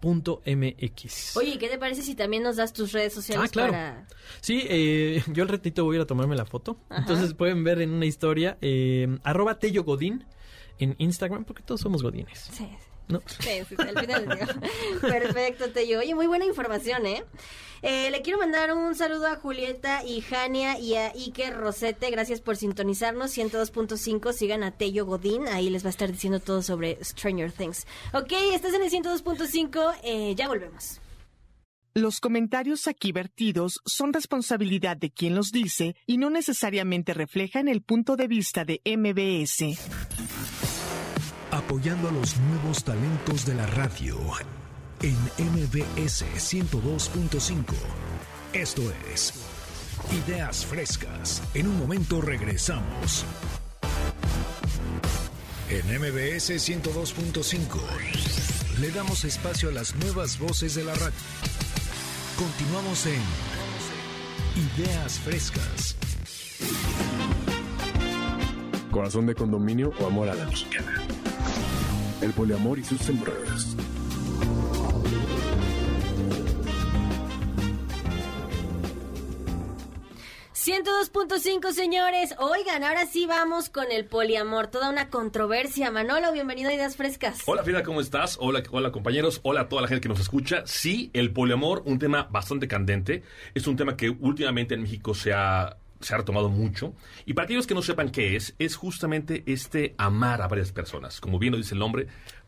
S: strangerfest.mx.
B: Oye, ¿y ¿qué te parece si también nos das tus redes sociales
S: Ah, claro.
B: para...
S: Sí, eh, yo al ratito voy a ir a tomarme la foto.
B: Ajá.
S: Entonces pueden ver en una historia, eh, arroba Tello Godín en Instagram, porque todos somos godines.
B: Sí,
S: ¿No?
B: Sí, sí, al final. Perfecto, Tello. Oye, muy buena información, ¿eh? Eh, Le quiero mandar un saludo a Julieta y Jania y a Iker Rosete. Gracias por sintonizarnos. 102.5. Sigan a Tello Godín. Ahí les va a estar diciendo todo sobre Stranger Things. Ok, estás en el 102.5. Eh, ya volvemos.
V: Los comentarios aquí vertidos son responsabilidad de quien los dice y no necesariamente reflejan el punto de vista de MBS.
K: Apoyando a los nuevos talentos de la radio en MBS 102.5. Esto es Ideas Frescas. En un momento regresamos. En MBS 102.5 le damos espacio a las nuevas voces de la radio. Continuamos en Ideas Frescas.
W: Corazón de condominio o amor a la mexicana. El poliamor y sus temporadas.
B: 102.5, señores. Oigan, ahora sí vamos con el poliamor. Toda una controversia. Manolo, bienvenido a Ideas Frescas.
T: Hola Frida, ¿cómo estás? Hola, hola compañeros, hola a toda la gente que nos escucha. Sí, el poliamor, un tema bastante candente. Es un tema que últimamente en México se ha, se ha retomado mucho. Y para aquellos que no sepan qué es, es justamente este amar a varias personas. Como bien lo dice el nombre,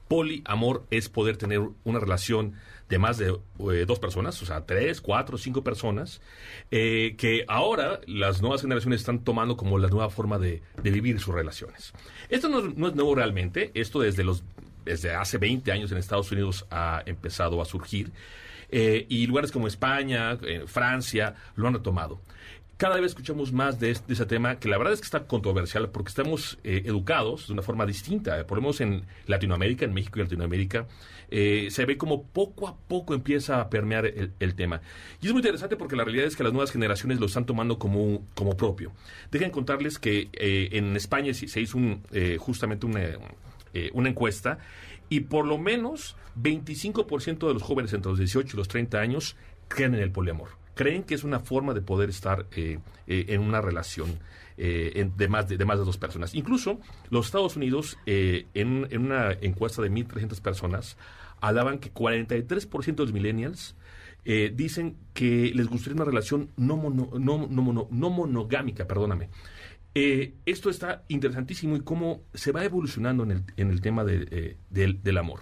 T: poliamor es poder tener una relación de más de eh, dos personas, o sea, tres, cuatro, cinco personas, eh, que ahora las nuevas generaciones están tomando como la nueva forma de, de vivir sus relaciones. Esto no, es- nuevo realmente, esto desde, los, desde hace 20 años en Estados Unidos ha empezado a surgir, eh, y lugares como España, Francia, lo han retomado cada vez escuchamos más de, ese tema, que la verdad es que está controversial porque estamos eh, educados de una forma distinta. Por lo menos en Latinoamérica, en México y Latinoamérica, eh, se ve como poco a poco empieza a permear el, tema. Y es muy interesante porque la realidad es que las nuevas generaciones lo están tomando como, como propio. Dejen contarles que eh, en España se se hizo un, eh, justamente una, eh, una encuesta y por lo menos 25% de los jóvenes entre los 18 y los 30 años creen en el poliamor. Creen que es una forma de poder estar eh, eh, en una relación eh, de, más de, más de dos personas. Incluso los Estados Unidos, en, en una encuesta de 1.300 personas, hablaban que 43% de los millennials dicen que les gustaría una relación no, mono- no, no mono- no monogámica, perdóname. Esto está interesantísimo y cómo se va evolucionando en el, tema de, del amor.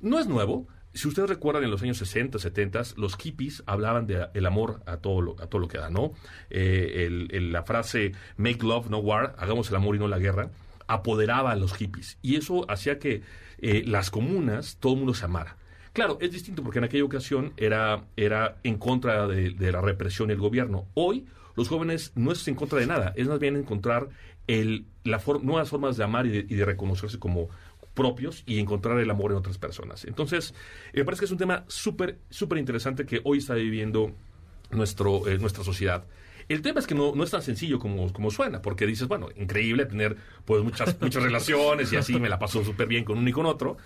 T: No es nuevo. Si ustedes recuerdan, en los años 60, 70, los hippies hablaban de el amor a todo lo, a todo lo que da, ¿no? Eh, la frase make love, no war, hagamos el amor y no la guerra, apoderaba a los hippies. Y eso hacía que eh, las comunas, todo el mundo se amara. Claro, es distinto porque en aquella ocasión era, era en contra de, la represión y el gobierno. Hoy, los jóvenes no es en contra de nada, es más bien encontrar el, la nuevas formas de amar y de reconocerse como propios y encontrar el amor en otras personas. Entonces, eh, me parece que es un tema súper, súper interesante que hoy está viviendo nuestro, eh, nuestra sociedad. El tema es que no, no es tan sencillo como, como suena, porque dices, bueno, increíble tener pues muchas, muchas relaciones y así me la paso súper bien con uno y con otro.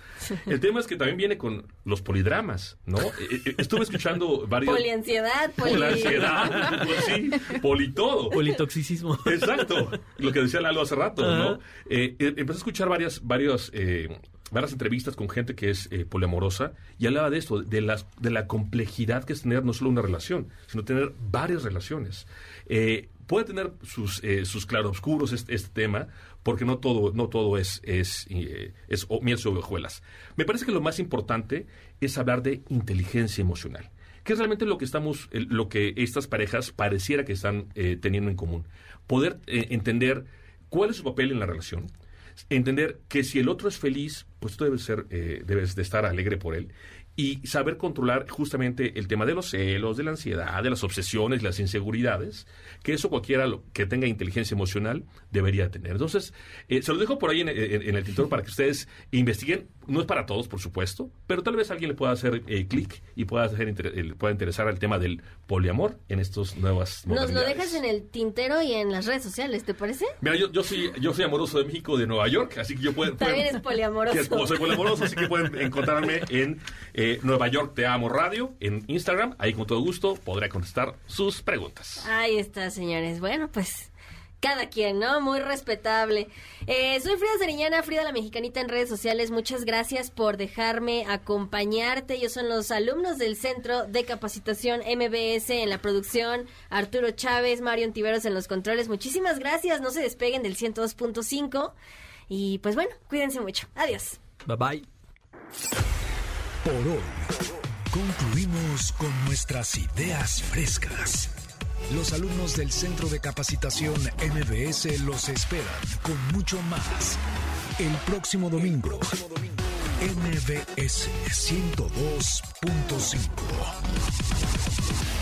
T: El tema es que también viene con los polidramas, ¿no? Eh, eh, estuve escuchando varios...
B: Poliansiedad, poli...
T: Poliansiedad, pues sí, politodo.
S: Politoxicismo.
T: Exacto, lo que decía Lalo hace rato. ¿no? Eh, eh, empecé a escuchar varias, varios, eh, varias entrevistas con gente que es eh, poliamorosa y hablaba de esto, de, las, de la complejidad que es tener no solo una relación, sino tener varias relaciones. Eh, puede tener sus, eh, sus claroscuros este, este tema, porque no todo, no todo es, es, eh, es o- miel sobre hojuelas. Me parece que lo más importante es hablar de inteligencia emocional que es realmente lo que estamos, el- lo que estas parejas pareciera que están eh, teniendo en común. Poder eh, entender cuál es su papel en la relación, entender que si el otro es feliz, pues tú debes ser, eh, debes de estar alegre por él y saber controlar justamente el tema de los celos, de la ansiedad, de las obsesiones, las inseguridades, que eso cualquiera que tenga inteligencia emocional debería tener. Entonces, eh, se lo dejo por ahí en, en- en el tintero para que ustedes investiguen. No es para todos, por supuesto, pero tal vez alguien le pueda hacer eh, clic y pueda, hacer inter- eh, pueda interesar el tema del poliamor en estas nuevas
B: Nos lo dejas en el tintero y en las redes sociales, ¿te parece?
T: Mira, yo, yo soy yo soy amoroso de México, de Nueva York, así que yo puedo...
B: También es poliamoroso.
T: Que como soy poliamoroso, así que pueden encontrarme en eh, Nueva York Te Amo Radio, en Instagram. Ahí con todo gusto podré contestar sus preguntas.
B: Ahí está, señores. Bueno, pues cada quien, ¿no? Muy respetable. Eh, soy Frida Sariñana, Frida la Mexicanita en redes sociales. Muchas gracias por dejarme acompañarte. Ellos son los alumnos del Centro de Capacitación MBS en la producción. Arturo Chávez, Mario Tiveros en los controles. Muchísimas gracias. No se despeguen del 102.5. Y pues bueno, cuídense mucho. Adiós.
S: Bye bye.
K: Por hoy, concluimos con nuestras ideas frescas. Los alumnos del Centro de Capacitación MBS los esperan con mucho más el próximo domingo. MBS 102.5.